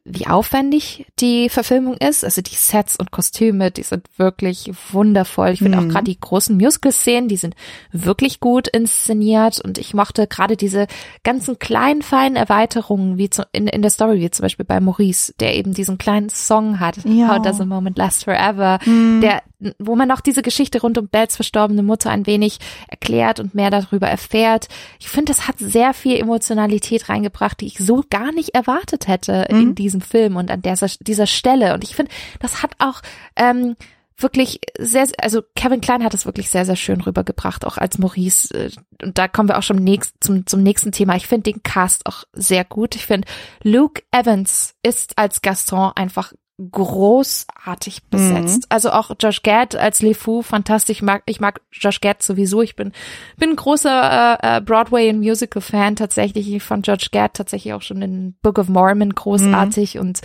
wie aufwendig die Verfilmung ist. Also die Sets und Kostüme, die sind wirklich wundervoll. Ich finde mhm. auch gerade die großen Musical-Szenen, die sind wirklich gut inszeniert und ich mochte gerade diese ganzen kleinen, feinen Erweiterungen wie zu, in, in der Story, wie zum Beispiel bei Maurice, der eben diesen kleinen Song hat, ja. How Does a Moment Last Forever, mhm. der wo man auch diese Geschichte rund um Bells verstorbene Mutter ein wenig erklärt und mehr darüber erfährt. Ich finde, das hat sehr viel Emotionalität reingebracht, die ich so gar nicht erwartet hätte mhm. in diesem Film und an dieser, dieser Stelle. Und ich finde, das hat auch ähm, wirklich sehr, also Kevin Klein hat es wirklich sehr, sehr schön rübergebracht, auch als Maurice. Äh, und da kommen wir auch schon nächst, zum, zum nächsten Thema. Ich finde den Cast auch sehr gut. Ich finde, Luke Evans ist als Gaston einfach großartig besetzt. Mhm. Also auch Josh Gad als LeFou, fantastisch. Ich mag, ich mag Josh Gad sowieso. Ich bin, bin ein großer äh, äh Broadway- und Musical-Fan tatsächlich. Ich fand Josh Gad tatsächlich auch schon in Book of Mormon großartig mhm. und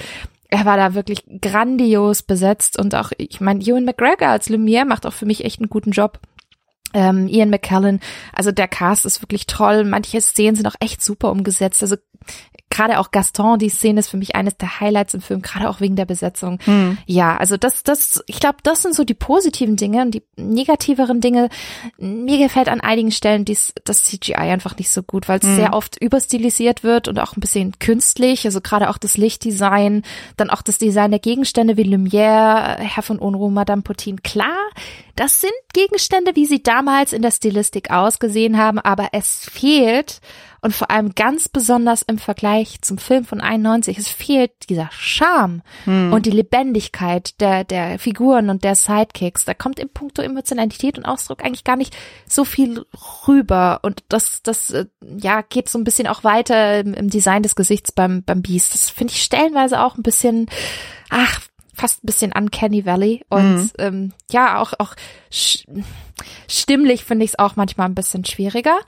er war da wirklich grandios besetzt und auch, ich meine, Ewan McGregor als Lumiere macht auch für mich echt einen guten Job. Ähm, Ian McKellen, also der Cast ist wirklich toll. Manche Szenen sind auch echt super umgesetzt. Also gerade auch Gaston, die Szene ist für mich eines der Highlights im Film, gerade auch wegen der Besetzung. Mhm. Ja, also das, das, ich glaube, das sind so die positiven Dinge und die negativeren Dinge. Mir gefällt an einigen Stellen dies, das CGI einfach nicht so gut, weil es mhm. sehr oft überstilisiert wird und auch ein bisschen künstlich. Also gerade auch das Lichtdesign, dann auch das Design der Gegenstände wie Lumière, Herr von Unruh, Madame Putin. Klar, das sind Gegenstände, wie sie damals in der Stilistik ausgesehen haben, aber es fehlt und vor allem ganz besonders im Vergleich zum Film von 91, es fehlt dieser Charme hm. und die Lebendigkeit der, der Figuren und der Sidekicks. Da kommt im Punkto Emotionalität und Ausdruck eigentlich gar nicht so viel rüber. Und das, das, äh, ja, geht so ein bisschen auch weiter im, im Design des Gesichts beim, beim Beast. Das finde ich stellenweise auch ein bisschen, ach, fast ein bisschen Uncanny Valley und mhm. ähm, ja auch auch stimmlich finde ich es auch manchmal ein bisschen schwieriger.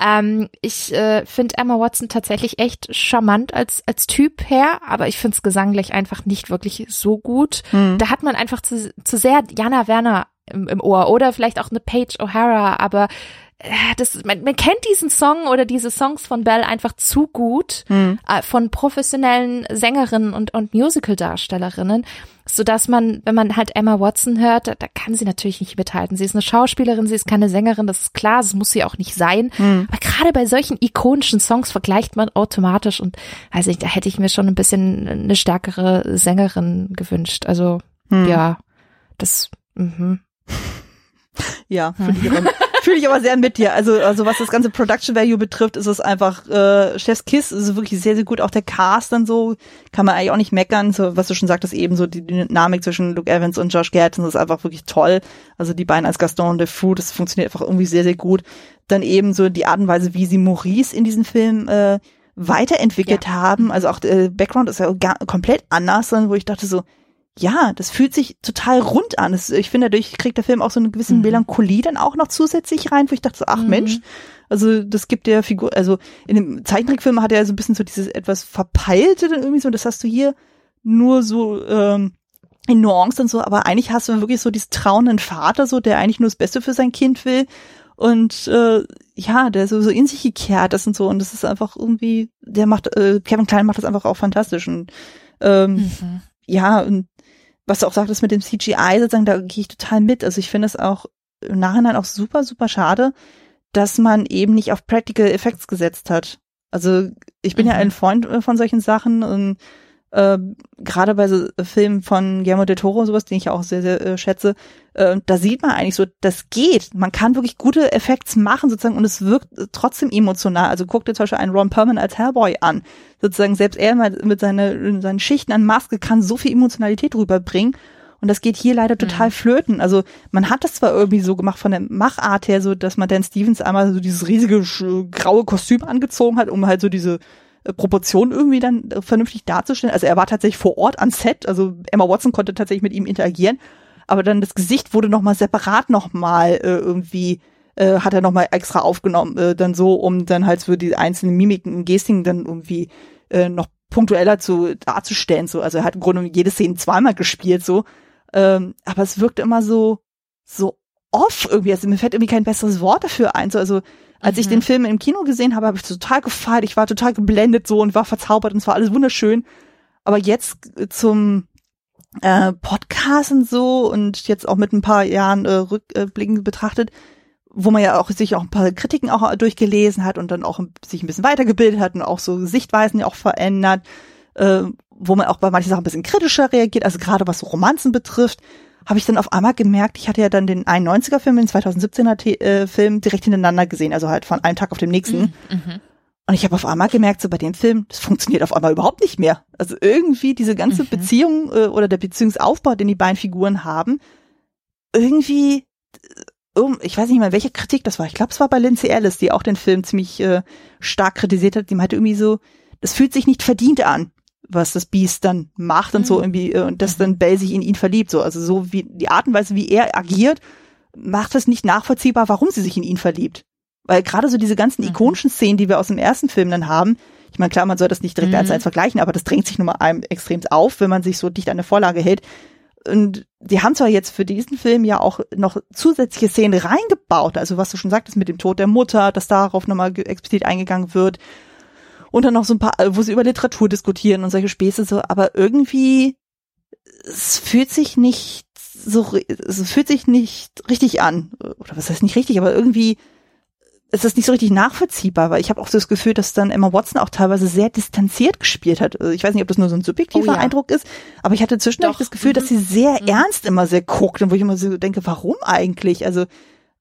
Ähm, ich äh, finde Emma Watson tatsächlich echt charmant als, als Typ her, aber ich finde es gesanglich einfach nicht wirklich so gut. Mhm. Da hat man einfach zu, zu sehr Jana Werner im, im Ohr oder vielleicht auch eine Paige O'Hara, aber äh, das, man, man kennt diesen Song oder diese Songs von Belle einfach zu gut mhm. äh, von professionellen Sängerinnen und, und Musical-Darstellerinnen, so dass man, wenn man halt Emma Watson hört, da, kann sie natürlich nicht mithalten. Sie ist eine Schauspielerin, sie ist keine Sängerin, das ist klar, das muss sie auch nicht sein. Mhm. Aber gerade bei solchen ikonischen Songs vergleicht man automatisch und also ich, da hätte ich mir schon ein bisschen eine stärkere Sängerin gewünscht. Also mhm. ja, das. Mhm. Ja, finde ich, aber, fühl ich aber sehr mit dir. Also, also was das ganze Production Value betrifft, ist es einfach äh, Chef's Kiss, ist wirklich sehr, sehr gut. Auch der Cast dann so, kann man eigentlich auch nicht meckern. So, was du schon sagtest, eben so die Dynamik zwischen Luke Evans und Josh Gad, das ist einfach wirklich toll. Also die beiden als Gaston und Defoe, das funktioniert einfach irgendwie sehr, sehr gut. Dann eben so die Art und Weise, wie sie Maurice in diesem Film äh, weiterentwickelt ja. haben. Also auch der Background ist ja komplett anders, wo ich dachte so, ja, das fühlt sich total rund an. Das, ich finde, dadurch kriegt der Film auch so eine gewisse mhm. Melancholie dann auch noch zusätzlich rein, wo ich dachte so, ach mhm. Mensch, also das gibt der Figur, also in dem Zeichentrickfilm hat er so ein bisschen so dieses etwas verpeilte dann irgendwie so, das hast du hier nur so ähm, in Nuance und so, aber eigentlich hast du wirklich so diesen trauenden Vater, so der eigentlich nur das Beste für sein Kind will und äh, ja, der so, so in sich gekehrt ist und so und das ist einfach irgendwie, der macht, äh, Kevin Klein macht das einfach auch fantastisch und ähm, mhm. ja, und was du auch sagtest mit dem CGI, sozusagen, da gehe ich total mit. Also ich finde es auch im Nachhinein auch super, super schade, dass man eben nicht auf Practical Effects gesetzt hat. Also ich bin mhm. ja ein Freund äh, von solchen Sachen und äh, gerade bei so Filmen von Guillermo del Toro, sowas, den ich ja auch sehr, sehr äh, schätze, äh, da sieht man eigentlich so, das geht. Man kann wirklich gute Effekte machen sozusagen und es wirkt trotzdem emotional. Also guck dir zum Beispiel einen Ron Perlman als Hellboy an. Sozusagen selbst er mit seine, seinen Schichten an Maske kann so viel Emotionalität rüberbringen. Und das geht hier leider total mhm. flöten. Also man hat das zwar irgendwie so gemacht von der Machart her, so dass man Dan Stevens einmal so dieses riesige graue Kostüm angezogen hat, um halt so diese äh, Proportion irgendwie dann äh, vernünftig darzustellen. Also er war tatsächlich vor Ort am Set, also Emma Watson konnte tatsächlich mit ihm interagieren, aber dann das Gesicht wurde nochmal separat nochmal äh, irgendwie äh, hat er nochmal extra aufgenommen, äh, dann so, um dann halt für die einzelnen Mimiken und Gestiken dann irgendwie äh, noch punktueller zu darzustellen. So, also er hat im Grunde jede Szene zweimal gespielt, so. Ähm, aber es wirkt immer so, so off irgendwie. Also mir fällt irgendwie kein besseres Wort dafür ein. So, also als mhm. ich den Film im Kino gesehen habe, habe ich total gefeiert. Ich war total geblendet so und war verzaubert und es war alles wunderschön. Aber jetzt zum äh, Podcast und so und jetzt auch mit ein paar Jahren äh, rückblickend betrachtet, wo man ja auch sich auch ein paar Kritiken auch durchgelesen hat und dann auch sich ein bisschen weitergebildet hat und auch so Sichtweisen ja auch verändert, äh, wo man auch bei manchen Sachen ein bisschen kritischer reagiert, also gerade was so Romanzen betrifft, habe ich dann auf einmal gemerkt, ich hatte ja dann den 91er Film, den 2017er äh, Film direkt hintereinander gesehen, also halt von einem Tag auf den nächsten. Mhm. mhm. Und ich habe auf einmal gemerkt, so bei dem Film, das funktioniert auf einmal überhaupt nicht mehr. Also irgendwie diese ganze mhm. Beziehung äh, oder der Beziehungsaufbau, den die beiden Figuren haben, irgendwie, um, ich weiß nicht mehr, welche Kritik das war. Ich glaube, es war bei Lindsay Ellis, die auch den Film ziemlich äh, stark kritisiert hat. Die meinte irgendwie so, das fühlt sich nicht verdient an, was das Beast dann macht und mhm. so irgendwie, äh, und dass dann Belle sich in ihn verliebt. So, also so wie die Art und Weise, wie er agiert, macht es nicht nachvollziehbar, warum sie sich in ihn verliebt. Weil gerade so diese ganzen mhm. ikonischen Szenen, die wir aus dem ersten Film dann haben, ich meine, klar, man soll das nicht direkt mhm. eins zu eins vergleichen, aber das drängt sich nun mal einem extrem auf, wenn man sich so dicht an der Vorlage hält. Und die haben zwar jetzt für diesen Film ja auch noch zusätzliche Szenen reingebaut, also was du schon sagtest mit dem Tod der Mutter, dass darauf nochmal explizit eingegangen wird. Und dann noch so ein paar, wo sie über Literatur diskutieren und solche Späße so, aber irgendwie, es fühlt sich nicht so, es fühlt sich nicht richtig an. Oder was heißt nicht richtig, aber irgendwie ist das nicht so richtig nachvollziehbar, weil ich habe auch so das Gefühl, dass dann Emma Watson auch teilweise sehr distanziert gespielt hat. Also ich weiß nicht, ob das nur so ein subjektiver oh, ja. Eindruck ist, aber ich hatte zwischendurch Doch. das Gefühl, mhm. dass sie sehr mhm. ernst immer sehr guckt und wo ich immer so denke, warum eigentlich? Also,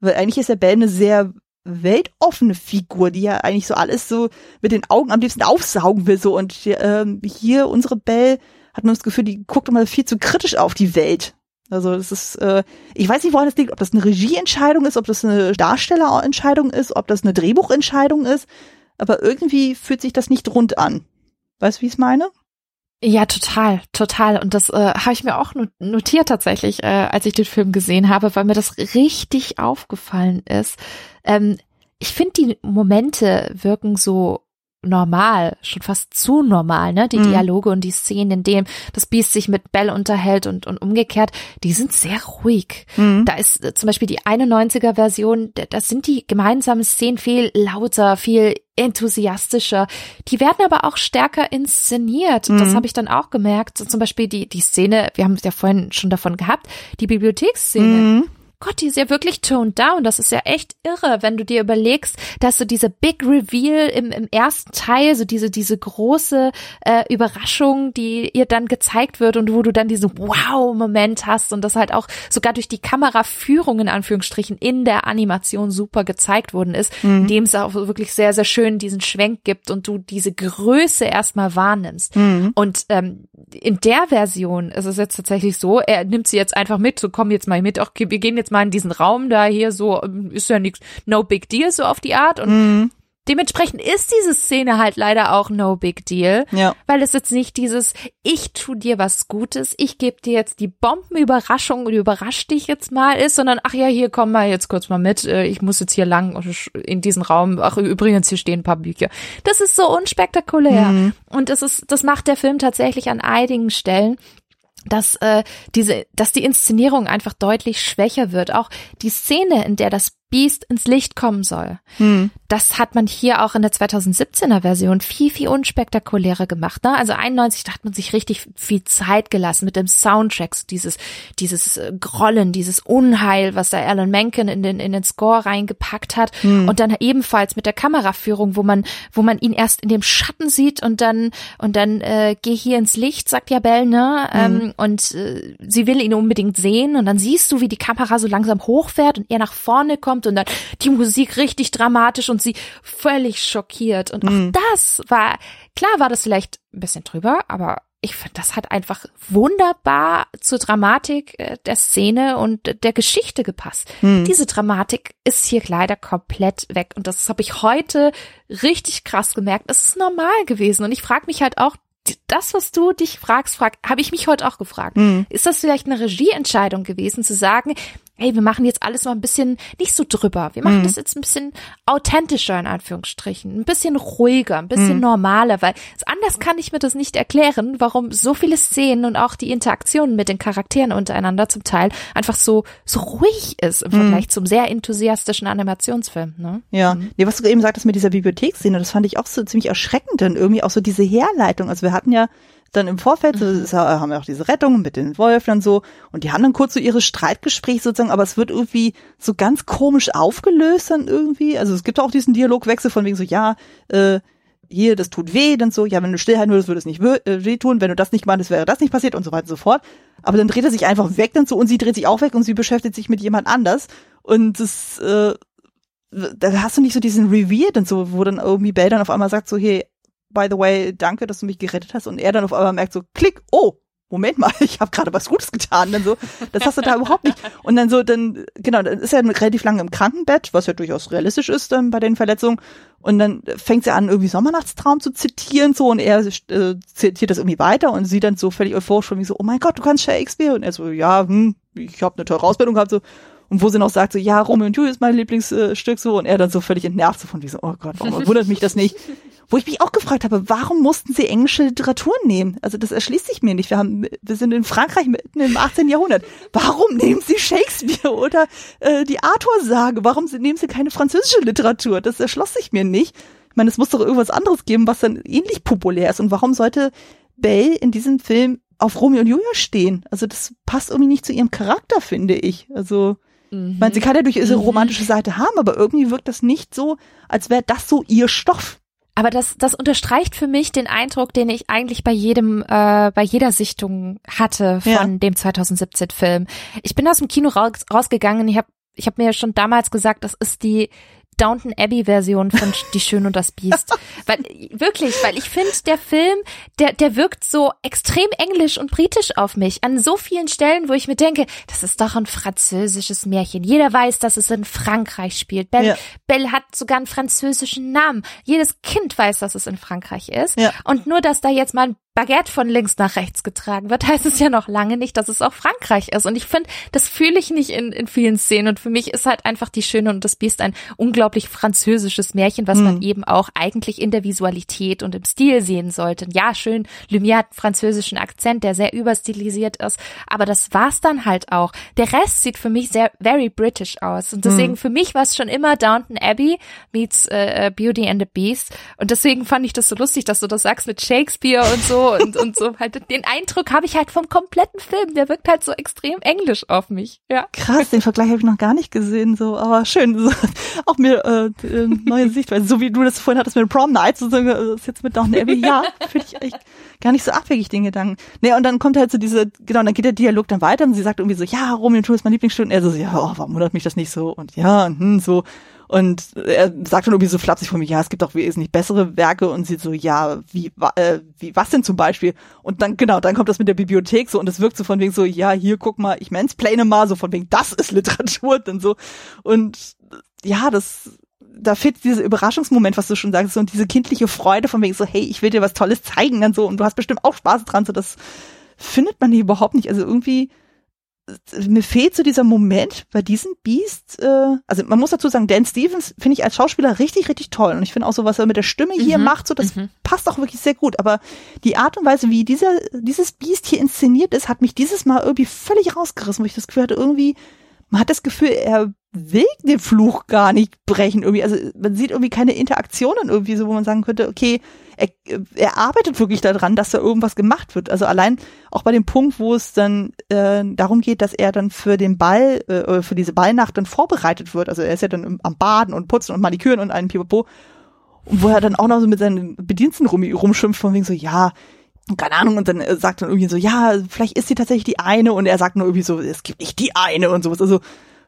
weil eigentlich ist der Bell eine sehr weltoffene Figur, die ja eigentlich so alles so mit den Augen am liebsten aufsaugen will so und ähm, hier unsere Belle hat man das Gefühl, die guckt immer viel zu kritisch auf die Welt also das ist, äh, ich weiß nicht, woran das liegt, ob das eine Regieentscheidung ist, ob das eine Darstellerentscheidung ist, ob das eine Drehbuchentscheidung ist, aber irgendwie fühlt sich das nicht rund an. Weißt du, wie ich es meine? Ja, total, total. Und das äh, habe ich mir auch notiert tatsächlich, äh, als ich den Film gesehen habe, weil mir das richtig aufgefallen ist. Ähm, ich finde, die Momente wirken so normal, schon fast zu normal, ne? Die mhm. Dialoge und die Szenen, in denen das Biest sich mit Bell unterhält und, und umgekehrt, die sind sehr ruhig. Mhm. Da ist äh, zum Beispiel die 91er Version, das sind die gemeinsamen Szenen viel lauter, viel enthusiastischer. Die werden aber auch stärker inszeniert. Mhm. Das habe ich dann auch gemerkt. Zum Beispiel die, die Szene, wir haben es ja vorhin schon davon gehabt, die Bibliotheksszene. Mhm. Gott, die ist ja wirklich toned down. Das ist ja echt irre, wenn du dir überlegst, dass so diese Big Reveal im, im ersten Teil, so diese, diese große äh, Überraschung, die ihr dann gezeigt wird und wo du dann diesen Wow-Moment hast und das halt auch sogar durch die Kameraführung in Anführungsstrichen in der Animation super gezeigt worden ist, mhm. indem es auch wirklich sehr, sehr schön diesen Schwenk gibt und du diese Größe erstmal wahrnimmst. Mhm. Und ähm, in der Version ist es jetzt tatsächlich so, er nimmt sie jetzt einfach mit, so komm jetzt mal mit, okay, wir gehen jetzt jetzt mal in diesen Raum da hier so, ist ja nichts, no big deal so auf die Art und mhm. Dementsprechend ist diese Szene halt leider auch no big deal, ja. weil es jetzt nicht dieses ich tu dir was Gutes, ich gebe dir jetzt die Bombenüberraschung und überrasch dich jetzt mal ist, sondern ach ja, hier komm mal jetzt kurz mal mit, äh, ich muss jetzt hier lang in diesen Raum. Ach übrigens hier stehen ein paar Bücher. Das ist so unspektakulär mhm. und das ist das macht der Film tatsächlich an einigen Stellen dass äh, diese, dass die Inszenierung einfach deutlich schwächer wird. Auch die Szene, in der das Beast ins Licht kommen soll. Hm. Das hat man hier auch in der 2017er Version viel, viel unspektakulärer gemacht. Ne? Also 91, da hat man sich richtig viel Zeit gelassen mit dem Soundtrack, so dieses, dieses äh, Grollen, dieses Unheil, was da Alan Menken in den, in den Score reingepackt hat. Hm. Und dann ebenfalls mit der Kameraführung, wo man, wo man ihn erst in dem Schatten sieht und dann, und dann, äh, geh hier ins Licht, sagt ja Bell, ne? Hm. Ähm, und äh, sie will ihn unbedingt sehen und dann siehst du, wie die Kamera so langsam hochfährt und er nach vorne kommt kommt und dann die Musik richtig dramatisch und sie völlig schockiert. Und auch mhm. das war, klar war das vielleicht ein bisschen drüber, aber ich finde, das hat einfach wunderbar zur Dramatik äh, der Szene und der Geschichte gepasst. Mhm. Diese Dramatik ist hier leider komplett weg und das habe ich heute richtig krass gemerkt. Es ist normal gewesen und ich frage mich halt auch, das, was du dich fragst, frag, habe ich mich heute auch gefragt. Mhm. Ist das vielleicht eine Regieentscheidung gewesen, zu sagen, hey, wir machen jetzt alles mal ein bisschen nicht so drüber. Wir machen mhm. das jetzt ein bisschen authentischer in Anführungsstrichen, ein bisschen ruhiger, ein bisschen mhm. normaler, weil anders kann ich mir das nicht erklären, warum so viele Szenen und auch die Interaktionen mit den Charakteren untereinander zum Teil einfach so so ruhig ist im mhm. Vergleich zum sehr enthusiastischen Animationsfilm. Ne? Ja, mhm. nee, was du eben sagtest mit dieser Bibliotheksszene, das fand ich auch so ziemlich erschreckend, denn irgendwie auch so diese Herleitung. Also wir hatten ja dann im Vorfeld, mhm. so, haben wir auch diese Rettung mit den Wolfen und so, und die haben dann kurz so ihre Streitgespräche sozusagen, aber es wird irgendwie so ganz komisch aufgelöst dann irgendwie. Also es gibt auch diesen Dialogwechsel von wegen so, ja, äh, hier, das tut weh, dann so, ja, wenn du stillhalten würdest, würde es nicht äh, weh tun, wenn du das nicht machst, wäre das nicht passiert und so weiter und so fort. Aber dann dreht er sich einfach weg dann so und sie dreht sich auch weg und sie beschäftigt sich mit jemand anders und das, äh, da hast du nicht so diesen Reveal und so, wo dann irgendwie Bell dann auf einmal sagt so, hey, by the way, danke, dass du mich gerettet hast. Und er dann auf einmal merkt so, klick, oh, Moment mal, ich habe gerade was Gutes getan. Dann so, das hast du da überhaupt nicht. Und dann so, dann, genau, dann ist er relativ lange im Krankenbett, was ja durchaus realistisch ist dann bei den Verletzungen. Und dann fängt sie an, irgendwie Sommernachtstraum zu zitieren, so, und er äh, zitiert das irgendwie weiter und sie dann so völlig euphorisch von wie so, oh mein Gott, du kannst Shakespeare. Und er so, ja, hm, ich habe eine teure Ausbildung gehabt, so. Und wo sie noch sagt, so, ja, Romeo und Julia ist mein Lieblingsstück, so, und er dann so völlig entnervt, so von wie so, oh Gott, warum wundert mich das nicht? Wo ich mich auch gefragt habe, warum mussten sie englische Literatur nehmen? Also das erschließt sich mir nicht. Wir haben, wir sind in Frankreich mitten im 18. Jahrhundert. Warum nehmen sie Shakespeare oder äh, die Arthur-Sage? Warum nehmen sie keine französische Literatur? Das erschloss sich mir nicht. Ich meine, es muss doch irgendwas anderes geben, was dann ähnlich populär ist. Und warum sollte Belle in diesem Film auf Romeo und Julia stehen? Also das passt irgendwie nicht zu ihrem Charakter, finde ich. Also Mhm. Ich meine, sie kann ja durch ihre mhm. romantische Seite haben, aber irgendwie wirkt das nicht so, als wäre das so ihr Stoff. Aber das, das unterstreicht für mich den Eindruck, den ich eigentlich bei jedem, äh, bei jeder Sichtung hatte von ja. dem 2017-Film. Ich bin aus dem Kino raus, rausgegangen. Ich habe ich hab mir schon damals gesagt, das ist die Downton Abbey Version von Die Schön und das Biest. weil wirklich, weil ich finde, der Film, der der wirkt so extrem englisch und britisch auf mich an so vielen Stellen, wo ich mir denke, das ist doch ein französisches Märchen. Jeder weiß, dass es in Frankreich spielt. Belle, ja. Belle hat sogar einen französischen Namen. Jedes Kind weiß, dass es in Frankreich ist. Ja. Und nur, dass da jetzt mal ein Baguette von links nach rechts getragen wird, heißt es ja noch lange nicht, dass es auch Frankreich ist. Und ich finde, das fühle ich nicht in, in vielen Szenen. Und für mich ist halt einfach die Schöne und das Biest ein unglaublich französisches Märchen, was mhm. man eben auch eigentlich in der Visualität und im Stil sehen sollte. Ja, schön, Lumière hat einen französischen Akzent, der sehr überstilisiert ist. Aber das war's dann halt auch. Der Rest sieht für mich sehr very British aus. Und deswegen mhm. für mich war es schon immer Downton Abbey meets äh, Beauty and the Beast. Und deswegen fand ich das so lustig, dass du das sagst mit Shakespeare und so und, und so halt. Den Eindruck habe ich halt vom kompletten Film. Der wirkt halt so extrem englisch auf mich. Ja. Krass, den Vergleich habe ich noch gar nicht gesehen, so, aber schön. So, auch mir äh, neue Sichtweise, so wie du das vorhin hattest mit Prom Night, so, äh, ist jetzt mit Downton Abbey, ja, finde ich echt gar nicht so abwegig, den Gedanken. Nee, und dann kommt halt so diese, genau, dann geht der Dialog dann weiter und sie sagt irgendwie so, ja, Romeo und Julia ist mein Lieblingsstück. Und er so, ja, oh, warum wundert mich das nicht so? Und ja, und hm, so. Und er sagt dann irgendwie so flapsig von mir, ja, es gibt auch wesentlich bessere Werke und sie so, ja, wie, äh, wie, was denn zum Beispiel? Und dann, genau, dann kommt das mit der Bibliothek so und es wirkt so von wegen so, ja, hier, guck mal, ich mansplane mal, so von wegen, das ist Literatur, dann so. Und ja, das, da fehlt dieser Überraschungsmoment, was du schon sagst, so, und diese kindliche Freude von wegen so, hey, ich will dir was Tolles zeigen, dann so, und du hast bestimmt auch Spaß dran, so, das findet man hier überhaupt nicht. Also irgendwie, mir fehlt so dieser Moment bei diesem Beast, äh, also man muss dazu sagen, Dan Stevens finde ich als Schauspieler richtig, richtig toll. Und ich finde auch so, was er mit der Stimme hier mhm, macht, so das mhm. passt auch wirklich sehr gut. Aber die Art und Weise, wie dieser, dieses Beast hier inszeniert ist, hat mich dieses Mal irgendwie völlig rausgerissen, wo ich das Gefühl hatte, irgendwie, man hat das Gefühl, er will den Fluch gar nicht brechen irgendwie. Also man sieht irgendwie keine Interaktionen irgendwie so, wo man sagen könnte, okay, er, er arbeitet wirklich daran, dass da irgendwas gemacht wird. Also allein auch bei dem Punkt, wo es dann äh, darum geht, dass er dann für den Ball, äh, für diese Ballnacht dann vorbereitet wird. Also er ist ja dann am Baden und Putzen und Maniküren und einen Pipapo. Und wo er dann auch noch so mit seinen Bediensten rum, rumschimpft, von wegen so, ja, keine Ahnung, und dann äh, sagt dann irgendwie so, ja, vielleicht ist sie tatsächlich die eine, und er sagt nur irgendwie so, es gibt nicht die eine und sowas. Also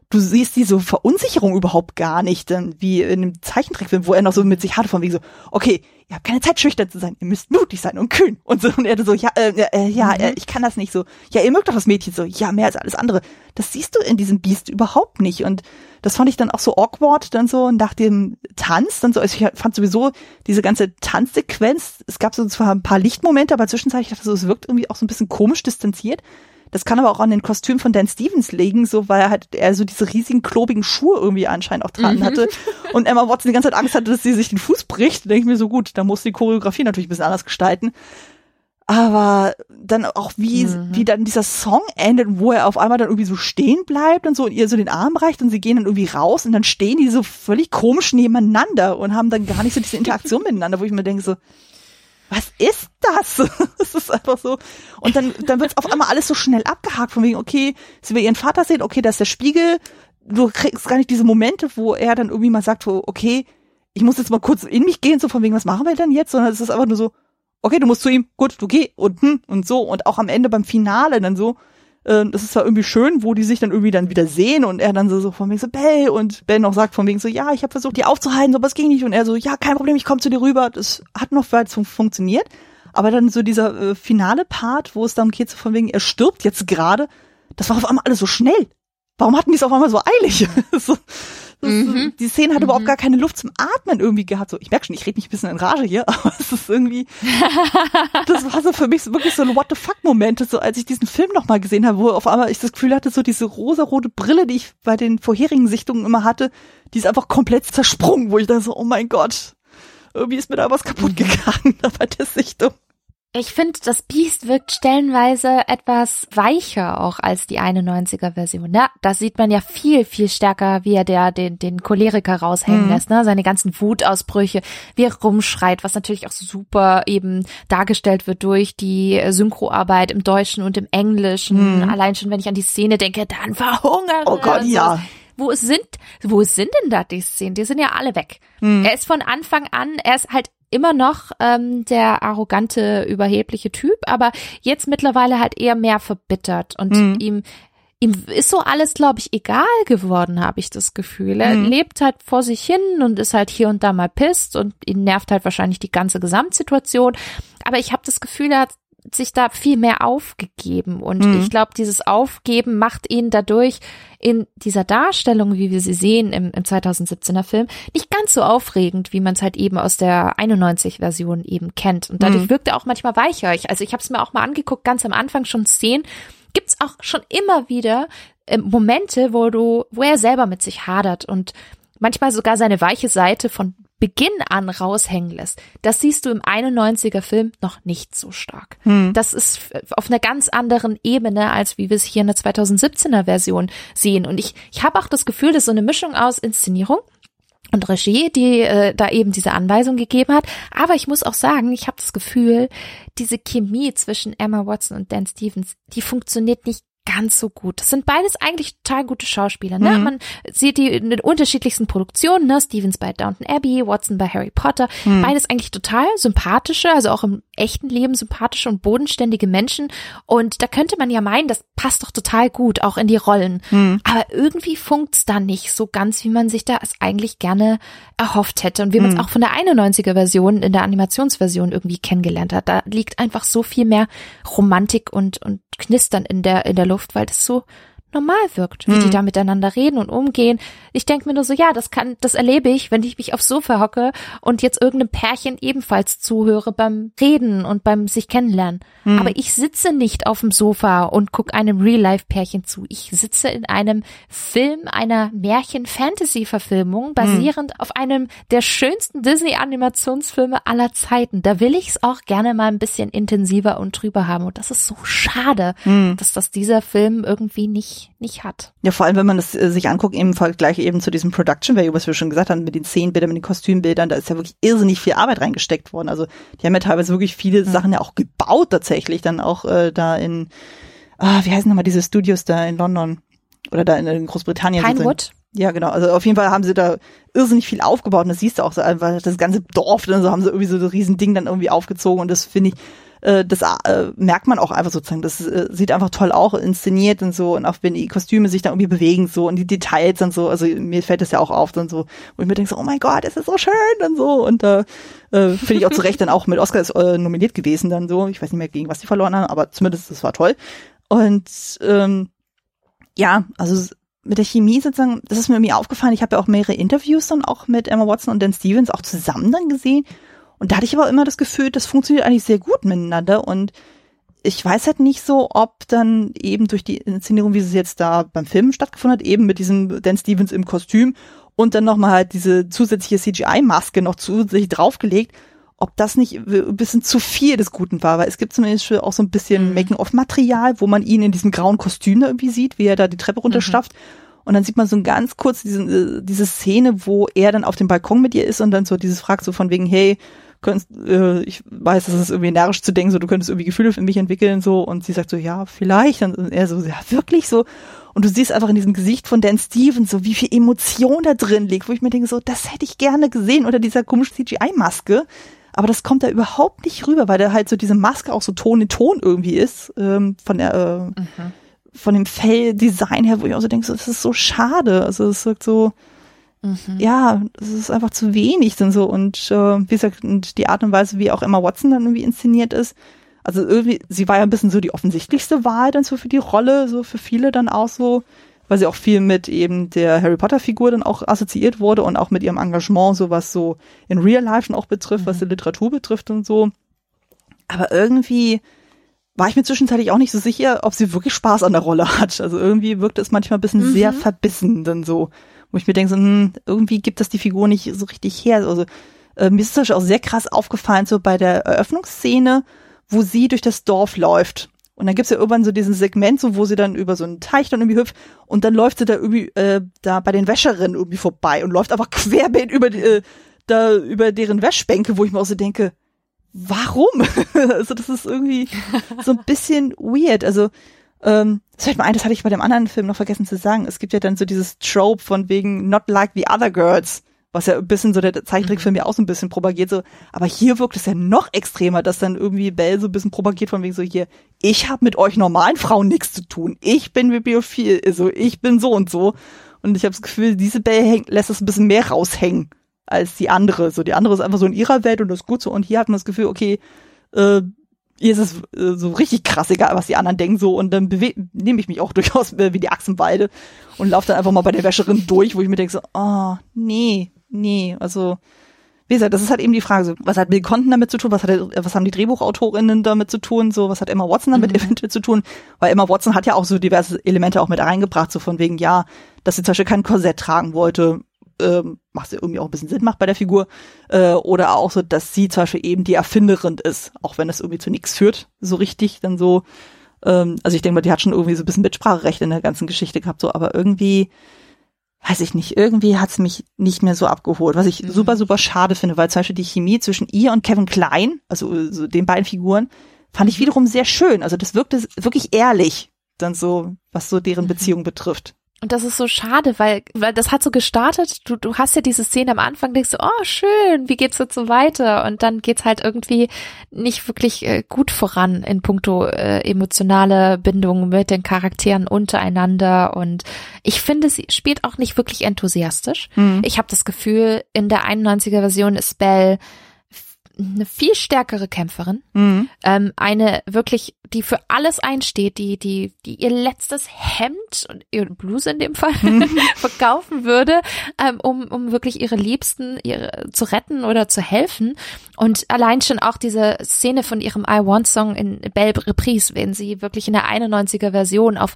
du siehst diese Verunsicherung überhaupt gar nicht, denn wie in dem Zeichentrickfilm, wo er noch so mit sich hatte, von wegen so, okay, ihr habt keine Zeit, schüchtern zu sein, ihr müsst mutig sein und kühn. Und so, und er so, ja, äh, äh, ja, mhm. äh, ich kann das nicht so. Ja, ihr mögt doch das Mädchen so, ja, mehr als alles andere. Das siehst du in diesem Biest überhaupt nicht. Und das fand ich dann auch so awkward, dann so nach dem Tanz, dann so, also ich fand sowieso diese ganze Tanzsequenz, es gab so zwar ein paar Lichtmomente, aber zwischenzeitlich dachte ich so, es wirkt irgendwie auch so ein bisschen komisch distanziert. Das kann aber auch an den Kostüm von Dan Stevens liegen, so weil er halt er so diese riesigen klobigen Schuhe irgendwie anscheinend auch dran mhm. hatte und Emma Watson die ganze Zeit Angst hatte, dass sie sich den Fuß bricht. Denke ich mir so gut, da muss die Choreografie natürlich ein bisschen anders gestalten. Aber dann auch wie mhm. wie dann dieser Song endet, wo er auf einmal dann irgendwie so stehen bleibt und so und ihr so den Arm reicht und sie gehen dann irgendwie raus und dann stehen die so völlig komisch nebeneinander und haben dann gar nicht so diese Interaktion miteinander, wo ich mir denke so was ist das? Es ist einfach so. Und dann, dann wird auf einmal alles so schnell abgehakt, von wegen, okay, sie will ihren Vater sehen, okay, da ist der Spiegel. Du kriegst gar nicht diese Momente, wo er dann irgendwie mal sagt, okay, ich muss jetzt mal kurz in mich gehen, so von wegen, was machen wir denn jetzt? Sondern es ist einfach nur so, okay, du musst zu ihm, gut, du geh und hm, und so. Und auch am Ende beim Finale dann so, äh, das ist zwar irgendwie schön, wo die sich dann irgendwie dann wieder sehen und er dann so, so von wegen so, Bell und Ben auch sagt von wegen so, ja, ich habe versucht, die aufzuhalten, aber es ging nicht und er so, ja, kein Problem, ich komme zu dir rüber. Das hat noch weit funktioniert. Aber dann so dieser äh, finale Part, wo es dann geht, so von wegen, er stirbt jetzt gerade, das war auf einmal alles so schnell. Warum hatten die es auf einmal so eilig? so, mhm. Die Szene hat mhm. überhaupt gar keine Luft zum Atmen irgendwie gehabt. So, ich merke schon, ich rede mich ein bisschen in Rage hier, aber es ist irgendwie, das war so für mich so wirklich so ein What the fuck Moment, so als ich diesen Film nochmal gesehen habe, wo auf einmal ich das Gefühl hatte, so diese rosarote Brille, die ich bei den vorherigen Sichtungen immer hatte, die ist einfach komplett zersprungen, wo ich da so, oh mein Gott, irgendwie ist mir da was kaputt mhm. gegangen bei der Sichtung. Ich finde, das Biest wirkt stellenweise etwas weicher auch als die 91er Version. Ja, da sieht man ja viel, viel stärker, wie er der, den, den Choleriker raushängen mhm. lässt, ne? Seine ganzen Wutausbrüche, wie er rumschreit, was natürlich auch super eben dargestellt wird durch die Synchroarbeit im Deutschen und im Englischen. Mhm. Allein schon, wenn ich an die Szene denke, dann verhungern. Oh Gott, ja wo sind, wo sind denn da die Szenen? Die sind ja alle weg. Mhm. Er ist von Anfang an, er ist halt immer noch ähm, der arrogante, überhebliche Typ, aber jetzt mittlerweile halt eher mehr verbittert und mhm. ihm ihm ist so alles, glaube ich, egal geworden, habe ich das Gefühl. Er mhm. lebt halt vor sich hin und ist halt hier und da mal pisst und ihn nervt halt wahrscheinlich die ganze Gesamtsituation. Aber ich habe das Gefühl, er hat sich da viel mehr aufgegeben. Und mhm. ich glaube, dieses Aufgeben macht ihn dadurch in dieser Darstellung, wie wir sie sehen im, im 2017er Film, nicht ganz so aufregend, wie man es halt eben aus der 91-Version eben kennt. Und dadurch mhm. wirkt er auch manchmal weicher. Ich, also ich habe es mir auch mal angeguckt, ganz am Anfang schon Szenen, gibt's auch schon immer wieder äh, Momente, wo du, wo er selber mit sich hadert und manchmal sogar seine weiche Seite von Beginn an raushängen lässt, das siehst du im 91er Film noch nicht so stark. Hm. Das ist auf einer ganz anderen Ebene, als wie wir es hier in der 2017er Version sehen. Und ich, ich habe auch das Gefühl, dass so eine Mischung aus Inszenierung und Regie, die äh, da eben diese Anweisung gegeben hat. Aber ich muss auch sagen, ich habe das Gefühl, diese Chemie zwischen Emma Watson und Dan Stevens, die funktioniert nicht ganz so gut. Das sind beides eigentlich total gute Schauspieler. Ne? Mhm. Man sieht die in den unterschiedlichsten Produktionen, ne? Stevens bei Downton Abbey, Watson bei Harry Potter. Mhm. Beides eigentlich total sympathische, also auch im echten Leben sympathische und bodenständige Menschen. Und da könnte man ja meinen, das passt doch total gut auch in die Rollen. Mhm. Aber irgendwie funkt's dann nicht so ganz, wie man sich da es eigentlich gerne erhofft hätte und wie man es mhm. auch von der 91er Version in der Animationsversion irgendwie kennengelernt hat. Da liegt einfach so viel mehr Romantik und, und Knistern in der, in der Luft, weil das so normal wirkt, wie mhm. die da miteinander reden und umgehen. Ich denke mir nur so, ja, das kann, das erlebe ich, wenn ich mich aufs Sofa hocke und jetzt irgendeinem Pärchen ebenfalls zuhöre beim Reden und beim sich kennenlernen. Mhm. Aber ich sitze nicht auf dem Sofa und gucke einem Real-Life-Pärchen zu. Ich sitze in einem Film einer Märchen-Fantasy-Verfilmung, basierend mhm. auf einem der schönsten Disney-Animationsfilme aller Zeiten. Da will ich es auch gerne mal ein bisschen intensiver und drüber haben. Und das ist so schade, mhm. dass das dieser Film irgendwie nicht nicht, hat. Ja, vor allem, wenn man das äh, sich anguckt, im Vergleich eben zu diesem Production Value, was wir schon gesagt haben, mit den Szenenbildern, mit den Kostümbildern, da ist ja wirklich irrsinnig viel Arbeit reingesteckt worden. Also die haben ja teilweise wirklich viele mhm. Sachen ja auch gebaut tatsächlich, dann auch äh, da in, ah, wie heißen nochmal diese Studios da in London oder da in, in Großbritannien. Pinewood? Ja, genau. Also auf jeden Fall haben sie da irrsinnig viel aufgebaut und das siehst du auch so einfach das ganze Dorf, dann so haben sie irgendwie so ein riesen Ding dann irgendwie aufgezogen und das finde ich äh, das äh, merkt man auch einfach sozusagen. Das äh, sieht einfach toll auch inszeniert und so und auch wenn die Kostüme sich da irgendwie bewegen so und die Details und so. Also mir fällt das ja auch auf dann so, wo ich mir denke so, oh mein Gott, es ist so schön und so und da äh, finde ich auch zu Recht dann auch mit Oscar ist, äh, nominiert gewesen dann so. Ich weiß nicht mehr gegen was die verloren haben, aber zumindest das war toll. Und ähm, ja, also mit der Chemie sozusagen, das ist mir irgendwie aufgefallen. Ich habe ja auch mehrere Interviews dann auch mit Emma Watson und Dan Stevens auch zusammen dann gesehen. Und da hatte ich aber immer das Gefühl, das funktioniert eigentlich sehr gut miteinander und ich weiß halt nicht so, ob dann eben durch die Inszenierung, wie es jetzt da beim Film stattgefunden hat, eben mit diesem Dan Stevens im Kostüm und dann nochmal halt diese zusätzliche CGI-Maske noch zusätzlich draufgelegt, ob das nicht ein bisschen zu viel des Guten war, weil es gibt zumindest auch so ein bisschen mhm. Making-of-Material, wo man ihn in diesem grauen Kostüm da irgendwie sieht, wie er da die Treppe runterstafft. Mhm. Und dann sieht man so ganz kurz diese, äh, diese Szene, wo er dann auf dem Balkon mit ihr ist und dann so dieses fragt so von wegen, hey, könntest, äh, ich weiß, das ist irgendwie närrisch zu denken, so du könntest irgendwie Gefühle für mich entwickeln, so und sie sagt so, ja, vielleicht. Und er so, ja, wirklich so. Und du siehst einfach in diesem Gesicht von Dan Stevens so, wie viel Emotion da drin liegt, wo ich mir denke, so, das hätte ich gerne gesehen unter dieser komischen CGI-Maske. Aber das kommt da überhaupt nicht rüber, weil da halt so diese Maske auch so Ton in Ton irgendwie ist, ähm, von der, äh, mhm. von dem Felldesign her, wo ich auch so denke, so, das ist so schade. Also es wirkt so, mhm. ja, es ist einfach zu wenig sind so und äh, wie gesagt, und die Art und Weise, wie auch Emma Watson dann irgendwie inszeniert ist, also irgendwie, sie war ja ein bisschen so die offensichtlichste Wahl dann so für die Rolle, so für viele dann auch so, weil sie auch viel mit eben der Harry Potter Figur dann auch assoziiert wurde und auch mit ihrem Engagement, so was so in Real Life schon auch betrifft, mhm. was die Literatur betrifft und so. Aber irgendwie war ich mir zwischenzeitlich auch nicht so sicher, ob sie wirklich Spaß an der Rolle hat. Also irgendwie wirkt es manchmal ein bisschen mhm. sehr verbissen dann so, wo ich mir denke, so, hm, irgendwie gibt das die Figur nicht so richtig her. Also äh, mir ist das auch sehr krass aufgefallen, so bei der Eröffnungsszene, wo sie durch das Dorf läuft. Und dann gibt's ja irgendwann so diesen Segment, so wo sie dann über so einen Teich dann irgendwie hüpft und dann läuft sie da irgendwie äh, da bei den Wäscherinnen irgendwie vorbei und läuft einfach querbeet über die, äh, da über deren Wäschbänke, wo ich mir auch so denke, warum? also das ist irgendwie so ein bisschen weird. Also ähm, das, ich mal das hatte ich bei dem anderen Film noch vergessen zu sagen. Es gibt ja dann so dieses Trope von wegen not like the other girls was ja ein bisschen so der Zeichentrickfilm ja auch so ein bisschen propagiert, so, aber hier wirkt es ja noch extremer, dass dann irgendwie Bell so ein bisschen propagiert von wegen so hier, ich habe mit euch normalen Frauen nichts zu tun, ich bin bibliophil, also ich bin so und so. Und ich habe das Gefühl, diese Bell häng, lässt es ein bisschen mehr raushängen als die andere, so die andere ist einfach so in ihrer Welt und das ist gut so. Und hier hat man das Gefühl, okay, äh, ihr ist es äh, so richtig krass egal, was die anderen denken so und dann nehme ich mich auch durchaus wie die Achsenweide und laufe dann einfach mal bei der Wäscherin durch, wo ich mir denke so, oh, nee, nee, also wie gesagt, das ist halt eben die Frage, so, was hat Bill Conten damit zu tun, was, hat, was haben die Drehbuchautorinnen damit zu tun, so, was hat Emma Watson damit mhm. eventuell zu tun, weil Emma Watson hat ja auch so diverse Elemente auch mit reingebracht, so von wegen, ja, dass sie zum Beispiel kein Korsett tragen wollte, ähm, was irgendwie auch ein bisschen Sinn macht bei der Figur, äh, oder auch so, dass sie zum Beispiel eben die Erfinderin ist, auch wenn das irgendwie zu nichts führt, so richtig, dann so, ähm, also ich denke mal, die hat schon irgendwie so ein bisschen Mitspracherecht in der ganzen Geschichte gehabt, so, aber irgendwie, weiß ich nicht, irgendwie hat's mich nicht mehr so abgeholt, was ich mhm. super, super schade finde, weil zum Beispiel die Chemie zwischen ihr und Kevin Klein, also so den beiden Figuren, fand ich mhm. wiederum sehr schön. Also das wirkte wirklich ehrlich, dann so, was so deren mhm. Beziehung betrifft. Und das ist so schade, weil, weil das hat so gestartet. Du, du hast ja diese Szene am Anfang, denkst du, oh schön, wie geht's jetzt so weiter? Und dann geht's halt irgendwie nicht wirklich äh, gut voran in puncto äh, emotionale Bindung mit den Charakteren untereinander. Und ich finde, sie spielt auch nicht wirklich enthusiastisch. Mhm. Ich habe das Gefühl, in der 91er Version ist Belle eine viel stärkere Kämpferin, mhm. ähm, eine wirklich, die für alles einsteht, die, die, die ihr letztes Hemd und ihre Bluse in dem Fall verkaufen würde, ähm, um, um wirklich ihre Liebsten ihre, zu retten oder zu helfen. Und allein schon auch diese Szene von ihrem I Want Song in Belle Reprise, wenn sie wirklich in der 91er Version auf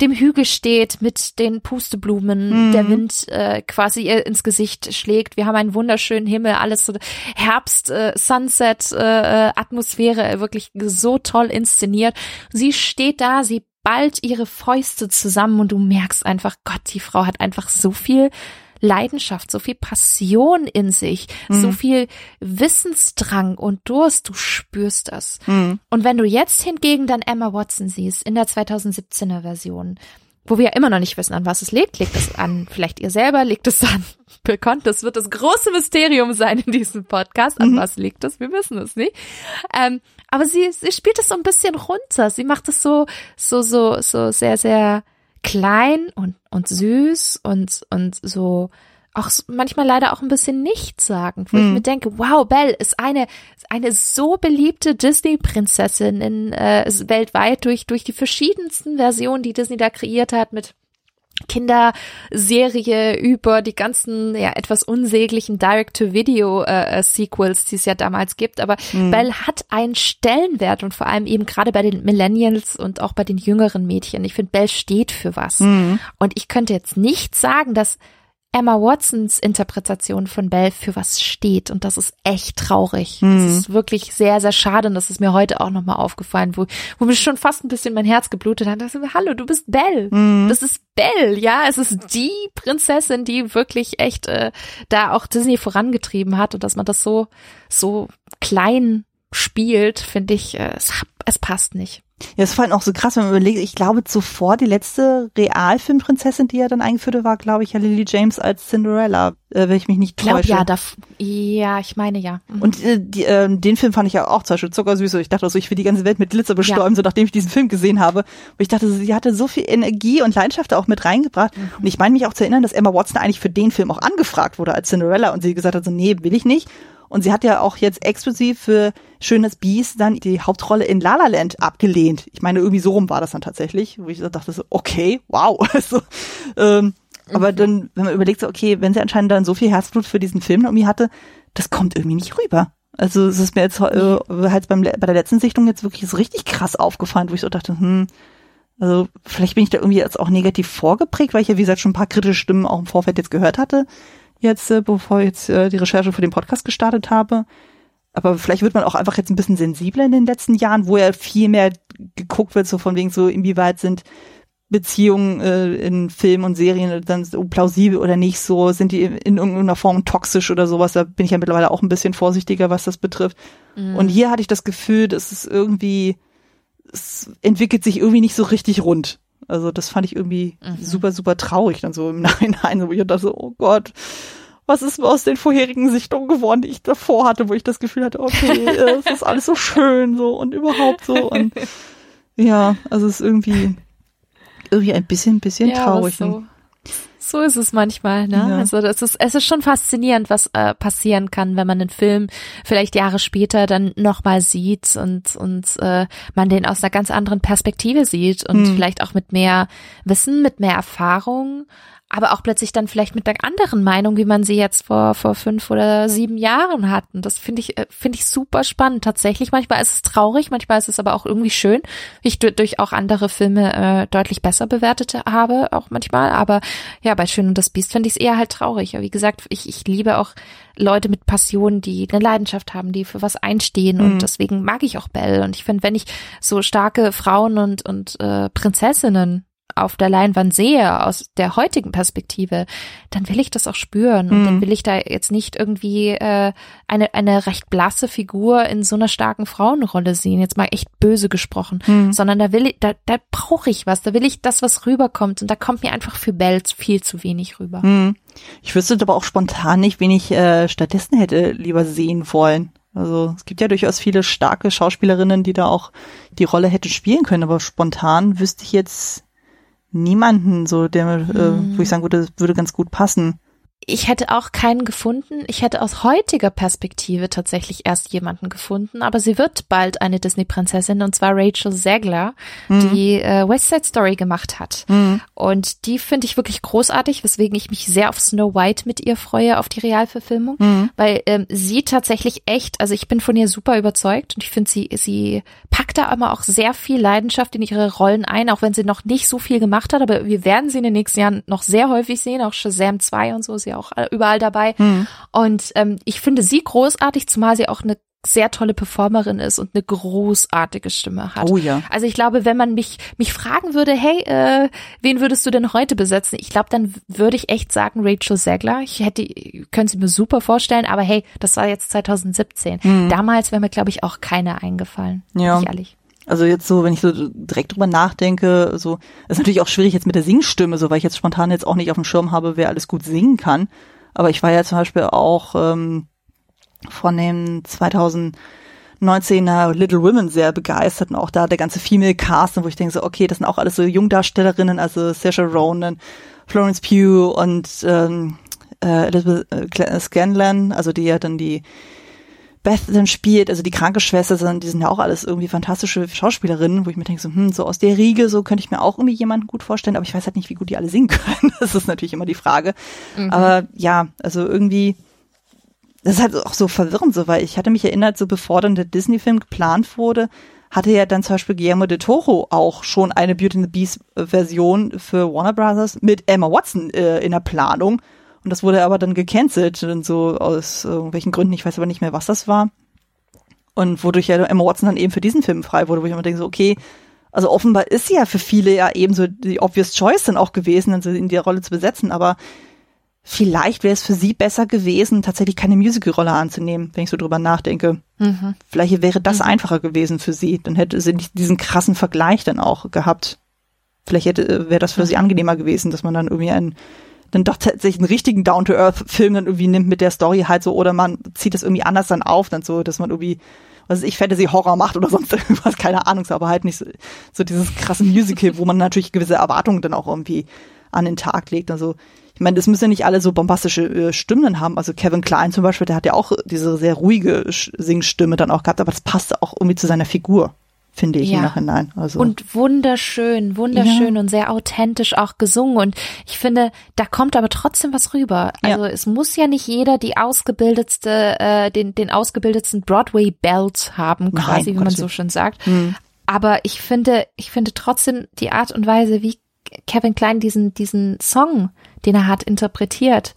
dem Hügel steht mit den Pusteblumen, mhm. der Wind äh, quasi ihr ins Gesicht schlägt. Wir haben einen wunderschönen Himmel, alles so Herbst, äh, Sunset-Atmosphäre, äh, wirklich so toll inszeniert. Sie steht da, sie ballt ihre Fäuste zusammen und du merkst einfach, Gott, die Frau hat einfach so viel Leidenschaft, so viel Passion in sich, mhm. so viel Wissensdrang und Durst, du spürst das. Mhm. Und wenn du jetzt hingegen dann Emma Watson siehst in der 2017er Version, wo wir ja immer noch nicht wissen, an was es liegt. Liegt es an vielleicht ihr selber? Liegt es an Bill Das wird das große Mysterium sein in diesem Podcast. An mhm. was liegt es? Wir wissen es nicht. Ähm, aber sie, sie spielt es so ein bisschen runter. Sie macht es so, so, so, so sehr, sehr klein und, und süß und, und so, auch manchmal leider auch ein bisschen nichtssagend, wo hm. ich mhm. mir denke, wow, Belle ist eine eine so beliebte Disney-Prinzessin in äh, weltweit durch durch die verschiedensten Versionen, die Disney da kreiert hat mit Kinderserie über die ganzen ja etwas unsäglichen Direct-to-Video-Sequels, äh, die es ja damals gibt. Aber mhm. Belle hat einen Stellenwert und vor allem eben gerade bei den Millennials und auch bei den jüngeren Mädchen. Ich finde, Belle steht für was. Mhm. Und ich könnte jetzt nicht sagen, dass Emma Watsons Interpretation von Belle für was steht und das ist echt traurig. Mhm. Das ist wirklich sehr, sehr schade und das ist mir heute auch nochmal aufgefallen, wo, wo mir schon fast ein bisschen mein Herz geblutet hat. Da dachte ich, hallo, du bist Belle. Mhm. Das ist Belle, ja, es ist die Prinzessin, die wirklich echt äh, da auch Disney vorangetrieben hat und dass man das so, so klein spielt, finde ich, äh, es, es passt nicht. Ja, ist vor allem auch so krass, wenn man überlegt, ich glaube zuvor die letzte Realfilmprinzessin, die er dann eingeführt war, glaube ich, ja Lily James als Cinderella, äh, wenn ich mich nicht täusche. Glaub, ja, da, ja, ich meine ja. Mhm. Und äh, die, äh, den Film fand ich ja auch zum Beispiel zuckersüß. Ich dachte so, ich will die ganze Welt mit Glitzer bestäuben, ja. so nachdem ich diesen Film gesehen habe. Und ich dachte, sie hatte so viel Energie und Leidenschaft auch mit reingebracht. Mhm. Und ich meine mich auch zu erinnern, dass Emma Watson eigentlich für den Film auch angefragt wurde als Cinderella und sie gesagt hat so, nee, will ich nicht. Und sie hat ja auch jetzt exklusiv für Schönes Biest dann die Hauptrolle in La La Land abgelehnt. Ich meine, irgendwie so rum war das dann tatsächlich, wo ich dachte so, okay, wow. Also, ähm, mhm. Aber dann, wenn man überlegt, so, okay, wenn sie anscheinend dann so viel Herzblut für diesen Film irgendwie hatte, das kommt irgendwie nicht rüber. Also es ist mir jetzt äh, halt beim, bei der letzten Sichtung jetzt wirklich so richtig krass aufgefallen, wo ich so dachte, hm, also vielleicht bin ich da irgendwie jetzt auch negativ vorgeprägt, weil ich ja wie gesagt schon ein paar kritische Stimmen auch im Vorfeld jetzt gehört hatte jetzt, äh, bevor ich jetzt äh, die Recherche für den Podcast gestartet habe. Aber vielleicht wird man auch einfach jetzt ein bisschen sensibler in den letzten Jahren, wo ja viel mehr geguckt wird, so von wegen so, inwieweit sind Beziehungen äh, in Filmen und Serien dann so plausibel oder nicht so, sind die in irgendeiner Form toxisch oder sowas. Da bin ich ja mittlerweile auch ein bisschen vorsichtiger, was das betrifft. Mhm. Und hier hatte ich das Gefühl, dass es irgendwie, es entwickelt sich irgendwie nicht so richtig rund. Also das fand ich irgendwie mhm. super, super traurig dann so im Nachhinein, wo ich dachte so, oh Gott, was ist aus den vorherigen Sichtungen geworden, die ich davor hatte, wo ich das Gefühl hatte, okay, es ist alles so schön so und überhaupt so und ja, also es ist irgendwie irgendwie ein bisschen, bisschen ja, traurig. So. So ist es manchmal, ne? Ja. Also das ist, es ist schon faszinierend, was äh, passieren kann, wenn man einen Film vielleicht Jahre später dann nochmal sieht und und äh, man den aus einer ganz anderen Perspektive sieht und hm. vielleicht auch mit mehr Wissen, mit mehr Erfahrung aber auch plötzlich dann vielleicht mit einer anderen Meinung, wie man sie jetzt vor, vor fünf oder sieben Jahren hatten. Das finde ich, äh, finde ich super spannend. Tatsächlich, manchmal ist es traurig, manchmal ist es aber auch irgendwie schön. Ich durch auch andere Filme äh, deutlich besser bewertet habe, auch manchmal. Aber ja, bei Schön und das Biest finde ich es eher halt traurig. Aber wie gesagt, ich, ich liebe auch Leute mit Passion, die eine Leidenschaft haben, die für was einstehen. Mhm. Und deswegen mag ich auch Belle. Und ich finde, wenn ich so starke Frauen und, und äh, Prinzessinnen auf der Leinwand sehe, aus der heutigen Perspektive, dann will ich das auch spüren. Und mhm. dann will ich da jetzt nicht irgendwie äh, eine, eine recht blasse Figur in so einer starken Frauenrolle sehen, jetzt mal echt böse gesprochen, mhm. sondern da will ich, da, da brauche ich was, da will ich das, was rüberkommt. Und da kommt mir einfach für Bells viel zu wenig rüber. Mhm. Ich wüsste aber auch spontan nicht, wen ich äh, stattdessen hätte lieber sehen wollen. Also es gibt ja durchaus viele starke Schauspielerinnen, die da auch die Rolle hätte spielen können, aber spontan wüsste ich jetzt niemanden so, der, äh, wo ich sagen würde, das würde ganz gut passen ich hätte auch keinen gefunden. Ich hätte aus heutiger Perspektive tatsächlich erst jemanden gefunden, aber sie wird bald eine Disney-Prinzessin und zwar Rachel Zegler, mhm. die äh, West Side Story gemacht hat. Mhm. Und die finde ich wirklich großartig, weswegen ich mich sehr auf Snow White mit ihr freue, auf die Realverfilmung, mhm. weil ähm, sie tatsächlich echt, also ich bin von ihr super überzeugt und ich finde sie, sie packt da immer auch sehr viel Leidenschaft in ihre Rollen ein, auch wenn sie noch nicht so viel gemacht hat, aber wir werden sie in den nächsten Jahren noch sehr häufig sehen, auch Shazam 2 und so, auch äh, überall dabei. Mhm. Und ähm, ich finde sie großartig, zumal sie auch eine sehr tolle Performerin ist und eine großartige Stimme hat. Oh ja. Also ich glaube, wenn man mich mich fragen würde, hey, äh, wen würdest du denn heute besetzen? Ich glaube, dann würde ich echt sagen Rachel Zegler. Ich hätte, können Sie mir super vorstellen, aber hey, das war jetzt 2017. Mhm. Damals wäre mir, glaube ich, auch keine eingefallen. Ja. Ehrlich. Also jetzt so, wenn ich so direkt drüber nachdenke, so, ist natürlich auch schwierig jetzt mit der Singstimme, so, weil ich jetzt spontan jetzt auch nicht auf dem Schirm habe, wer alles gut singen kann. Aber ich war ja zum Beispiel auch ähm, von dem 2019er Little Women sehr begeistert und auch da der ganze Female Cast, wo ich denke so, okay, das sind auch alles so Jungdarstellerinnen, also Saoirse Ronan, Florence Pugh und ähm, äh, Elizabeth äh, Scanlan, also die ja dann die Beth dann spielt, also die Krankenschwester, sondern die sind ja auch alles irgendwie fantastische Schauspielerinnen, wo ich mir denke, so, hm, so aus der Riege, so könnte ich mir auch irgendwie jemanden gut vorstellen, aber ich weiß halt nicht, wie gut die alle singen können. Das ist natürlich immer die Frage. Mhm. Aber ja, also irgendwie, das ist halt auch so verwirrend so, weil ich hatte mich erinnert, so bevor dann der Disney-Film geplant wurde, hatte ja dann zum Beispiel Guillermo de Toro auch schon eine Beauty and the Beast Version für Warner Brothers mit Emma Watson äh, in der Planung. Und das wurde aber dann gecancelt, und so aus irgendwelchen Gründen, ich weiß aber nicht mehr, was das war. Und wodurch ja Emma Watson dann eben für diesen Film frei wurde, wo ich immer denke, so, okay, also offenbar ist sie ja für viele ja eben so die obvious choice dann auch gewesen, also in die Rolle zu besetzen, aber vielleicht wäre es für sie besser gewesen, tatsächlich keine Musical-Rolle anzunehmen, wenn ich so drüber nachdenke. Mhm. Vielleicht wäre das mhm. einfacher gewesen für sie. Dann hätte sie nicht diesen krassen Vergleich dann auch gehabt. Vielleicht hätte, äh, wäre das für mhm. sie angenehmer gewesen, dass man dann irgendwie einen, dann doch tatsächlich einen richtigen Down-to-Earth-Film dann irgendwie nimmt mit der Story halt so, oder man zieht das irgendwie anders dann auf, dann so, dass man irgendwie, was weiß ich, Fantasy-Horror macht oder sonst irgendwas, keine Ahnung, aber halt nicht so, so dieses krasse Musical, wo man natürlich gewisse Erwartungen dann auch irgendwie an den Tag legt. Also ich meine, das müssen ja nicht alle so bombastische äh, Stimmen haben. Also Kevin Klein zum Beispiel, der hat ja auch diese sehr ruhige Singstimme dann auch gehabt, aber das passte auch irgendwie zu seiner Figur finde ich ja. im Nachhinein. Also. Und wunderschön, wunderschön ja. und sehr authentisch auch gesungen. Und ich finde, da kommt aber trotzdem was rüber. Also ja. es muss ja nicht jeder die ausgebildetste, äh, den, den ausgebildetsten Broadway-Belt haben, quasi, Nein, wie man so schön sagt. Mhm. Aber ich finde, ich finde trotzdem die Art und Weise, wie Kevin Klein diesen, diesen Song, den er hat, interpretiert,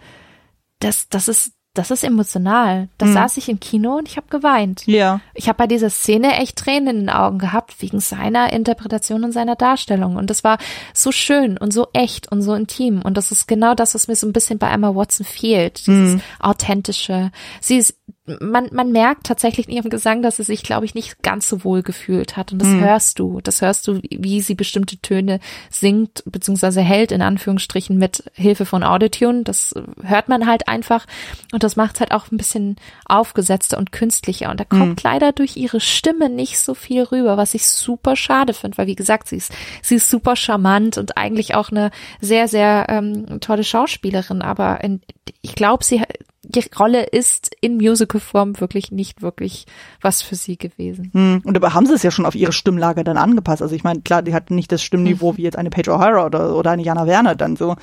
das, das ist, das ist emotional. Da mhm. saß ich im Kino und ich habe geweint. Ja. Ich habe bei dieser Szene echt Tränen in den Augen gehabt wegen seiner Interpretation und seiner Darstellung. Und das war so schön und so echt und so intim. Und das ist genau das, was mir so ein bisschen bei Emma Watson fehlt. Dieses mhm. authentische. Sie ist man, man merkt tatsächlich in ihrem Gesang, dass sie sich, glaube ich, nicht ganz so wohl gefühlt hat. Und das mhm. hörst du. Das hörst du, wie sie bestimmte Töne singt, beziehungsweise hält, in Anführungsstrichen, mit Hilfe von Autotune. Das hört man halt einfach. Und das macht es halt auch ein bisschen aufgesetzter und künstlicher. Und da kommt mhm. leider durch ihre Stimme nicht so viel rüber, was ich super schade finde, weil wie gesagt, sie ist, sie ist super charmant und eigentlich auch eine sehr, sehr ähm, tolle Schauspielerin. Aber in, ich glaube, sie die Rolle ist in Musical-Form wirklich nicht wirklich was für sie gewesen. Hm. Und aber haben sie es ja schon auf ihre Stimmlage dann angepasst. Also ich meine, klar, die hatten nicht das Stimmniveau mhm. wie jetzt eine Paige O'Hara oder, oder eine Jana Werner dann so.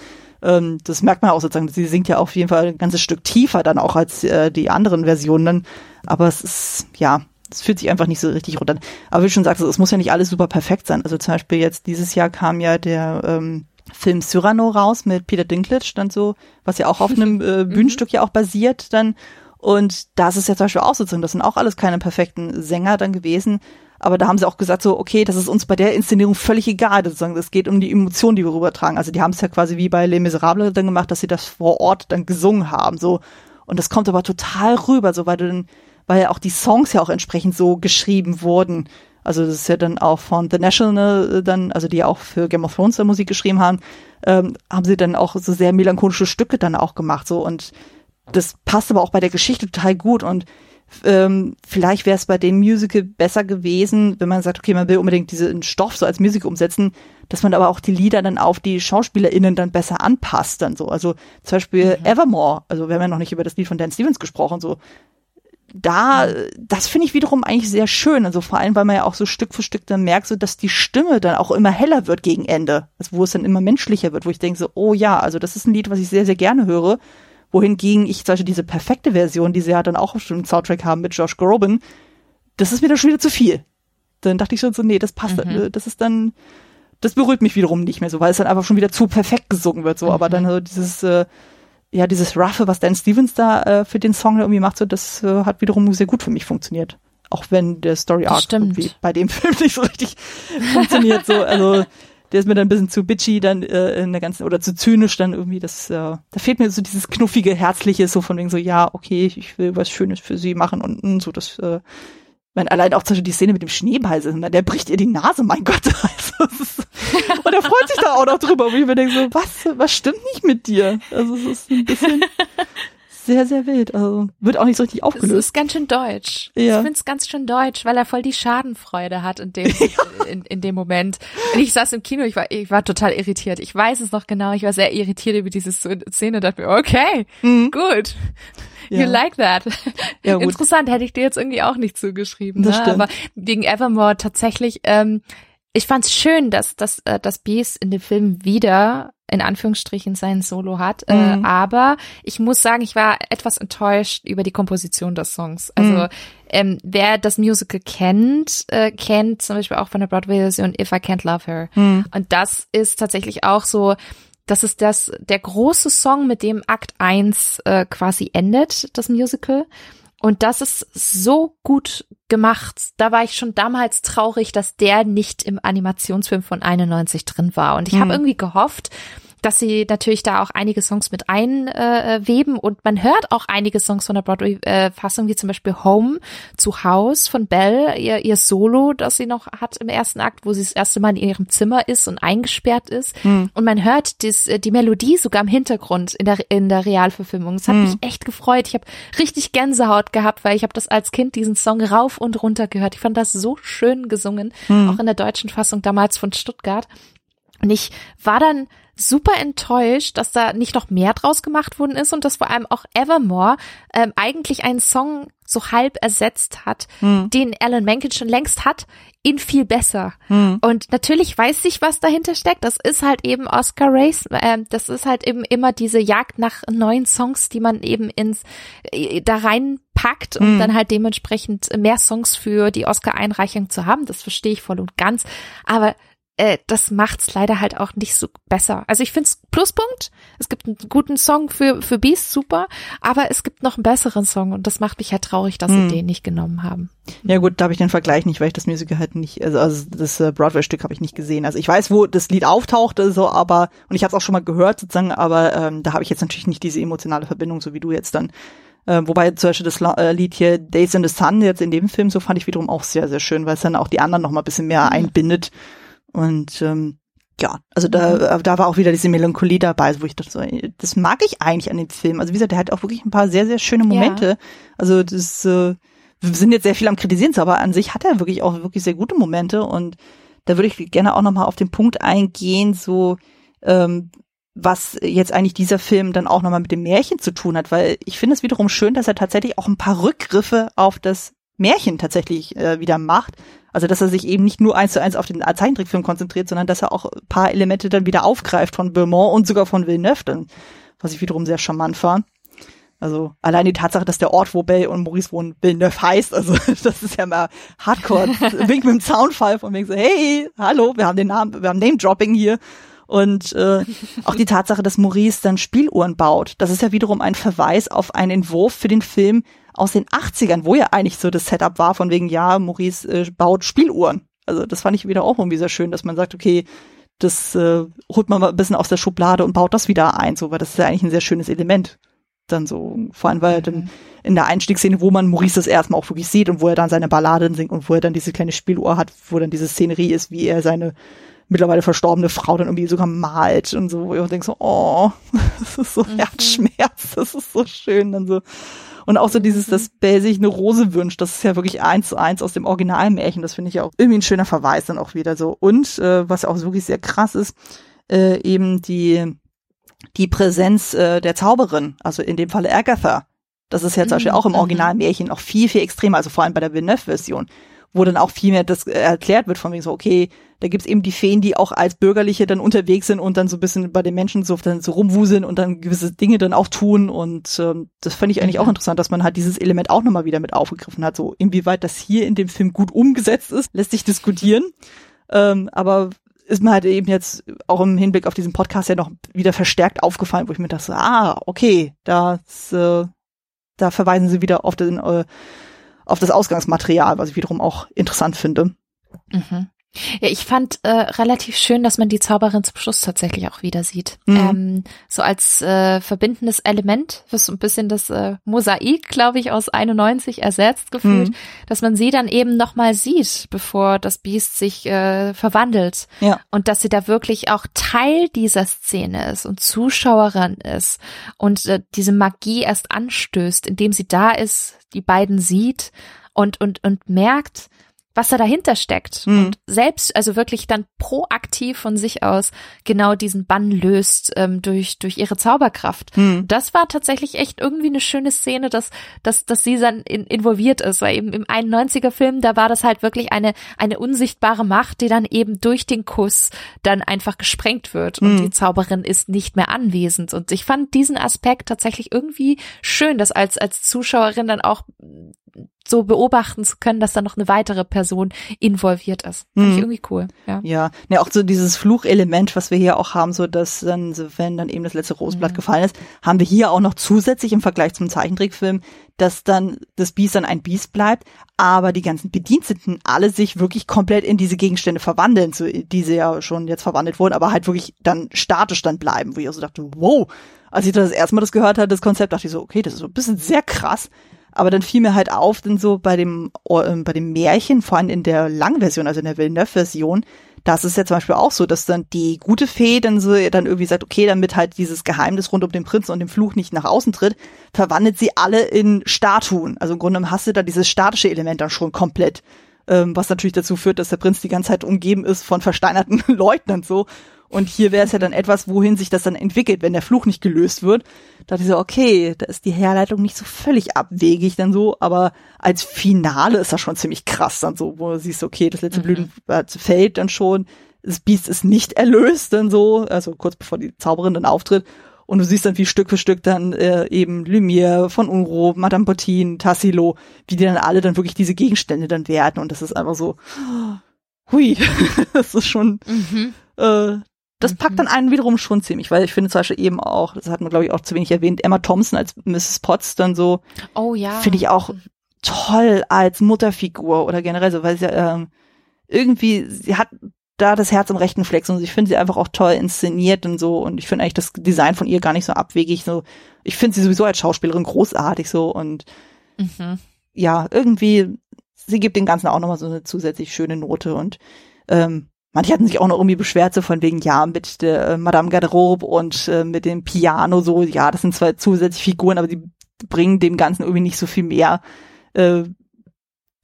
Ähm, das merkt man auch sozusagen. Sie singt ja auf jeden Fall ein ganzes Stück tiefer dann auch als äh, die anderen Versionen. Aber es ist, ja, es fühlt sich einfach nicht so richtig runter. Aber wie du schon sagst, es muss ja nicht alles super perfekt sein. Also zum Beispiel jetzt dieses Jahr kam ja der ähm, Film Cyrano raus mit Peter Dinklage, dann so, was ja auch auf einem äh, mhm. Bühnenstück ja auch basiert dann. Und da ist es ja zum Beispiel auch so drin, das sind auch alles keine perfekten Sänger dann gewesen. Aber da haben sie auch gesagt so, okay, das ist uns bei der Inszenierung völlig egal. Sozusagen. Es geht um die Emotionen, die wir rübertragen. Also die haben es ja quasi wie bei Les Miserables dann gemacht, dass sie das vor Ort dann gesungen haben. So. Und das kommt aber total rüber, so weil du dann, weil ja auch die Songs ja auch entsprechend so geschrieben wurden. Also das ist ja dann auch von The National äh, dann, also die auch für Game of Thrones Musik geschrieben haben, ähm, haben sie dann auch so sehr melancholische Stücke dann auch gemacht so und das passt aber auch bei der Geschichte total gut und ähm, vielleicht wäre es bei dem Musical besser gewesen, wenn man sagt, okay, man will unbedingt diesen Stoff so als Musik umsetzen, dass man aber auch die Lieder dann auf die SchauspielerInnen dann besser anpasst dann so. Also zum Beispiel mhm. Evermore, also wir haben ja noch nicht über das Lied von Dan Stevens gesprochen, so da, das finde ich wiederum eigentlich sehr schön. Also vor allem, weil man ja auch so Stück für Stück dann merkt, so dass die Stimme dann auch immer heller wird gegen Ende. Also wo es dann immer menschlicher wird, wo ich denke so, oh ja, also das ist ein Lied, was ich sehr, sehr gerne höre. Wohingegen ich zum Beispiel diese perfekte Version, die sie ja dann auch schon im Soundtrack haben mit Josh Groban, das ist mir dann schon wieder zu viel. Dann dachte ich schon so, nee, das passt, mhm. das ist dann, das berührt mich wiederum nicht mehr so, weil es dann einfach schon wieder zu perfekt gesungen wird, so. Mhm. Aber dann so dieses, äh, ja, dieses Ruffe, was Dan Stevens da äh, für den Song irgendwie macht, so, das äh, hat wiederum sehr gut für mich funktioniert. Auch wenn der Story Arc irgendwie bei dem Film nicht so richtig funktioniert, so, also, der ist mir dann ein bisschen zu bitchy dann äh, in der ganzen oder zu zynisch dann irgendwie das äh, da fehlt mir so dieses knuffige herzliche so von wegen so ja okay ich will was Schönes für sie machen und, und so das äh, meine, allein auch zum Beispiel die Szene mit dem Schneeball, der bricht ihr die Nase, mein Gott. Also, und er freut sich da auch noch drüber. Und ich mir denke so, was, was stimmt nicht mit dir? Also es ist ein bisschen sehr, sehr wild. Also wird auch nicht so richtig aufgelöst. Es ist ganz schön deutsch. Ja. Ich finde es ganz schön deutsch, weil er voll die Schadenfreude hat in dem, ja. in, in dem Moment. Und ich saß im Kino, ich war, ich war total irritiert. Ich weiß es noch genau. Ich war sehr irritiert über diese Szene und dachte mir, okay, mhm. gut. Ja. You like that. Ja. Interessant, hätte ich dir jetzt irgendwie auch nicht zugeschrieben. Das ne? stimmt. Aber wegen Evermore tatsächlich, ähm, ich fand's schön, dass, dass, äh, dass Beast in dem Film wieder in Anführungsstrichen sein Solo hat. Äh, mhm. Äh, aber ich muss sagen, ich war etwas enttäuscht über die Komposition des Songs. Also mhm. ähm, wer das Musical kennt, äh, kennt zum Beispiel auch von der Broadway-Version If I Can't Love Her. Mhm. Und das ist tatsächlich auch so das ist das, der große Song, mit dem Akt 1 äh, quasi endet, das Musical. Und das ist so gut gemacht. Da war ich schon damals traurig, dass der nicht im Animationsfilm von 91 drin war. Und ich mhm. habe irgendwie gehofft, dass sie natürlich da auch einige Songs mit einweben äh, und man hört auch einige Songs von der Broadway-Fassung, wie zum Beispiel Home zu Haus von Belle, ihr, ihr Solo, das sie noch hat im ersten Akt, wo sie das erste Mal in ihrem Zimmer ist und eingesperrt ist. Mhm. Und man hört dies, die Melodie sogar im Hintergrund in der, in der Realverfilmung. Es hat mhm. mich echt gefreut. Ich habe richtig Gänsehaut gehabt, weil ich habe das als Kind diesen Song rauf und runter gehört. Ich fand das so schön gesungen, mhm. auch in der deutschen Fassung damals von Stuttgart. Und ich war dann super enttäuscht, dass da nicht noch mehr draus gemacht worden ist und dass vor allem auch Evermore ähm, eigentlich einen Song so halb ersetzt hat, hm. den Alan Menken schon längst hat, in viel besser. Hm. Und natürlich weiß ich, was dahinter steckt. Das ist halt eben Oscar Race. Äh, das ist halt eben immer diese Jagd nach neuen Songs, die man eben ins äh, da reinpackt, um hm. dann halt dementsprechend mehr Songs für die Oscar-Einreichung zu haben. Das verstehe ich voll und ganz. Aber äh, das macht's leider halt auch nicht so besser. Also ich find's Pluspunkt. Es gibt einen guten Song für für Beast, super, aber es gibt noch einen besseren Song und das macht mich halt traurig, dass hm. sie den nicht genommen haben. Ja gut, da habe ich den Vergleich nicht, weil ich das Musical halt nicht, also, also das äh, Broadway-Stück habe ich nicht gesehen. Also ich weiß, wo das Lied auftauchte, so, aber und ich habe es auch schon mal gehört sozusagen, aber ähm, da habe ich jetzt natürlich nicht diese emotionale Verbindung, so wie du jetzt dann. Äh, wobei zum Beispiel das äh, Lied hier Days in the Sun jetzt in dem Film, so fand ich wiederum auch sehr, sehr schön, weil es dann auch die anderen noch mal ein bisschen mehr mhm. Und ähm, ja, also da, mhm. da war auch wieder diese Melancholie dabei, wo ich dachte, so, das mag ich eigentlich an dem Film. Also wie gesagt, der hat auch wirklich ein paar sehr, sehr schöne Momente. Ja. Also das, äh, wir sind jetzt sehr viel am Kritisieren, aber an sich hat er wirklich auch wirklich sehr gute Momente und da würde ich gerne auch nochmal auf den Punkt eingehen, so ähm, was jetzt eigentlich dieser Film dann auch nochmal mit dem Märchen zu tun hat, weil ich finde es wiederum schön, dass er tatsächlich auch ein paar Rückgriffe auf das Märchen tatsächlich äh, wieder macht. Also dass er sich eben nicht nur eins zu eins auf den Zeichentrickfilm konzentriert, sondern dass er auch ein paar Elemente dann wieder aufgreift von Beaumont und sogar von Villeneuve, dann, was ich wiederum sehr charmant fand. Also allein die Tatsache, dass der Ort, wo Bell und Maurice wohnen, Villeneuve heißt, also das ist ja mal Hardcore. Wink mit dem Soundfall von wegen so, hey, hallo, wir haben den Namen, wir haben Name-Dropping hier. Und äh, auch die Tatsache, dass Maurice dann Spieluhren baut, das ist ja wiederum ein Verweis auf einen Entwurf für den Film, aus den 80ern, wo ja eigentlich so das Setup war, von wegen, ja, Maurice äh, baut Spieluhren. Also das fand ich wieder auch irgendwie sehr schön, dass man sagt, okay, das äh, holt man mal ein bisschen aus der Schublade und baut das wieder ein, so, weil das ist ja eigentlich ein sehr schönes Element. Dann so, vor allem, weil dann in der Einstiegsszene, wo man Maurice das erstmal auch wirklich sieht und wo er dann seine Balladen singt und wo er dann diese kleine Spieluhr hat, wo dann diese Szenerie ist, wie er seine mittlerweile verstorbene Frau dann irgendwie sogar malt und so, wo ich denke so, oh, das ist so mhm. Herzschmerz, das ist so schön, dann so, und auch so dieses, dass Belle sich eine Rose wünscht, das ist ja wirklich eins zu eins aus dem Originalmärchen. Das finde ich auch irgendwie ein schöner Verweis dann auch wieder so. Und äh, was auch wirklich sehr krass ist, äh, eben die, die Präsenz äh, der Zauberin, also in dem Falle Agatha. Das ist ja zum Beispiel mhm. auch im mhm. Originalmärchen noch viel, viel extremer, also vor allem bei der Villeneuve-Version wo dann auch viel mehr das erklärt wird von wegen so, okay, da gibt's eben die Feen, die auch als Bürgerliche dann unterwegs sind und dann so ein bisschen bei den Menschen so, dann so rumwuseln und dann gewisse Dinge dann auch tun. Und ähm, das fand ich eigentlich auch interessant, dass man halt dieses Element auch nochmal wieder mit aufgegriffen hat, so inwieweit das hier in dem Film gut umgesetzt ist, lässt sich diskutieren, ähm, aber ist mir halt eben jetzt auch im Hinblick auf diesen Podcast ja noch wieder verstärkt aufgefallen, wo ich mir dachte, ah, okay, das, äh, da verweisen sie wieder auf den äh, auf das Ausgangsmaterial, was ich wiederum auch interessant finde. Mhm. Ja, ich fand äh, relativ schön, dass man die Zauberin zum Schluss tatsächlich auch wieder sieht. Mhm. Ähm, so als äh, verbindendes Element, was so ein bisschen das äh, Mosaik, glaube ich, aus 91 ersetzt gefühlt, mhm. dass man sie dann eben nochmal sieht, bevor das Biest sich äh, verwandelt. Ja. Und dass sie da wirklich auch Teil dieser Szene ist und Zuschauerin ist und äh, diese Magie erst anstößt, indem sie da ist, die beiden sieht und, und, und merkt, was da dahinter steckt mhm. und selbst also wirklich dann proaktiv von sich aus genau diesen Bann löst ähm, durch durch ihre Zauberkraft. Mhm. Das war tatsächlich echt irgendwie eine schöne Szene, dass dass dass sie dann in, involviert ist, weil eben im 91er Film da war das halt wirklich eine eine unsichtbare Macht, die dann eben durch den Kuss dann einfach gesprengt wird und mhm. die Zauberin ist nicht mehr anwesend und ich fand diesen Aspekt tatsächlich irgendwie schön, dass als als Zuschauerin dann auch so beobachten zu können, dass da noch eine weitere Person involviert ist. Finde ich mhm. irgendwie cool. Ja, ja. Ne, auch so dieses Fluchelement, was wir hier auch haben, so dass dann, so wenn dann eben das letzte Roseblatt mhm. gefallen ist, haben wir hier auch noch zusätzlich im Vergleich zum Zeichentrickfilm dass dann das Biest dann ein Biest bleibt, aber die ganzen Bediensteten alle sich wirklich komplett in diese Gegenstände verwandeln, so, die sie ja schon jetzt verwandelt wurden, aber halt wirklich dann statisch dann bleiben, wo ich also dachte, wow, als ich das erste Mal das gehört hatte, das Konzept, dachte ich so, okay, das ist so ein bisschen sehr krass. Aber dann fiel mir halt auf, denn so bei dem, äh, bei dem Märchen, vor allem in der Langversion, also in der Villeneuve-Version, das ist ja zum Beispiel auch so, dass dann die gute Fee dann so dann irgendwie sagt, okay, damit halt dieses Geheimnis rund um den Prinzen und den Fluch nicht nach außen tritt, verwandelt sie alle in Statuen. Also im Grunde hast du da dieses statische Element dann schon komplett. Ähm, was natürlich dazu führt, dass der Prinz die ganze Zeit umgeben ist von versteinerten Leuten und so. Und hier wäre es ja dann etwas, wohin sich das dann entwickelt, wenn der Fluch nicht gelöst wird. Da dachte ich so, okay, da ist die Herleitung nicht so völlig abwegig dann so, aber als Finale ist das schon ziemlich krass dann so, wo du siehst, okay, das letzte mhm. Blütenblatt fällt dann schon, das Biest ist nicht erlöst dann so, also kurz bevor die Zauberin dann auftritt. Und du siehst dann, wie Stück für Stück dann äh, eben Lumière von Unro, Madame Bottine, Tassilo, wie die dann alle dann wirklich diese Gegenstände dann werden. Und das ist einfach so, hui, das ist schon, mhm. äh, das packt dann mhm. einen wiederum schon ziemlich, weil ich finde zum Beispiel eben auch, das hat man glaube ich auch zu wenig erwähnt, Emma Thompson als Mrs. Potts dann so, oh ja, finde ich auch toll als Mutterfigur oder generell so, weil sie ähm, irgendwie, sie hat da das Herz im rechten Flex und ich finde sie einfach auch toll inszeniert und so und ich finde eigentlich das Design von ihr gar nicht so abwegig, so, ich finde sie sowieso als Schauspielerin großartig so und mhm. ja, irgendwie, sie gibt dem Ganzen auch nochmal so eine zusätzlich schöne Note und ähm, Manche hatten sich auch noch irgendwie beschwert, so von wegen, ja, mit der äh, Madame Garderobe und äh, mit dem Piano, so, ja, das sind zwar zusätzliche Figuren, aber die bringen dem Ganzen irgendwie nicht so viel mehr äh,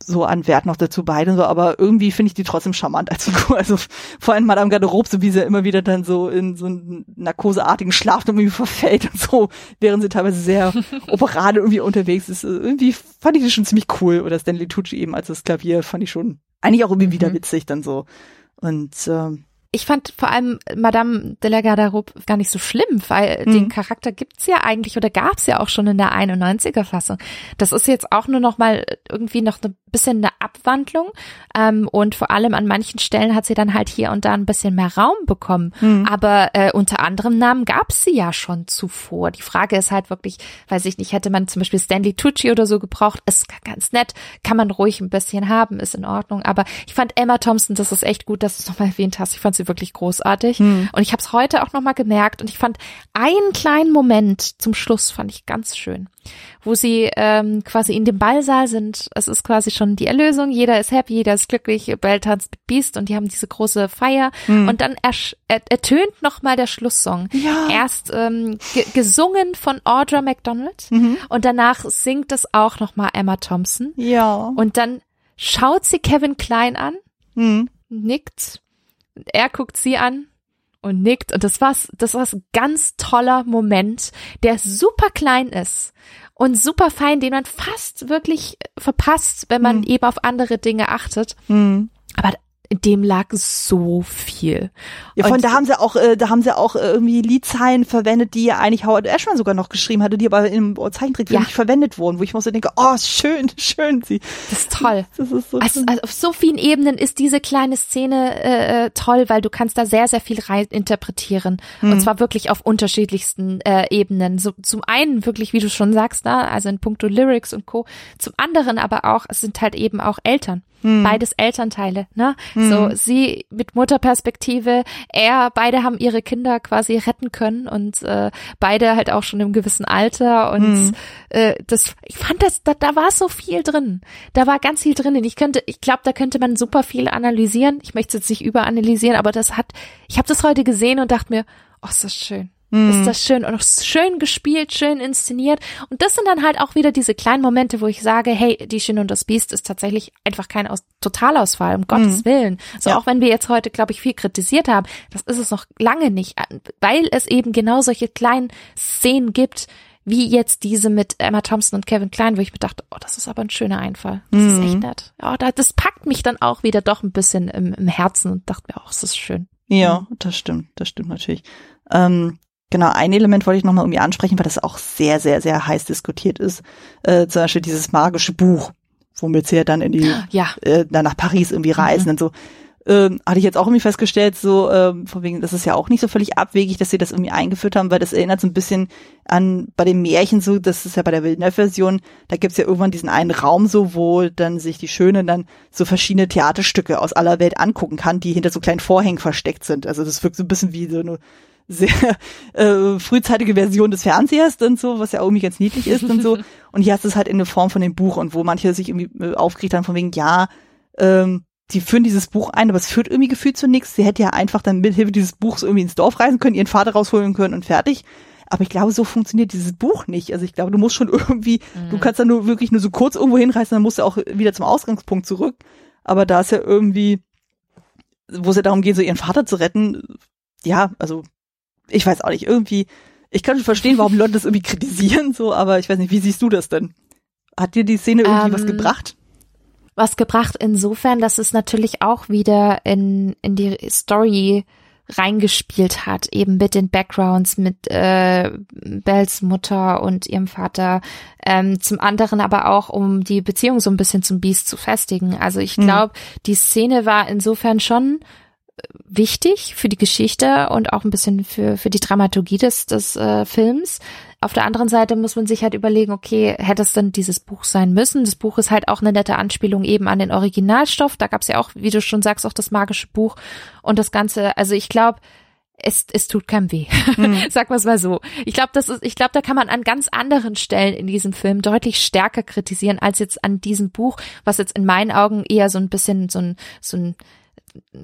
so an Wert noch dazu bei und so, aber irgendwie finde ich die trotzdem charmant als Figur. Also vor allem Madame Garderobe, so wie sie immer wieder dann so in so einen narkoseartigen Schlaf irgendwie verfällt und so, während sie teilweise sehr operal irgendwie unterwegs ist. Irgendwie fand ich das schon ziemlich cool. Oder Stanley Tucci eben als das Klavier fand ich schon eigentlich auch irgendwie wieder mhm. witzig dann so. Und ähm, ich fand vor allem Madame de la Garderobe gar nicht so schlimm, weil mhm. den Charakter gibt's ja eigentlich oder gab's ja auch schon in der 91er Fassung. Das ist jetzt auch nur noch mal irgendwie noch ein bisschen eine Abwandlung ähm, und vor allem an manchen Stellen hat sie dann halt hier und da ein bisschen mehr Raum bekommen. Mhm. Aber äh, unter anderem Namen gab's sie ja schon zuvor. Die Frage ist halt wirklich, weiß ich nicht, hätte man zum Beispiel Stanley Tucci oder so gebraucht, ist ganz nett, kann man ruhig ein bisschen haben, ist in Ordnung. Aber ich fand Emma Thompson, das ist echt gut, dass du es nochmal erwähnt hast. Ich fand sie wirklich großartig. Hm. Und ich habe es heute auch nochmal gemerkt und ich fand einen kleinen Moment zum Schluss fand ich ganz schön, wo sie ähm, quasi in dem Ballsaal sind. Es ist quasi schon die Erlösung, jeder ist happy, jeder ist glücklich, Bell tanzt mit Beast und die haben diese große Feier hm. und dann ertönt nochmal der Schlusssong. Ja. Erst ähm, gesungen von Audra McDonald mhm. und danach singt es auch nochmal Emma Thompson. Ja. Und dann schaut sie Kevin Klein an, mhm. nickt er guckt sie an und nickt und das war's, das war's ganz toller Moment, der super klein ist und super fein, den man fast wirklich verpasst, wenn man mhm. eben auf andere Dinge achtet. Mhm. Dem lag so viel. Ja, von da haben sie auch, äh, da haben sie auch äh, irgendwie Liedzeilen verwendet, die ja eigentlich Howard Ashman sogar noch geschrieben hatte, die aber im Zeichentrickfilm ja. nicht verwendet wurden, wo ich mir so denke, oh, schön, schön sie. Das ist toll. Das ist so also, also auf so vielen Ebenen ist diese kleine Szene äh, äh, toll, weil du kannst da sehr, sehr viel rein interpretieren. Mhm. Und zwar wirklich auf unterschiedlichsten äh, Ebenen. So, zum einen wirklich, wie du schon sagst, da, also in puncto Lyrics und Co. Zum anderen aber auch, es sind halt eben auch Eltern. Mhm. Beides Elternteile, ne? Mhm. So, sie mit Mutterperspektive, er, beide haben ihre Kinder quasi retten können und äh, beide halt auch schon im gewissen Alter und mhm. äh, das, ich fand das, da, da war so viel drin. Da war ganz viel drin. Ich könnte, ich glaube, da könnte man super viel analysieren. Ich möchte es jetzt nicht überanalysieren, aber das hat, ich habe das heute gesehen und dachte mir, oh, ist das schön. Mm. Ist das schön und auch schön gespielt, schön inszeniert. Und das sind dann halt auch wieder diese kleinen Momente, wo ich sage, hey, die Schön und das Biest ist tatsächlich einfach kein Aus Totalausfall, um Gottes mm. Willen. So ja. auch wenn wir jetzt heute, glaube ich, viel kritisiert haben, das ist es noch lange nicht, weil es eben genau solche kleinen Szenen gibt, wie jetzt diese mit Emma Thompson und Kevin Klein, wo ich mir dachte, oh, das ist aber ein schöner Einfall. Das mm. ist echt mhm. nett. Ja, das packt mich dann auch wieder doch ein bisschen im, im Herzen und dachte mir, oh, es ist schön. Ja, das stimmt, das stimmt natürlich. Ähm, Genau, ein Element wollte ich nochmal irgendwie ansprechen, weil das auch sehr, sehr, sehr heiß diskutiert ist. Äh, zum Beispiel dieses magische Buch, womit sie ja dann in die, ja. äh, dann nach Paris irgendwie reisen mhm. und so. ähm, hatte ich jetzt auch irgendwie festgestellt, so ähm, von wegen, das ist ja auch nicht so völlig abwegig, dass sie das irgendwie eingeführt haben, weil das erinnert so ein bisschen an bei dem Märchen so, das ist ja bei der Villeneuve-Version, da gibt's ja irgendwann diesen einen Raum so, wo dann sich die Schöne dann so verschiedene Theaterstücke aus aller Welt angucken kann, die hinter so kleinen Vorhängen versteckt sind. Also das wirkt so ein bisschen wie so eine sehr äh, frühzeitige Version des Fernsehers und so, was ja irgendwie ganz niedlich ist und so. Und hier hast du es halt in der Form von dem Buch und wo manche sich irgendwie äh, aufgeregt haben von wegen, ja, ähm, die führen dieses Buch ein, aber es führt irgendwie gefühlt zu nichts. Sie hätte ja einfach dann mit Hilfe dieses Buchs irgendwie ins Dorf reisen können, ihren Vater rausholen können und fertig. Aber ich glaube, so funktioniert dieses Buch nicht. Also ich glaube, du musst schon irgendwie, mhm. du kannst dann nur wirklich nur so kurz irgendwo hinreisen, dann musst du auch wieder zum Ausgangspunkt zurück. Aber da ist ja irgendwie, wo es ja darum geht, so ihren Vater zu retten, ja, also ich weiß auch nicht, irgendwie, ich kann schon verstehen, warum Leute das irgendwie kritisieren, so, aber ich weiß nicht, wie siehst du das denn? Hat dir die Szene irgendwie ähm, was gebracht? was gebracht insofern, dass es natürlich auch wieder in, in die Story reingespielt hat, eben mit den Backgrounds, mit äh, Bells Mutter und ihrem Vater, ähm, zum anderen aber auch, um die Beziehung so ein bisschen zum Beast zu festigen. Also ich glaube, mhm. die Szene war insofern schon wichtig für die Geschichte und auch ein bisschen für, für die Dramaturgie des, des äh, Films. Auf der anderen Seite muss man sich halt überlegen, okay, hätte es denn dieses Buch sein müssen? Das Buch ist halt auch eine nette Anspielung eben an den Originalstoff. Da gab es ja auch, wie du schon sagst, auch das magische Buch und das Ganze. Also ich glaube, es, es tut keinem weh. Mhm. Sag mal mal so. Ich glaube, das ist, ich glaube, da kann man an ganz anderen Stellen in diesem Film deutlich stärker kritisieren als jetzt an diesem Buch, was jetzt in meinen Augen eher so ein bisschen so ein, so ein ein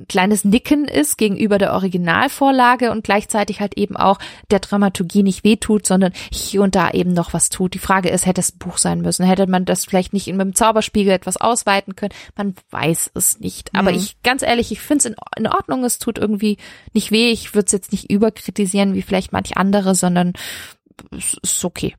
kleines Nicken ist gegenüber der Originalvorlage und gleichzeitig halt eben auch der Dramaturgie nicht wehtut, sondern hier und da eben noch was tut. Die Frage ist, hätte es ein Buch sein müssen? Hätte man das vielleicht nicht mit dem Zauberspiegel etwas ausweiten können? Man weiß es nicht. Aber mhm. ich, ganz ehrlich, ich finde es in, in, Ordnung. Es tut irgendwie nicht weh. Ich würde es jetzt nicht überkritisieren wie vielleicht manch andere, sondern es ist okay.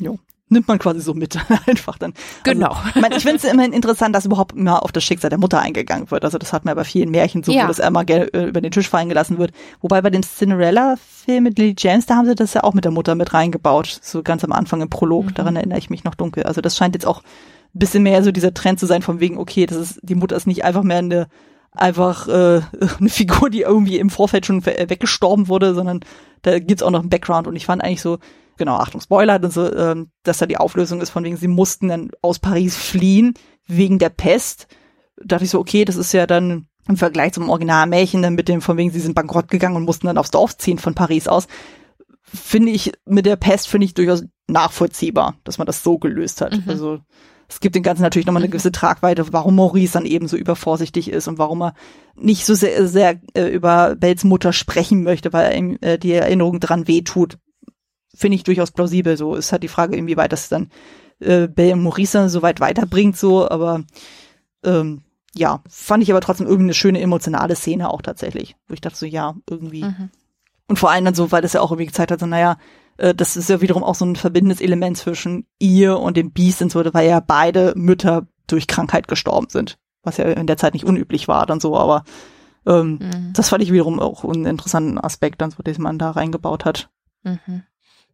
Jo nimmt man quasi so mit einfach dann. Also, genau. ich meine, ich finde es immerhin interessant, dass überhaupt immer auf das Schicksal der Mutter eingegangen wird. Also das hat man bei vielen Märchen so, ja. wo das immer äh, über den Tisch fallen gelassen wird. Wobei bei dem Cinderella-Film mit Lily James, da haben sie das ja auch mit der Mutter mit reingebaut. So ganz am Anfang im Prolog. Mhm. Daran erinnere ich mich noch dunkel. Also das scheint jetzt auch ein bisschen mehr so dieser Trend zu sein von wegen, okay, das ist, die Mutter ist nicht einfach mehr eine einfach äh, eine Figur, die irgendwie im Vorfeld schon weggestorben wurde, sondern da gibt's auch noch einen Background und ich fand eigentlich so, genau, Achtung, Spoiler, und so, ähm, dass da die Auflösung ist von wegen, sie mussten dann aus Paris fliehen wegen der Pest. Da dachte ich so, okay, das ist ja dann im Vergleich zum Originalmärchen dann mit dem von wegen, sie sind bankrott gegangen und mussten dann aufs Dorf ziehen von Paris aus. Finde ich, mit der Pest finde ich durchaus nachvollziehbar, dass man das so gelöst hat. Mhm. Also, es gibt dem Ganzen natürlich nochmal eine mhm. gewisse Tragweite, warum Maurice dann eben so übervorsichtig ist und warum er nicht so sehr, sehr äh, über Bells Mutter sprechen möchte, weil ihm äh, die Erinnerung dran wehtut finde ich durchaus plausibel. So ist halt die Frage, inwieweit das dann äh, Bell und Maurice so weit weiterbringt, so, aber ähm, ja, fand ich aber trotzdem irgendwie eine schöne emotionale Szene auch tatsächlich, wo ich dachte so, ja, irgendwie. Mhm. Und vor allem dann so, weil das ja auch irgendwie gezeigt hat, so, naja, äh, das ist ja wiederum auch so ein verbindendes Element zwischen ihr und dem Beast und so, weil ja beide Mütter durch Krankheit gestorben sind, was ja in der Zeit nicht unüblich war dann so, aber ähm, mhm. das fand ich wiederum auch einen interessanten Aspekt, dann so, den man da reingebaut hat. Mhm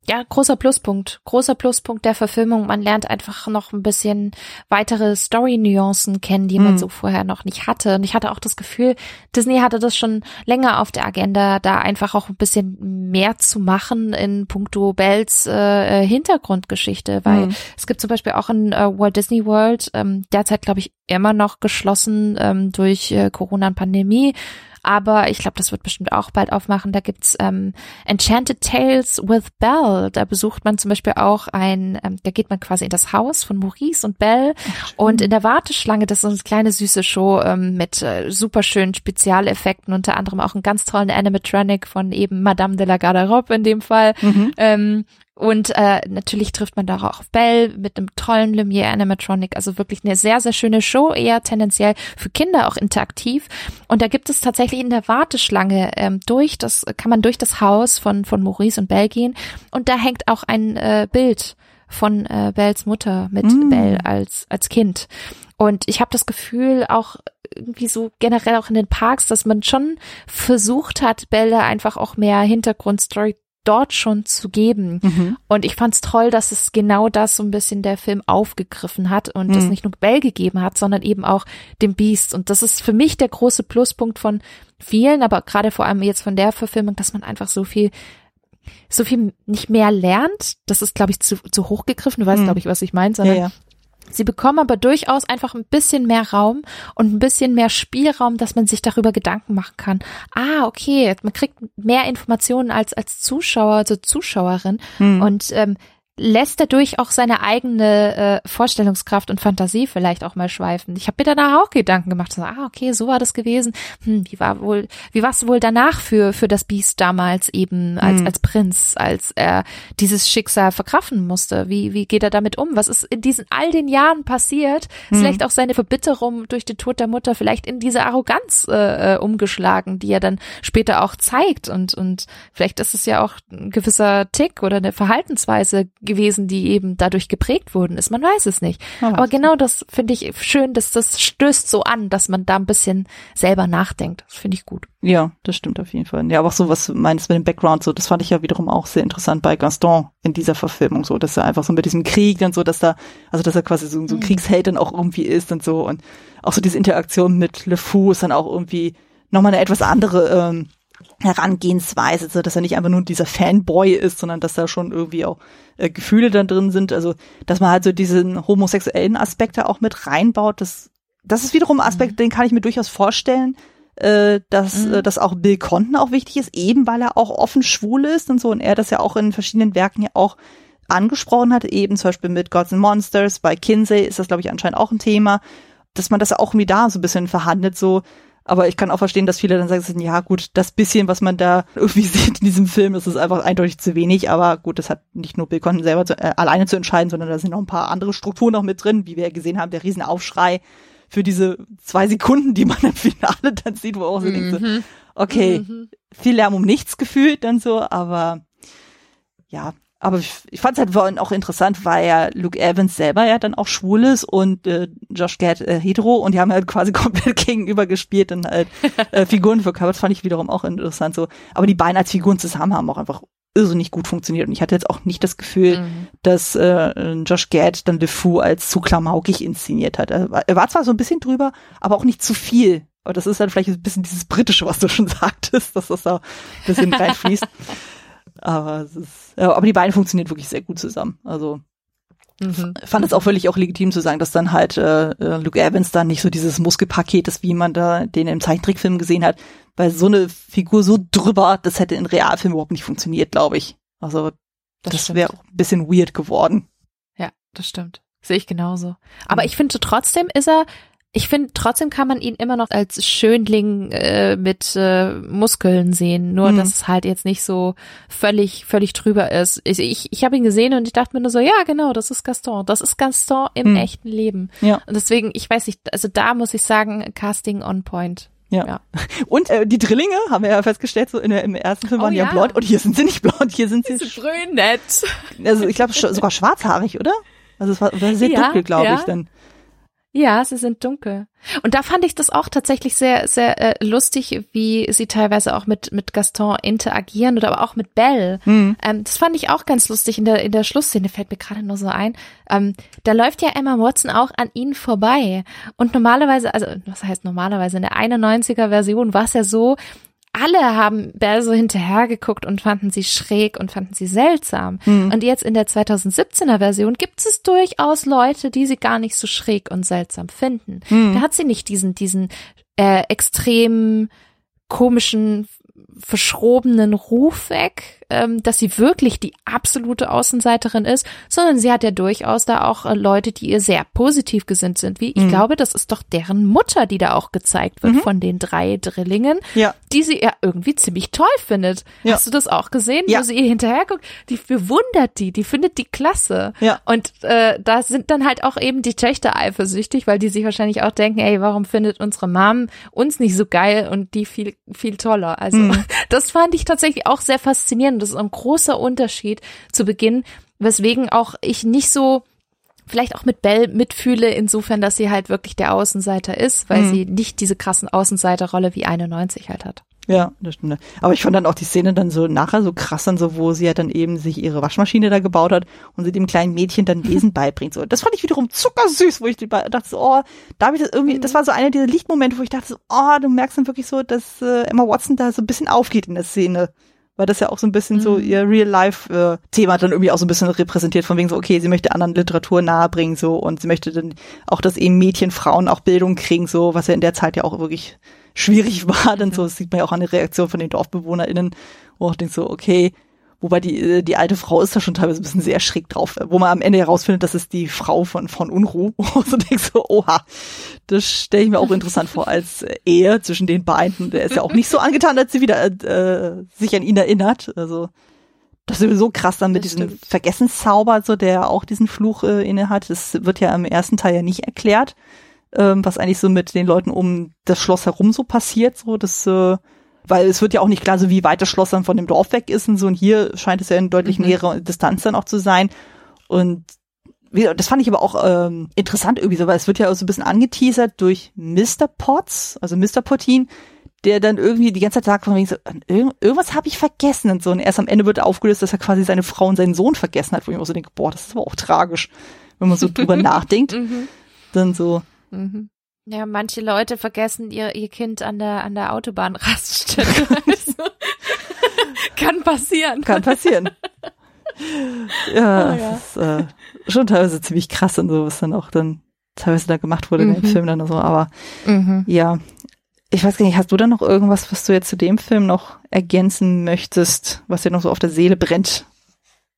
ja, großer Pluspunkt. Großer Pluspunkt der Verfilmung. Man lernt einfach noch ein bisschen weitere Story-Nuancen kennen, die man mhm. so vorher noch nicht hatte. Und ich hatte auch das Gefühl, Disney hatte das schon länger auf der Agenda, da einfach auch ein bisschen mehr zu machen in puncto Bells äh, Hintergrundgeschichte. Weil mhm. es gibt zum Beispiel auch in äh, Walt Disney World, ähm, derzeit glaube ich immer noch geschlossen ähm, durch äh, Corona und Pandemie aber ich glaube, das wird bestimmt auch bald aufmachen. Da gibt's ähm, Enchanted Tales with Belle. Da besucht man zum Beispiel auch ein, ähm, da geht man quasi in das Haus von Maurice und Belle Ach, und in der Warteschlange, das ist eine kleine süße Show ähm, mit äh, super schönen Spezialeffekten, unter anderem auch einen ganz tollen Animatronic von eben Madame de la Garderobe in dem Fall. Mhm. Ähm, und äh, natürlich trifft man da auch auf Belle mit einem tollen Lumiere Animatronic, also wirklich eine sehr, sehr schöne Show, eher tendenziell für Kinder auch interaktiv. Und da gibt es tatsächlich in der Warteschlange ähm, durch, das kann man durch das Haus von, von Maurice und Belle gehen. Und da hängt auch ein äh, Bild von äh, Bells Mutter mit mm. Belle als, als Kind. Und ich habe das Gefühl, auch irgendwie so generell auch in den Parks, dass man schon versucht hat, Belle einfach auch mehr Hintergrundstory dort schon zu geben. Mhm. Und ich fand's toll, dass es genau das so ein bisschen der Film aufgegriffen hat und mhm. das nicht nur Bell gegeben hat, sondern eben auch dem Beast. Und das ist für mich der große Pluspunkt von vielen, aber gerade vor allem jetzt von der Verfilmung, dass man einfach so viel so viel nicht mehr lernt. Das ist, glaube ich, zu, zu hoch gegriffen. Du weißt, mhm. glaube ich, was ich meine, sondern ja, ja. Sie bekommen aber durchaus einfach ein bisschen mehr Raum und ein bisschen mehr Spielraum, dass man sich darüber Gedanken machen kann. Ah, okay, man kriegt mehr Informationen als als Zuschauer, also Zuschauerin. Mhm. Und ähm, lässt dadurch auch seine eigene äh, Vorstellungskraft und Fantasie vielleicht auch mal schweifen. Ich habe mir danach auch Gedanken gemacht, so, ah, okay, so war das gewesen. Hm, wie war wohl, wie war es wohl danach für für das Biest damals eben als hm. als Prinz, als er dieses Schicksal verkraften musste? Wie wie geht er damit um? Was ist in diesen all den Jahren passiert? Hm. Vielleicht auch seine Verbitterung durch den Tod der Mutter, vielleicht in diese Arroganz äh, äh, umgeschlagen, die er dann später auch zeigt und und vielleicht ist es ja auch ein gewisser Tick oder eine Verhaltensweise gewesen, die eben dadurch geprägt worden ist. Man weiß es nicht. Oh, Aber genau das finde ich schön, dass das stößt so an, dass man da ein bisschen selber nachdenkt. Das finde ich gut. Ja, das stimmt auf jeden Fall. Ja, aber auch so, was du meinst mit dem Background, so, das fand ich ja wiederum auch sehr interessant bei Gaston in dieser Verfilmung, so, dass er einfach so mit diesem Krieg dann so, dass da, also, dass er quasi so, so ein mhm. Kriegsheld dann auch irgendwie ist und so und auch so diese Interaktion mit Le Fou ist dann auch irgendwie nochmal eine etwas andere, ähm, Herangehensweise, so dass er nicht einfach nur dieser Fanboy ist, sondern dass da schon irgendwie auch äh, Gefühle da drin sind. Also, dass man halt so diesen homosexuellen Aspekt da auch mit reinbaut, das, das ist wiederum ein Aspekt, mhm. den kann ich mir durchaus vorstellen, äh, dass, mhm. äh, dass auch Bill Conten auch wichtig ist, eben weil er auch offen schwul ist und so und er das ja auch in verschiedenen Werken ja auch angesprochen hat, eben zum Beispiel mit Gods and Monsters, bei Kinsey ist das, glaube ich, anscheinend auch ein Thema, dass man das auch irgendwie da so ein bisschen verhandelt, so, aber ich kann auch verstehen, dass viele dann sagen, ja gut, das bisschen, was man da irgendwie sieht in diesem Film, das ist einfach eindeutig zu wenig. Aber gut, das hat nicht nur Bill Conten selber zu, äh, alleine zu entscheiden, sondern da sind noch ein paar andere Strukturen noch mit drin, wie wir ja gesehen haben, der Riesenaufschrei für diese zwei Sekunden, die man im Finale dann sieht, wo auch so mhm. denkt, so, mhm. okay, mhm. viel Lärm um nichts gefühlt dann so, aber ja, aber ich, ich fand es halt auch interessant, weil ja Luke Evans selber ja dann auch schwul ist und äh, Josh Gad äh, hetero und die haben halt quasi komplett gegenüber gespielt und halt äh, Figuren verkörpert. Das fand ich wiederum auch interessant so. Aber die beiden als Figuren zusammen haben auch einfach irrsinnig gut funktioniert und ich hatte jetzt auch nicht das Gefühl, mhm. dass äh, Josh Gad dann LeFou als zu klamaukig inszeniert hat. Er war, er war zwar so ein bisschen drüber, aber auch nicht zu viel. Aber das ist halt vielleicht ein bisschen dieses Britische, was du schon sagtest, dass das da ein bisschen reinfließt. Aber es ist, ja, aber die beiden funktionieren wirklich sehr gut zusammen. Also mhm. fand es auch völlig auch legitim zu sagen, dass dann halt äh, äh, Luke Evans dann nicht so dieses Muskelpaket ist, wie man da den im Zeichentrickfilm gesehen hat, weil so eine Figur so drüber, das hätte in Realfilm überhaupt nicht funktioniert, glaube ich. Also das, das wäre auch ein bisschen weird geworden. Ja, das stimmt. Sehe ich genauso. Aber ich finde trotzdem ist er ich finde, trotzdem kann man ihn immer noch als Schönling äh, mit äh, Muskeln sehen, nur mhm. dass es halt jetzt nicht so völlig, völlig drüber ist. Ich, ich, ich habe ihn gesehen und ich dachte mir nur so, ja, genau, das ist Gaston. Das ist Gaston im mhm. echten Leben. Ja. Und deswegen, ich weiß nicht, also da muss ich sagen, Casting on point. Ja. ja. Und äh, die Drillinge haben wir ja festgestellt, so in der, im ersten Film oh, waren ja. ja blond und hier sind sie nicht blond, hier sind sie brünett. Also ich glaube sogar schwarzhaarig, oder? Also es war, war sehr ja, dunkel, glaube ja. ich dann. Ja, sie sind dunkel. Und da fand ich das auch tatsächlich sehr, sehr äh, lustig, wie sie teilweise auch mit mit Gaston interagieren oder aber auch mit Belle. Mhm. Ähm, das fand ich auch ganz lustig in der in der Schlussszene fällt mir gerade nur so ein. Ähm, da läuft ja Emma Watson auch an ihnen vorbei. Und normalerweise, also was heißt normalerweise in der 91er Version war es ja so, alle haben Belle so hinterhergeguckt und fanden sie schräg und fanden sie seltsam. Mhm. Und jetzt in der 2017er Version gibt es durchaus Leute, die sie gar nicht so schräg und seltsam finden. Mhm. Da hat sie nicht diesen, diesen äh, extrem komischen, verschrobenen Ruf weg, ähm, dass sie wirklich die absolute Außenseiterin ist, sondern sie hat ja durchaus da auch äh, Leute, die ihr sehr positiv gesinnt sind. Wie ich mhm. glaube, das ist doch deren Mutter, die da auch gezeigt wird mhm. von den drei Drillingen, ja. die sie ja irgendwie ziemlich toll findet. Ja. Hast du das auch gesehen, ja. wo sie ihr hinterher guckt? Die bewundert die, die findet die klasse. Ja. Und äh, da sind dann halt auch eben die Töchter eifersüchtig, weil die sich wahrscheinlich auch denken, ey, warum findet unsere Mom uns nicht so geil und die viel viel toller? Also mhm. das fand ich tatsächlich auch sehr faszinierend das ist ein großer Unterschied zu Beginn, weswegen auch ich nicht so vielleicht auch mit Belle mitfühle, insofern, dass sie halt wirklich der Außenseiter ist, weil mhm. sie nicht diese krassen Außenseiterrolle wie 91 halt hat. Ja, das stimmt. Aber ich fand dann auch die Szene dann so nachher so krass dann so, wo sie ja dann eben sich ihre Waschmaschine da gebaut hat und sie dem kleinen Mädchen dann Lesen beibringt. So, das fand ich wiederum zuckersüß, wo ich dachte so, oh, da habe ich das irgendwie, das war so einer dieser Lichtmomente, wo ich dachte so, oh, du merkst dann wirklich so, dass äh, Emma Watson da so ein bisschen aufgeht in der Szene. Weil das ja auch so ein bisschen mhm. so ihr Real-Life-Thema dann irgendwie auch so ein bisschen repräsentiert, von wegen so, okay, sie möchte anderen Literatur nahebringen, so, und sie möchte dann auch, dass eben Mädchen, Frauen auch Bildung kriegen, so, was ja in der Zeit ja auch wirklich schwierig war, dann so, das sieht man ja auch an der Reaktion von den DorfbewohnerInnen, wo auch denkt so, okay, wobei die, äh, die alte Frau ist da schon teilweise ein bisschen sehr schräg drauf, wo man am Ende herausfindet, das ist die Frau von, von Unruh, wo so denkst so, oha, das stelle ich mir auch interessant vor als Ehe zwischen den beiden, der ist ja auch nicht so angetan, als sie wieder, äh, sich an ihn erinnert, also, das ist so krass dann mit das diesem stimmt. Vergessenszauber, so der auch diesen Fluch äh, inne hat. Das wird ja im ersten Teil ja nicht erklärt ähm, was eigentlich so mit den Leuten um das Schloss herum so passiert, so das, äh, weil es wird ja auch nicht klar, so wie weit das Schloss dann von dem Dorf weg ist und so. Und hier scheint es ja in deutlich mhm. näherer Distanz dann auch zu sein. Und das fand ich aber auch ähm, interessant irgendwie so, weil es wird ja auch so ein bisschen angeteasert durch Mr. Potts, also Mr. Pottin, der dann irgendwie die ganze Zeit sagt von wegen so, irgend, irgendwas habe ich vergessen und so. Und erst am Ende wird aufgelöst, dass er quasi seine Frau und seinen Sohn vergessen hat, wo ich mir so denke, boah, das ist aber auch tragisch, wenn man so drüber nachdenkt. Mhm. Dann so, Mhm. Ja, manche Leute vergessen ihr, ihr Kind an der, an der Autobahnraststätte. also, kann passieren. Kann passieren. ja, oh, ja. Das ist äh, schon teilweise ziemlich krass und so, was dann auch dann teilweise da gemacht wurde mhm. in dem Film dann so, aber mhm. ja. Ich weiß gar nicht, hast du da noch irgendwas, was du jetzt zu dem Film noch ergänzen möchtest, was dir noch so auf der Seele brennt?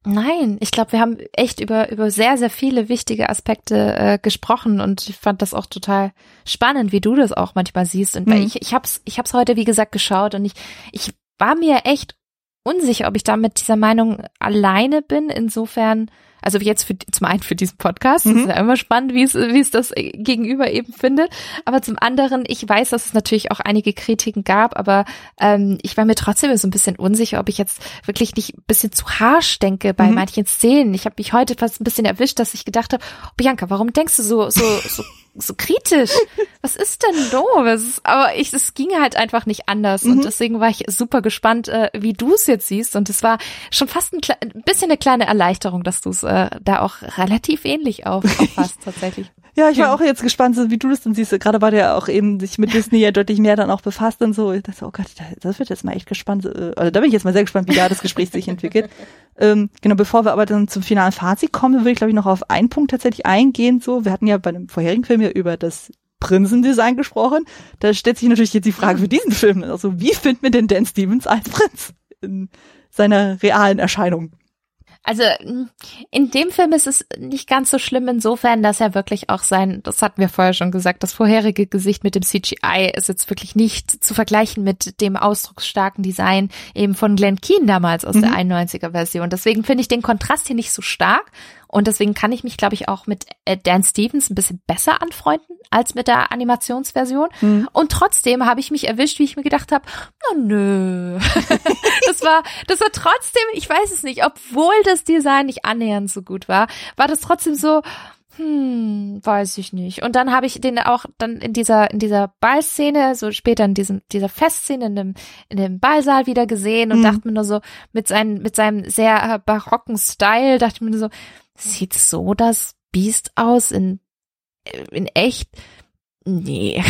Nein, ich glaube, wir haben echt über, über sehr, sehr viele wichtige Aspekte äh, gesprochen und ich fand das auch total spannend, wie du das auch manchmal siehst. Und mhm. ich, ich hab's, ich hab's heute, wie gesagt, geschaut und ich, ich war mir echt unsicher, ob ich da mit dieser Meinung alleine bin. Insofern also jetzt für, zum einen für diesen Podcast, mhm. ist ja immer spannend, wie es, wie es das Gegenüber eben findet. Aber zum anderen, ich weiß, dass es natürlich auch einige Kritiken gab, aber ähm, ich war mir trotzdem so ein bisschen unsicher, ob ich jetzt wirklich nicht ein bisschen zu harsch denke bei mhm. manchen Szenen. Ich habe mich heute fast ein bisschen erwischt, dass ich gedacht habe, oh, Bianca, warum denkst du so, so, so so kritisch. Was ist denn los? Aber ich, es ging halt einfach nicht anders. Mhm. Und deswegen war ich super gespannt, äh, wie du es jetzt siehst. Und es war schon fast ein, ein, bisschen eine kleine Erleichterung, dass du es äh, da auch relativ ähnlich auf, auffasst tatsächlich. Ja, ich war auch jetzt gespannt, wie du das dann siehst. Gerade war der auch eben sich mit Disney ja deutlich mehr dann auch befasst und so. Ich dachte, oh Gott, das wird jetzt mal echt gespannt. Also da bin ich jetzt mal sehr gespannt, wie da das Gespräch sich entwickelt. Ähm, genau, bevor wir aber dann zum finalen Fazit kommen, würde ich, glaube ich, noch auf einen Punkt tatsächlich eingehen. So, wir hatten ja bei einem vorherigen Film ja über das Prinzendesign gesprochen. Da stellt sich natürlich jetzt die Frage für diesen Film. Also, wie findet man denn Dan Stevens als Prinz in seiner realen Erscheinung? Also in dem Film ist es nicht ganz so schlimm insofern, dass er wirklich auch sein, das hatten wir vorher schon gesagt, das vorherige Gesicht mit dem CGI ist jetzt wirklich nicht zu vergleichen mit dem ausdrucksstarken Design eben von Glenn Keane damals aus mhm. der 91er Version. Deswegen finde ich den Kontrast hier nicht so stark und deswegen kann ich mich, glaube ich, auch mit äh, Dan Stevens ein bisschen besser anfreunden als mit der Animationsversion. Mhm. Und trotzdem habe ich mich erwischt, wie ich mir gedacht habe, oh nö. das war, das war trotzdem, ich weiß es nicht, obwohl das Design nicht annähernd so gut war, war das trotzdem so, hm, weiß ich nicht. Und dann habe ich den auch dann in dieser in dieser Ballszene, so später in diesem dieser Festszene in dem in dem Ballsaal wieder gesehen und mhm. dachte mir nur so mit seinem mit seinem sehr barocken Style dachte ich mir nur so, Sieht so das Biest aus in, in echt? Nee.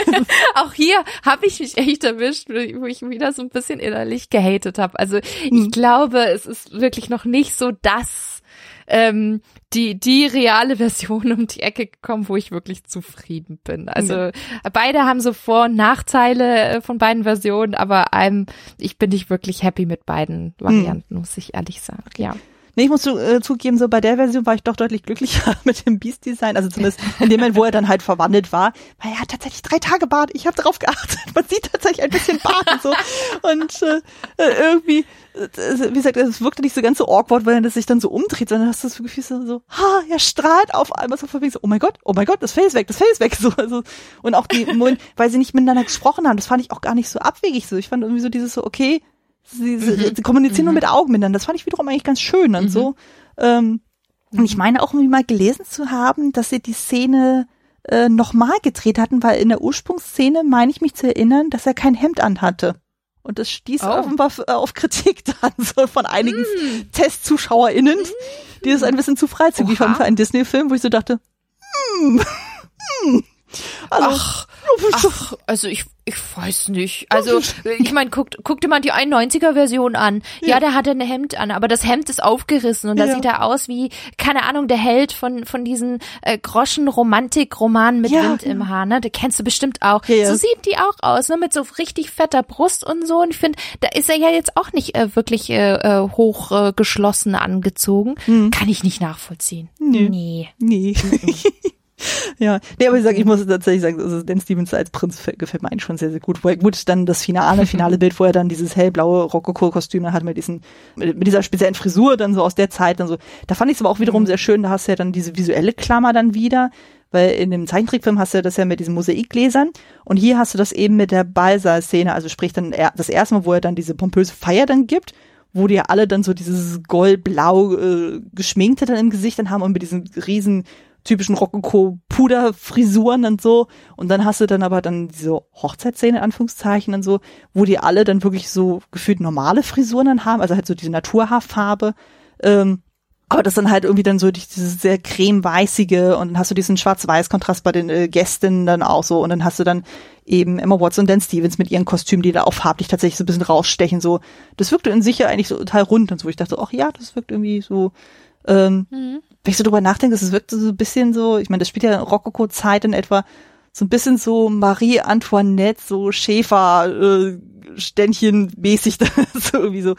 auch hier habe ich mich echt erwischt, wo ich wieder so ein bisschen innerlich gehatet habe. Also ich hm. glaube, es ist wirklich noch nicht so das, ähm, die, die reale Version um die Ecke gekommen, wo ich wirklich zufrieden bin. Also ja. beide haben so Vor- und Nachteile äh, von beiden Versionen, aber einem, ich bin nicht wirklich happy mit beiden Varianten, hm. muss ich ehrlich sagen. Ja. Nee, ich muss zu, äh, zugeben, so bei der Version war ich doch deutlich glücklicher mit dem Beast-Design, also zumindest in dem Moment, wo er dann halt verwandelt war, weil er hat tatsächlich drei Tage Bart. Ich habe darauf geachtet. Man sieht tatsächlich ein bisschen Bart und so. Und äh, äh irgendwie, äh, wie gesagt, es wirkte nicht so ganz so awkward, weil er sich dann so umdreht, sondern hast du das Gefühl so, so, ha, er strahlt auf einmal so verwegen, so, oh mein Gott, oh mein Gott, das Fell ist weg, das Fell ist weg, so, also, und auch die, weil sie nicht miteinander gesprochen haben, das fand ich auch gar nicht so abwegig, so, ich fand irgendwie so dieses so, okay, Sie, sie, mhm. sie kommunizieren mhm. nur mit Augen miteinander. Das fand ich wiederum eigentlich ganz schön und mhm. so. Ähm, und ich meine auch irgendwie mal gelesen zu haben, dass sie die Szene äh, nochmal gedreht hatten, weil in der Ursprungsszene meine ich mich zu erinnern, dass er kein Hemd anhatte. Und das stieß oh. offenbar auf Kritik dann so von einigen mm. TestzuschauerInnen, die es ein bisschen zu freizügig fanden für einen Disney-Film, wo ich so dachte, hm, hm. Also, ach, ach, also ich, ich weiß nicht. Also, ich meine, guckt, guck dir mal die 91er-Version an. Ja. ja, der hatte ein Hemd an, aber das Hemd ist aufgerissen und da ja. sieht er aus wie, keine Ahnung, der Held von, von diesen äh, Groschen-Romantik-Romanen mit ja. Wind im Haar, ne? Den kennst du bestimmt auch. So sieht die auch aus, ne? Mit so richtig fetter Brust und so. Und ich finde, da ist er ja jetzt auch nicht äh, wirklich äh, äh hoch äh, geschlossen angezogen. Mhm. Kann ich nicht nachvollziehen. Nee. Nee. nee. Ja, nee, aber ich sage, ich muss tatsächlich sagen, also Dan Stevens als Prinz gefällt mir eigentlich schon sehr, sehr gut. Wo er, gut, dann das finale, finale Bild, wo er dann dieses hellblaue Rokoko-Kostüm hat mit diesen, mit, mit, dieser speziellen Frisur dann so aus der Zeit dann so. Da fand ich es aber auch wiederum mhm. sehr schön, da hast du ja dann diese visuelle Klammer dann wieder, weil in dem Zeichentrickfilm hast du das ja mit diesen Mosaikgläsern und hier hast du das eben mit der Balsa-Szene, also sprich dann das erste Mal, wo er dann diese pompöse Feier dann gibt wo die ja alle dann so dieses goldblau äh, geschminkte dann im Gesicht dann haben und mit diesen riesen typischen Rokoko-Puder-Frisuren und so. Und dann hast du dann aber dann diese Hochzeitsszene, Anführungszeichen, und so, wo die alle dann wirklich so gefühlt normale Frisuren dann haben, also halt so diese Naturhaarfarbe. Ähm, aber das dann halt irgendwie dann so dieses sehr creme-weißige und dann hast du diesen schwarz-weiß-Kontrast bei den äh, Gästinnen dann auch so und dann hast du dann eben Emma Watson und Dan Stevens mit ihren Kostümen, die da auch farblich tatsächlich so ein bisschen rausstechen, so. Das wirkte in sich ja eigentlich so total rund und so. Ich dachte, ach ja, das wirkt irgendwie so, ähm, mhm. wenn ich so drüber nachdenke, es wirkt so ein bisschen so, ich meine, das spielt ja Rokoko-Zeit in etwa, so ein bisschen so Marie Antoinette, so Schäfer, äh, Ständchen mäßig, so irgendwie so,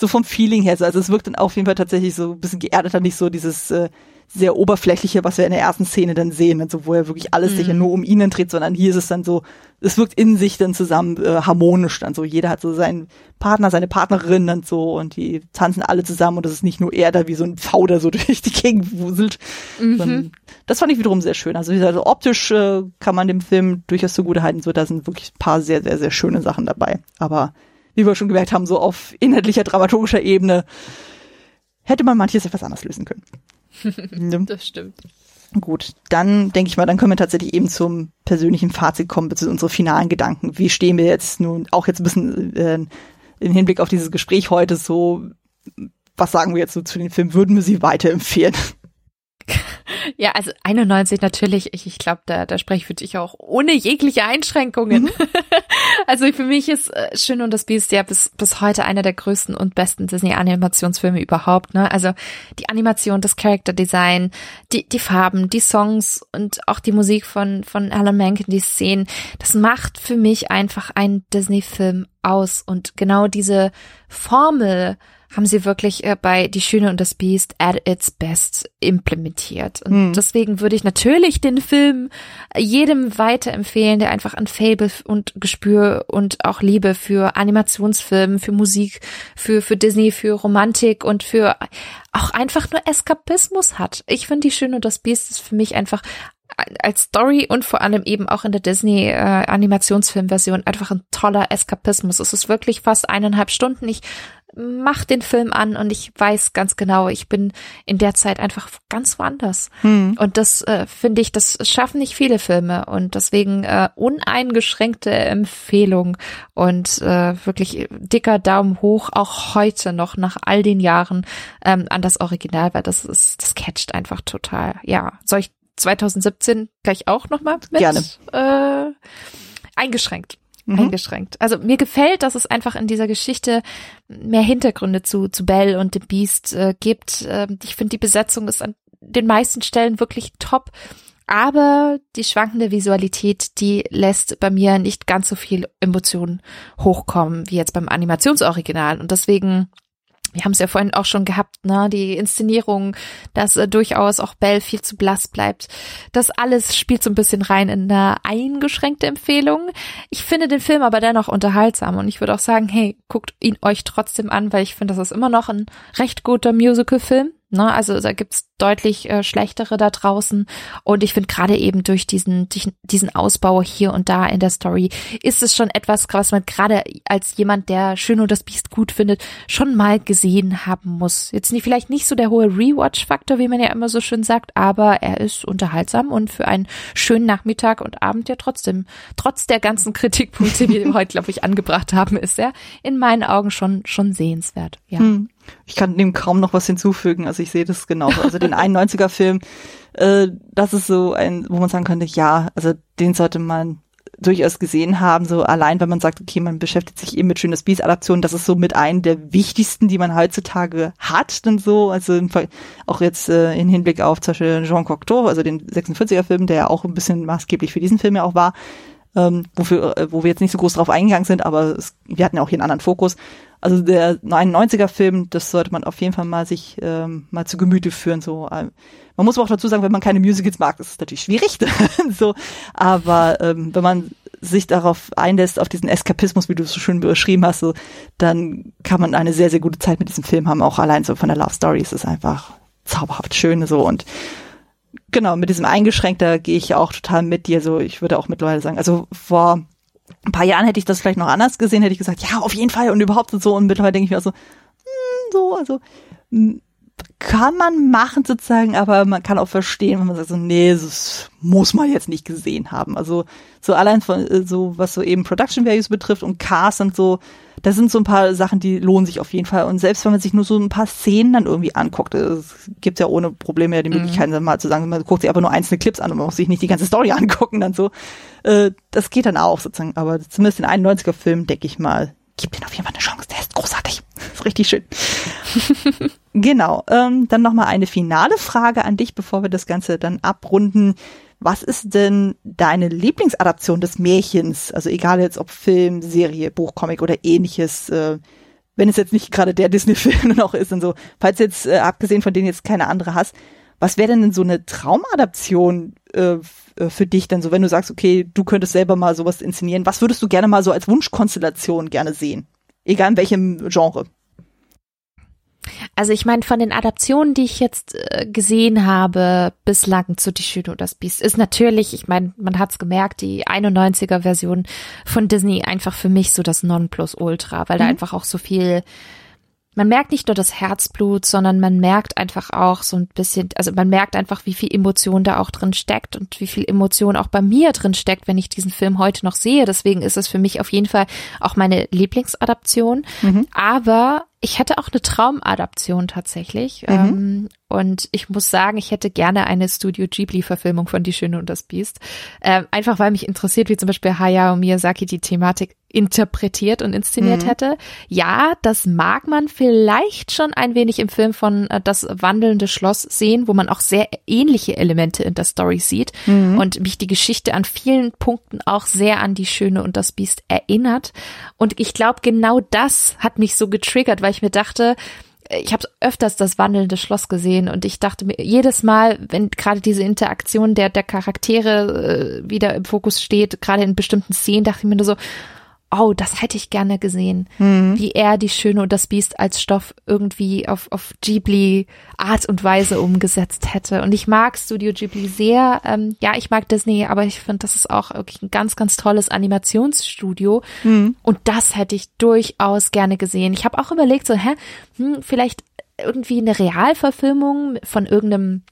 so vom Feeling her. Also es wirkt dann auf jeden Fall tatsächlich so ein bisschen geerdeter, nicht so dieses äh, sehr oberflächliche, was wir in der ersten Szene dann sehen, also wo er wirklich alles mhm. sich ja nur um ihn dreht, sondern hier ist es dann so, es wirkt in sich dann zusammen äh, harmonisch dann so. Jeder hat so seinen Partner, seine Partnerin und so und die tanzen alle zusammen und es ist nicht nur er da wie so ein Pfau, der so durch die Gegend wuselt. Mhm. Das fand ich wiederum sehr schön. Also, also optisch äh, kann man dem Film durchaus zugute halten, so da sind wirklich ein paar sehr, sehr, sehr schöne Sachen dabei. Aber wie wir schon gemerkt haben, so auf inhaltlicher, dramaturgischer Ebene hätte man manches etwas anders lösen können. das stimmt. Gut, dann denke ich mal, dann können wir tatsächlich eben zum persönlichen Fazit kommen, beziehungsweise unsere finalen Gedanken. Wie stehen wir jetzt nun auch jetzt ein bisschen äh, im Hinblick auf dieses Gespräch heute so, was sagen wir jetzt so zu den Filmen? Würden wir sie weiterempfehlen? Ja, also 91 natürlich, ich, ich glaube, da, da spreche ich für dich auch ohne jegliche Einschränkungen. Mhm. also für mich ist äh, Schön und das Biest ja bis, bis heute einer der größten und besten Disney-Animationsfilme überhaupt. Ne? Also die Animation, das Character Design, die, die Farben, die Songs und auch die Musik von, von Alan Menken, die Szenen, das macht für mich einfach einen Disney-Film aus. Und genau diese Formel, haben sie wirklich äh, bei Die Schöne und das Biest at its best implementiert. Und mhm. deswegen würde ich natürlich den Film jedem weiterempfehlen, der einfach an Fable und Gespür und auch Liebe für Animationsfilmen, für Musik, für, für Disney, für Romantik und für auch einfach nur Eskapismus hat. Ich finde Die Schöne und das Biest ist für mich einfach als Story und vor allem eben auch in der Disney äh, Animationsfilmversion einfach ein toller Eskapismus. Es ist wirklich fast eineinhalb Stunden. Ich mach den Film an und ich weiß ganz genau, ich bin in der Zeit einfach ganz woanders. Hm. Und das äh, finde ich, das schaffen nicht viele Filme und deswegen äh, uneingeschränkte Empfehlung und äh, wirklich dicker Daumen hoch, auch heute noch nach all den Jahren ähm, an das Original, weil das ist, das catcht einfach total. Ja, soll ich 2017 gleich auch nochmal mit? Gerne. Äh, eingeschränkt mhm. eingeschränkt. Also mir gefällt, dass es einfach in dieser Geschichte mehr Hintergründe zu, zu Belle und dem Beast äh, gibt. Äh, ich finde, die Besetzung ist an den meisten Stellen wirklich top. Aber die schwankende Visualität, die lässt bei mir nicht ganz so viel Emotionen hochkommen wie jetzt beim Animationsoriginal. Und deswegen wir haben es ja vorhin auch schon gehabt, ne, die Inszenierung, dass äh, durchaus auch Bell viel zu blass bleibt. Das alles spielt so ein bisschen rein in eine eingeschränkte Empfehlung. Ich finde den Film aber dennoch unterhaltsam und ich würde auch sagen, hey, guckt ihn euch trotzdem an, weil ich finde, das ist immer noch ein recht guter Musical-Film. Ne? Also da gibt's deutlich äh, schlechtere da draußen. Und ich finde gerade eben durch diesen, durch diesen Ausbau hier und da in der Story ist es schon etwas, was man gerade als jemand, der Schön und das Biest gut findet, schon mal gesehen haben muss. Jetzt nicht, vielleicht nicht so der hohe Rewatch-Faktor, wie man ja immer so schön sagt, aber er ist unterhaltsam und für einen schönen Nachmittag und Abend ja trotzdem, trotz der ganzen Kritikpunkte, die wir heute, glaube ich, angebracht haben, ist er in meinen Augen schon, schon sehenswert. Ja. Hm. Ich kann dem kaum noch was hinzufügen. Also ich sehe das genauso. Also den 91er Film, äh, das ist so ein, wo man sagen könnte, ja, also den sollte man durchaus gesehen haben, so allein, wenn man sagt, okay, man beschäftigt sich eben mit schönes Beast Adaptionen, das ist so mit einem der wichtigsten, die man heutzutage hat, dann so, also auch jetzt äh, in Hinblick auf zum Beispiel Jean Cocteau, also den 46er Film, der ja auch ein bisschen maßgeblich für diesen Film ja auch war, ähm, wofür, äh, wo wir jetzt nicht so groß drauf eingegangen sind, aber es, wir hatten ja auch hier einen anderen Fokus. Also der 91er Film, das sollte man auf jeden Fall mal sich ähm, mal zu Gemüte führen. So, ähm, man muss aber auch dazu sagen, wenn man keine Musicals mag, ist es natürlich schwierig. so, aber ähm, wenn man sich darauf einlässt, auf diesen Eskapismus, wie du es so schön beschrieben hast, so, dann kann man eine sehr, sehr gute Zeit mit diesem Film haben. Auch allein so von der Love Story ist es einfach zauberhaft schön so und genau, mit diesem Eingeschränkter gehe ich auch total mit dir. So, ich würde auch mittlerweile sagen, also vor ein paar Jahren hätte ich das vielleicht noch anders gesehen, hätte ich gesagt, ja, auf jeden Fall und überhaupt und so. Und mittlerweile denke ich mir so, hm, so, also hm, kann man machen sozusagen, aber man kann auch verstehen, wenn man sagt so, nee, das muss man jetzt nicht gesehen haben. Also so allein von äh, so was so eben Production Values betrifft und Cast und so, das sind so ein paar Sachen, die lohnen sich auf jeden Fall. Und selbst wenn man sich nur so ein paar Szenen dann irgendwie anguckt, es gibt ja ohne Probleme ja die. Möglichkeit, mhm. mal zu sagen, man guckt sich aber nur einzelne Clips an und man muss sich nicht die ganze Story angucken, dann so. Äh, das geht dann auch sozusagen. Aber zumindest in 91er Film, denke ich mal, gibt den auf jeden Fall eine Chance. Der ist großartig. Ist richtig schön. genau. Ähm, dann nochmal eine finale Frage an dich, bevor wir das Ganze dann abrunden. Was ist denn deine Lieblingsadaption des Märchens? Also egal jetzt ob Film, Serie, Buch, Comic oder ähnliches. Äh, wenn es jetzt nicht gerade der Disney-Film noch ist und so. Falls jetzt, äh, abgesehen von denen jetzt keine andere hast, was wäre denn so eine Traumadaption äh, äh, für dich denn so, wenn du sagst, okay, du könntest selber mal sowas inszenieren? Was würdest du gerne mal so als Wunschkonstellation gerne sehen? Egal in welchem Genre. Also ich meine, von den Adaptionen, die ich jetzt äh, gesehen habe, bislang zu Die Schöne und das Biest, ist natürlich, ich meine, man hat's gemerkt, die 91er Version von Disney einfach für mich so das Nonplusultra, weil mhm. da einfach auch so viel man merkt nicht nur das Herzblut, sondern man merkt einfach auch so ein bisschen, also man merkt einfach, wie viel Emotion da auch drin steckt und wie viel Emotion auch bei mir drin steckt, wenn ich diesen Film heute noch sehe. Deswegen ist es für mich auf jeden Fall auch meine Lieblingsadaption. Mhm. Aber ich hätte auch eine Traumadaption tatsächlich. Mhm. Ähm, und ich muss sagen, ich hätte gerne eine Studio Ghibli-Verfilmung von Die Schöne und das Biest. Ähm, einfach weil mich interessiert, wie zum Beispiel Hayao Miyazaki die Thematik interpretiert und inszeniert mhm. hätte. Ja, das mag man vielleicht schon ein wenig im Film von äh, Das wandelnde Schloss sehen, wo man auch sehr ähnliche Elemente in der Story sieht mhm. und mich die Geschichte an vielen Punkten auch sehr an Die Schöne und das Biest erinnert. Und ich glaube, genau das hat mich so getriggert, weil ich mir dachte, ich habe öfters das wandelnde Schloss gesehen und ich dachte mir jedes Mal, wenn gerade diese Interaktion der der Charaktere äh, wieder im Fokus steht, gerade in bestimmten Szenen, dachte ich mir nur so, oh, das hätte ich gerne gesehen, mhm. wie er die Schöne und das Biest als Stoff irgendwie auf, auf Ghibli Art und Weise umgesetzt hätte. Und ich mag Studio Ghibli sehr. Ähm, ja, ich mag Disney, aber ich finde, das ist auch wirklich ein ganz, ganz tolles Animationsstudio. Mhm. Und das hätte ich durchaus gerne gesehen. Ich habe auch überlegt, so, hä, hm, vielleicht irgendwie eine Realverfilmung von irgendeinem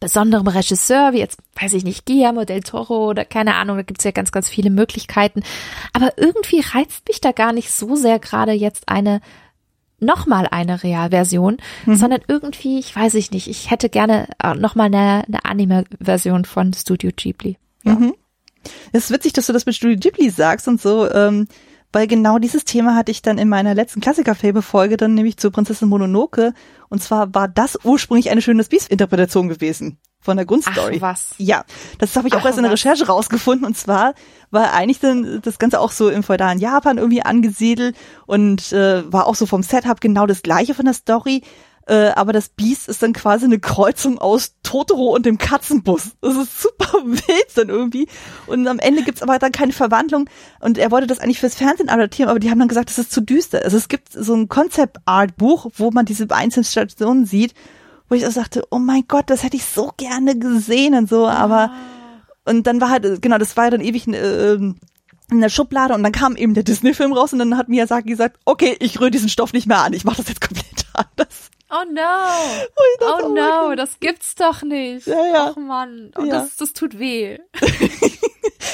besonderem Regisseur, wie jetzt, weiß ich nicht, Guillermo del Toro oder keine Ahnung, da gibt's ja ganz, ganz viele Möglichkeiten. Aber irgendwie reizt mich da gar nicht so sehr gerade jetzt eine nochmal eine Realversion, mhm. sondern irgendwie, ich weiß ich nicht, ich hätte gerne äh, nochmal eine, eine Anime-Version von Studio Ghibli. Ja. Mhm. Es ist witzig, dass du das mit Studio Ghibli sagst und so. Ähm, weil genau dieses Thema hatte ich dann in meiner letzten Klassiker-Fable-Folge dann nämlich zur Prinzessin Mononoke. Und zwar war das ursprünglich eine schöne Beast-Interpretation gewesen von der Grundstory. Ach, was? Ja, das habe ich auch Ach, erst in der Recherche rausgefunden. Und zwar war eigentlich dann das Ganze auch so im feudalen Japan irgendwie angesiedelt und äh, war auch so vom Setup genau das gleiche von der Story. Äh, aber das Biest ist dann quasi eine Kreuzung aus Totoro und dem Katzenbus. Das ist super wild dann irgendwie. Und am Ende gibt's aber dann keine Verwandlung. Und er wollte das eigentlich fürs Fernsehen adaptieren, aber die haben dann gesagt, das ist zu düster. Also es gibt so ein Concept-Art-Buch, wo man diese einzelnen Stationen sieht. wo ich auch sagte, oh mein Gott, das hätte ich so gerne gesehen und so, aber und dann war halt, genau, das war ja dann ewig äh, in der Schublade und dann kam eben der Disney-Film raus und dann hat Miyazaki gesagt, okay, ich rühre diesen Stoff nicht mehr an, ich mache das jetzt komplett anders. Oh no. Dachte, oh, oh no, das gibt's doch nicht. Ja, ja. Ach man, oh, ja. das, das tut weh.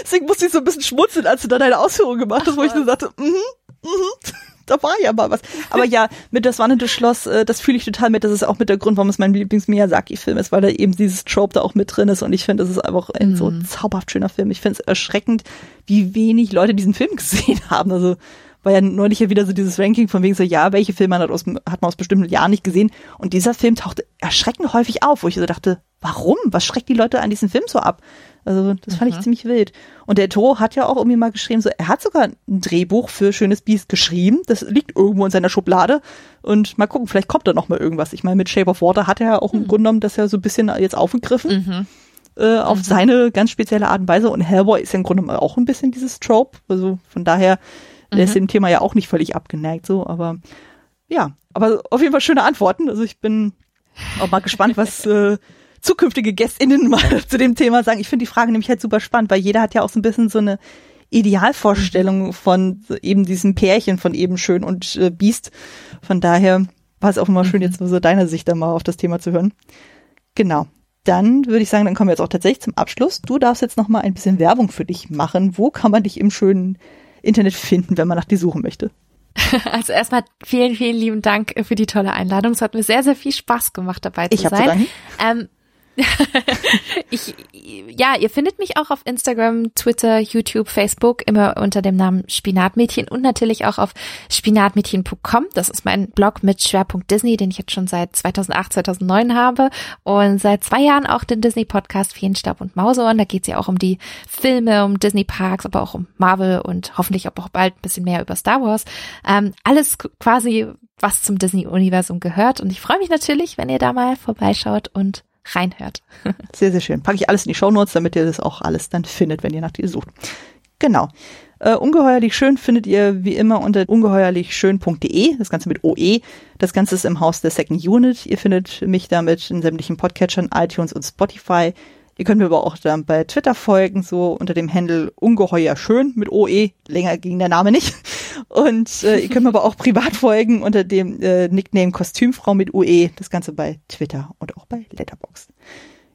Deswegen musste ich so ein bisschen schmunzeln, als du dann deine Ausführung gemacht hast, wo ich nur sagte, mhm, mm mhm. da war ja mal was. Aber ja, mit das Wandelnde Schloss, äh, das fühle ich total mit. Das ist auch mit der Grund, warum es mein Lieblings-Miyazaki-Film ist, weil da eben dieses Trope da auch mit drin ist. Und ich finde, das ist einfach ein mhm. so zauberhaft schöner Film. Ich finde es erschreckend, wie wenig Leute diesen Film gesehen haben. Also war ja neulich ja wieder so dieses Ranking von wegen so, ja, welche Filme hat, aus, hat man aus bestimmten Jahren nicht gesehen. Und dieser Film tauchte erschreckend häufig auf, wo ich so dachte, warum? Was schreckt die Leute an diesem Film so ab? Also das fand mhm. ich ziemlich wild. Und der Toro hat ja auch irgendwie mal geschrieben, so er hat sogar ein Drehbuch für Schönes Biest geschrieben. Das liegt irgendwo in seiner Schublade. Und mal gucken, vielleicht kommt da noch mal irgendwas. Ich meine, mit Shape of Water hat er ja auch mhm. im Grunde genommen das ja so ein bisschen jetzt aufgegriffen. Mhm. Äh, auf mhm. seine ganz spezielle Art und Weise. Und Hellboy ist ja im Grunde genommen auch ein bisschen dieses Trope. Also von daher mhm. ist dem Thema ja auch nicht völlig abgeneigt so. Aber ja, aber auf jeden Fall schöne Antworten. Also ich bin auch mal gespannt, was äh, zukünftige GästInnen mal zu dem Thema sagen. Ich finde die Frage nämlich halt super spannend, weil jeder hat ja auch so ein bisschen so eine Idealvorstellung von eben diesem Pärchen von eben Schön und äh, Biest. Von daher war es auch immer schön, mhm. jetzt so deine Sicht da mal auf das Thema zu hören. Genau. Dann würde ich sagen, dann kommen wir jetzt auch tatsächlich zum Abschluss. Du darfst jetzt noch mal ein bisschen Werbung für dich machen. Wo kann man dich im schönen Internet finden, wenn man nach dir suchen möchte? Also erstmal vielen, vielen lieben Dank für die tolle Einladung. Es hat mir sehr, sehr viel Spaß gemacht, dabei zu ich sein. Ähm, ich, ja, ihr findet mich auch auf Instagram, Twitter, YouTube, Facebook immer unter dem Namen Spinatmädchen und natürlich auch auf spinatmädchen.com. Das ist mein Blog mit Schwerpunkt Disney, den ich jetzt schon seit 2008, 2009 habe und seit zwei Jahren auch den Disney Podcast Feenstab und Mauseohren. Da geht es ja auch um die Filme, um Disney Parks, aber auch um Marvel und hoffentlich auch bald ein bisschen mehr über Star Wars. Ähm, alles quasi, was zum Disney-Universum gehört. Und ich freue mich natürlich, wenn ihr da mal vorbeischaut und reinhört. sehr, sehr schön. Packe ich alles in die Shownotes, damit ihr das auch alles dann findet, wenn ihr nach dir sucht. Genau. Uh, ungeheuerlich schön findet ihr wie immer unter ungeheuerlichschön.de, das Ganze mit OE. Das Ganze ist im Haus der Second Unit. Ihr findet mich damit in sämtlichen Podcatchern, iTunes und Spotify. Ihr könnt mir aber auch dann bei Twitter folgen, so unter dem Handle ungeheuer schön mit OE. Länger ging der Name nicht. Und äh, ihr könnt mir aber auch privat folgen unter dem äh, Nickname Kostümfrau mit UE. Das Ganze bei Twitter und auch bei Letterboxd.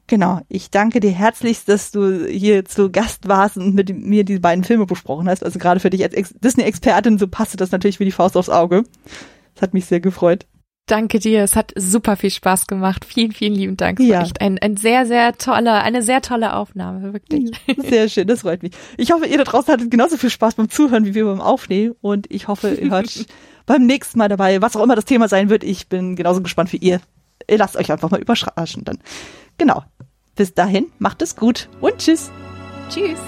Genau. Ich danke dir herzlichst, dass du hier zu Gast warst und mit mir die beiden Filme besprochen hast. Also gerade für dich als Ex Disney-Expertin, so passte das natürlich wie die Faust aufs Auge. Das hat mich sehr gefreut. Danke dir. Es hat super viel Spaß gemacht. Vielen, vielen lieben Dank. Ja. Echt ein, ein sehr, sehr toller, eine sehr tolle Aufnahme, wirklich. Sehr schön, das freut mich. Ich hoffe, ihr da draußen hattet genauso viel Spaß beim Zuhören wie wir beim Aufnehmen und ich hoffe, ihr hört beim nächsten Mal dabei, was auch immer das Thema sein wird. Ich bin genauso gespannt wie ihr. Ihr lasst euch einfach mal überraschen dann. Genau. Bis dahin, macht es gut und tschüss. Tschüss.